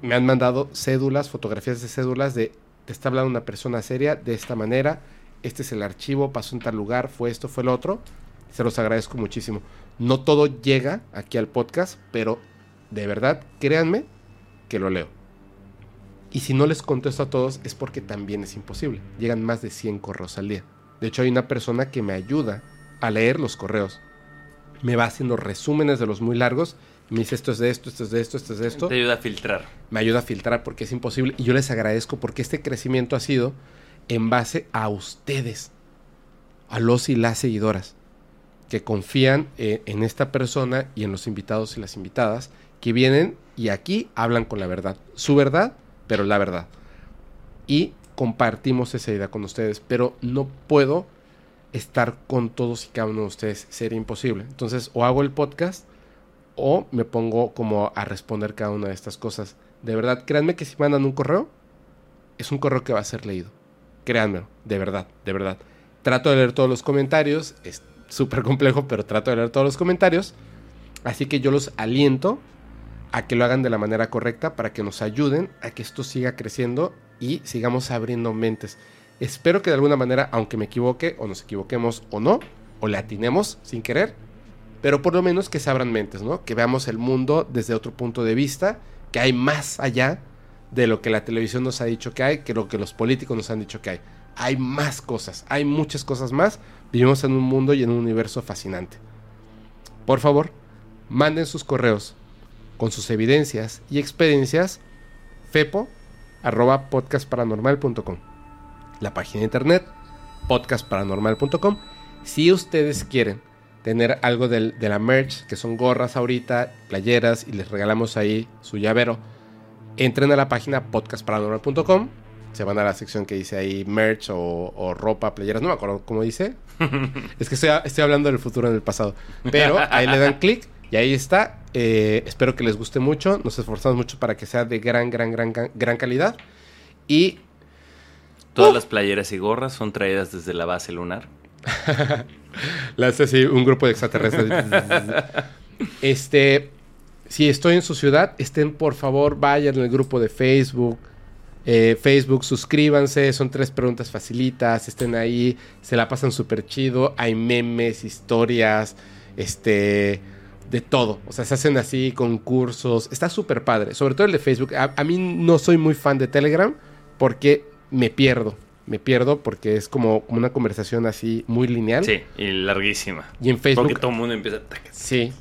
Me han mandado cédulas, fotografías de cédulas de te está hablando una persona seria de esta manera, este es el archivo, pasó en tal lugar, fue esto, fue el otro. Se los agradezco muchísimo. No todo llega aquí al podcast, pero de verdad, créanme que lo leo. Y si no les contesto a todos es porque también es imposible. Llegan más de 100 correos al día. De hecho, hay una persona que me ayuda a leer los correos. Me va haciendo resúmenes de los muy largos. Me dice esto es de esto, esto es de esto, esto es de esto. Te ayuda a filtrar. Me ayuda a filtrar porque es imposible. Y yo les agradezco porque este crecimiento ha sido en base a ustedes, a los y las seguidoras, que confían eh, en esta persona y en los invitados y las invitadas que vienen y aquí hablan con la verdad. Su verdad, pero la verdad. Y compartimos esa idea con ustedes, pero no puedo estar con todos y cada uno de ustedes, sería imposible. Entonces, o hago el podcast o me pongo como a responder cada una de estas cosas. De verdad, créanme que si mandan un correo, es un correo que va a ser leído. Créanmelo, de verdad, de verdad. Trato de leer todos los comentarios, súper complejo, pero trato de leer todos los comentarios. Así que yo los aliento a que lo hagan de la manera correcta para que nos ayuden a que esto siga creciendo y sigamos abriendo mentes. Espero que de alguna manera, aunque me equivoque o nos equivoquemos o no, o le atinemos sin querer, pero por lo menos que se abran mentes, ¿no? Que veamos el mundo desde otro punto de vista, que hay más allá de lo que la televisión nos ha dicho que hay, que lo que los políticos nos han dicho que hay. Hay más cosas, hay muchas cosas más. Vivimos en un mundo y en un universo fascinante. Por favor, manden sus correos con sus evidencias y experiencias fepo arroba podcastparanormal.com la página de internet podcastparanormal.com si ustedes quieren tener algo de la merch que son gorras ahorita playeras y les regalamos ahí su llavero entren a la página podcastparanormal.com se van a la sección que dice ahí merch o, ropa, playeras, no me acuerdo cómo dice. *laughs* es que estoy, estoy, hablando del futuro en el pasado. Pero ahí le dan clic y ahí está. Eh, espero que les guste mucho. Nos esforzamos mucho para que sea de gran, gran, gran, gran calidad. Y. Todas las playeras y gorras son traídas desde la base lunar. *laughs* Las así, un grupo de extraterrestres. *laughs* este. Si estoy en su ciudad, estén por favor, vayan en el grupo de Facebook. Eh, Facebook, suscríbanse, son tres preguntas facilitas, estén ahí, se la pasan súper chido, hay memes, historias, este, de todo, o sea, se hacen así concursos, está súper padre, sobre todo el de Facebook, a, mí no soy muy fan de Telegram porque me pierdo, me pierdo porque es como, como una conversación así muy lineal. Sí, y larguísima. Y en Facebook... Porque todo el mundo empieza... Sí,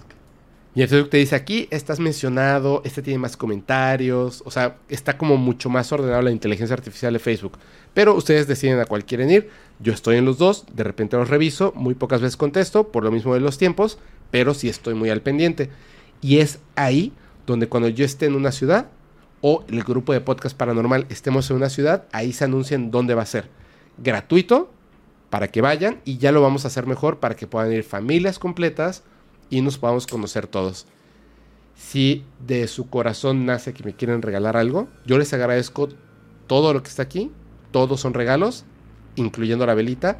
y en Facebook te dice, aquí estás mencionado, este tiene más comentarios, o sea, está como mucho más ordenado la inteligencia artificial de Facebook. Pero ustedes deciden a cuál quieren ir. Yo estoy en los dos, de repente los reviso, muy pocas veces contesto, por lo mismo de los tiempos, pero sí estoy muy al pendiente. Y es ahí donde cuando yo esté en una ciudad o el grupo de podcast paranormal estemos en una ciudad, ahí se anuncian dónde va a ser. Gratuito, para que vayan y ya lo vamos a hacer mejor para que puedan ir familias completas y nos podamos conocer todos. Si de su corazón nace que me quieren regalar algo, yo les agradezco todo lo que está aquí. Todos son regalos, incluyendo la velita.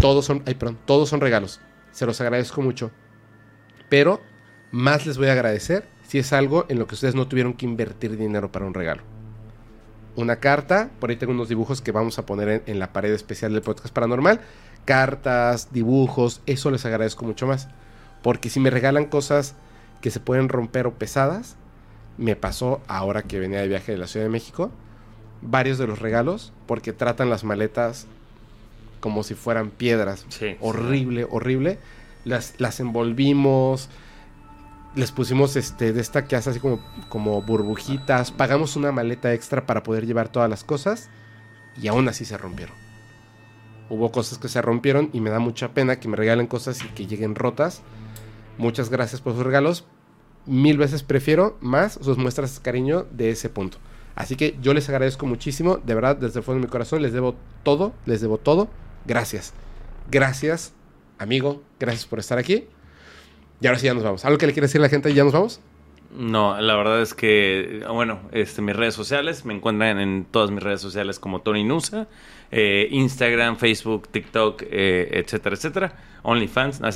Todos son, ay, perdón, todos son regalos. Se los agradezco mucho. Pero más les voy a agradecer si es algo en lo que ustedes no tuvieron que invertir dinero para un regalo. Una carta, por ahí tengo unos dibujos que vamos a poner en, en la pared especial del podcast paranormal. Cartas, dibujos, eso les agradezco mucho más. Porque si me regalan cosas que se pueden romper o pesadas, me pasó ahora que venía de viaje de la Ciudad de México, varios de los regalos, porque tratan las maletas como si fueran piedras. Sí. Horrible, horrible. Las, las envolvimos, les pusimos este de esta que hace así como, como burbujitas, pagamos una maleta extra para poder llevar todas las cosas y aún así se rompieron. Hubo cosas que se rompieron y me da mucha pena que me regalen cosas y que lleguen rotas. Muchas gracias por sus regalos. Mil veces prefiero más sus muestras de cariño de ese punto. Así que yo les agradezco muchísimo, de verdad, desde el fondo de mi corazón, les debo todo, les debo todo. Gracias. Gracias, amigo, gracias por estar aquí. Y ahora sí ya nos vamos. ¿Algo que le quiere decir a la gente y ya nos vamos? No, la verdad es que, bueno, este, mis redes sociales, me encuentran en todas mis redes sociales como Tony Nusa, eh, Instagram, Facebook, TikTok, eh, etcétera, etcétera. OnlyFans, no.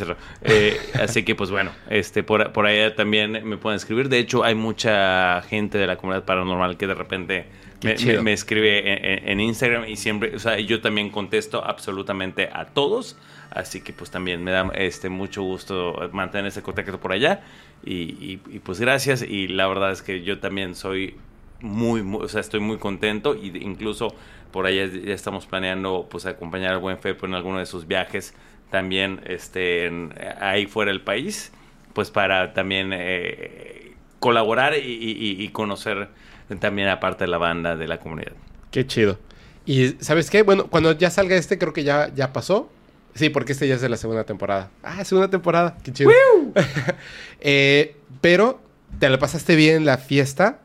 Eh, *laughs* así que, pues bueno, este, por, por allá también me pueden escribir. De hecho, hay mucha gente de la comunidad paranormal que de repente me, chido. me- me escribe en, en- en Instagram y siempre, o sea, yo también contesto absolutamente a todos. Así que pues también me da este mucho gusto mantener ese contacto por allá. Y, y- y, pues gracias. Y la verdad es que yo también soy muy, muy- o sea, estoy muy contento. Y incluso por allá ya estamos planeando pues acompañar al buen Fepo en alguno de sus viajes también este, en- ahí fuera del país. Pues para también eh, colaborar y, y- y conocer también aparte de la banda de la comunidad. Qué chido. Y ¿sabes qué? Bueno, cuando ya salga este, creo que ya, ya pasó. Sí, porque este ya es de la segunda temporada. Ah, segunda temporada. Qué chido. *laughs* Eh, pero, ¿te la pasaste bien la fiesta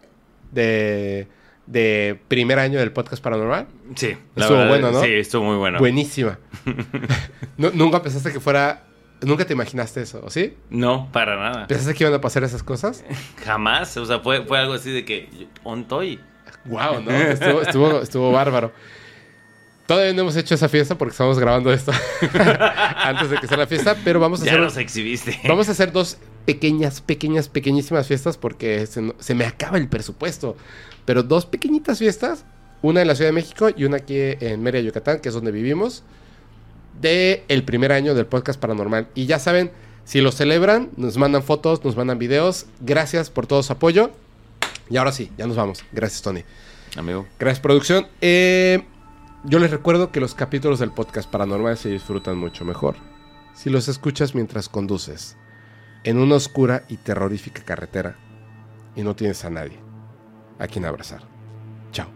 de, de primer año del podcast paranormal? Sí, Estuvo bueno, ¿no? Sí, estuvo muy bueno. Buenísima. *laughs* Nu- nunca pensaste que fuera... Nunca te imaginaste eso, ¿o sí? No, para nada. ¿Pensaste que iban a pasar esas cosas? *laughs* Jamás. O sea, fue, fue algo así de que. ¿Ontoy? Wow, ¿no? Estuvo, estuvo, estuvo bárbaro. Todavía no hemos hecho esa fiesta porque estamos grabando esto *laughs* antes de que sea la fiesta, pero vamos a Ya hacer, nos exhibiste. vamos a hacer dos pequeñas, pequeñas, pequeñísimas fiestas porque se, me acaba el presupuesto. Pero dos pequeñitas fiestas, una en la Ciudad de México y una aquí en Mérida, Yucatán, que es donde vivimos, de el primer año del podcast paranormal. Y ya saben, si lo celebran, nos mandan fotos, nos mandan videos. Gracias por todo su apoyo. Y ahora sí, ya nos vamos. Gracias, Tony. Amigo. Gracias, producción. Eh, yo les recuerdo que los capítulos del podcast paranormal se disfrutan mucho mejor si los escuchas mientras conduces en una oscura y terrorífica carretera y no tienes a nadie a quien abrazar. Chao.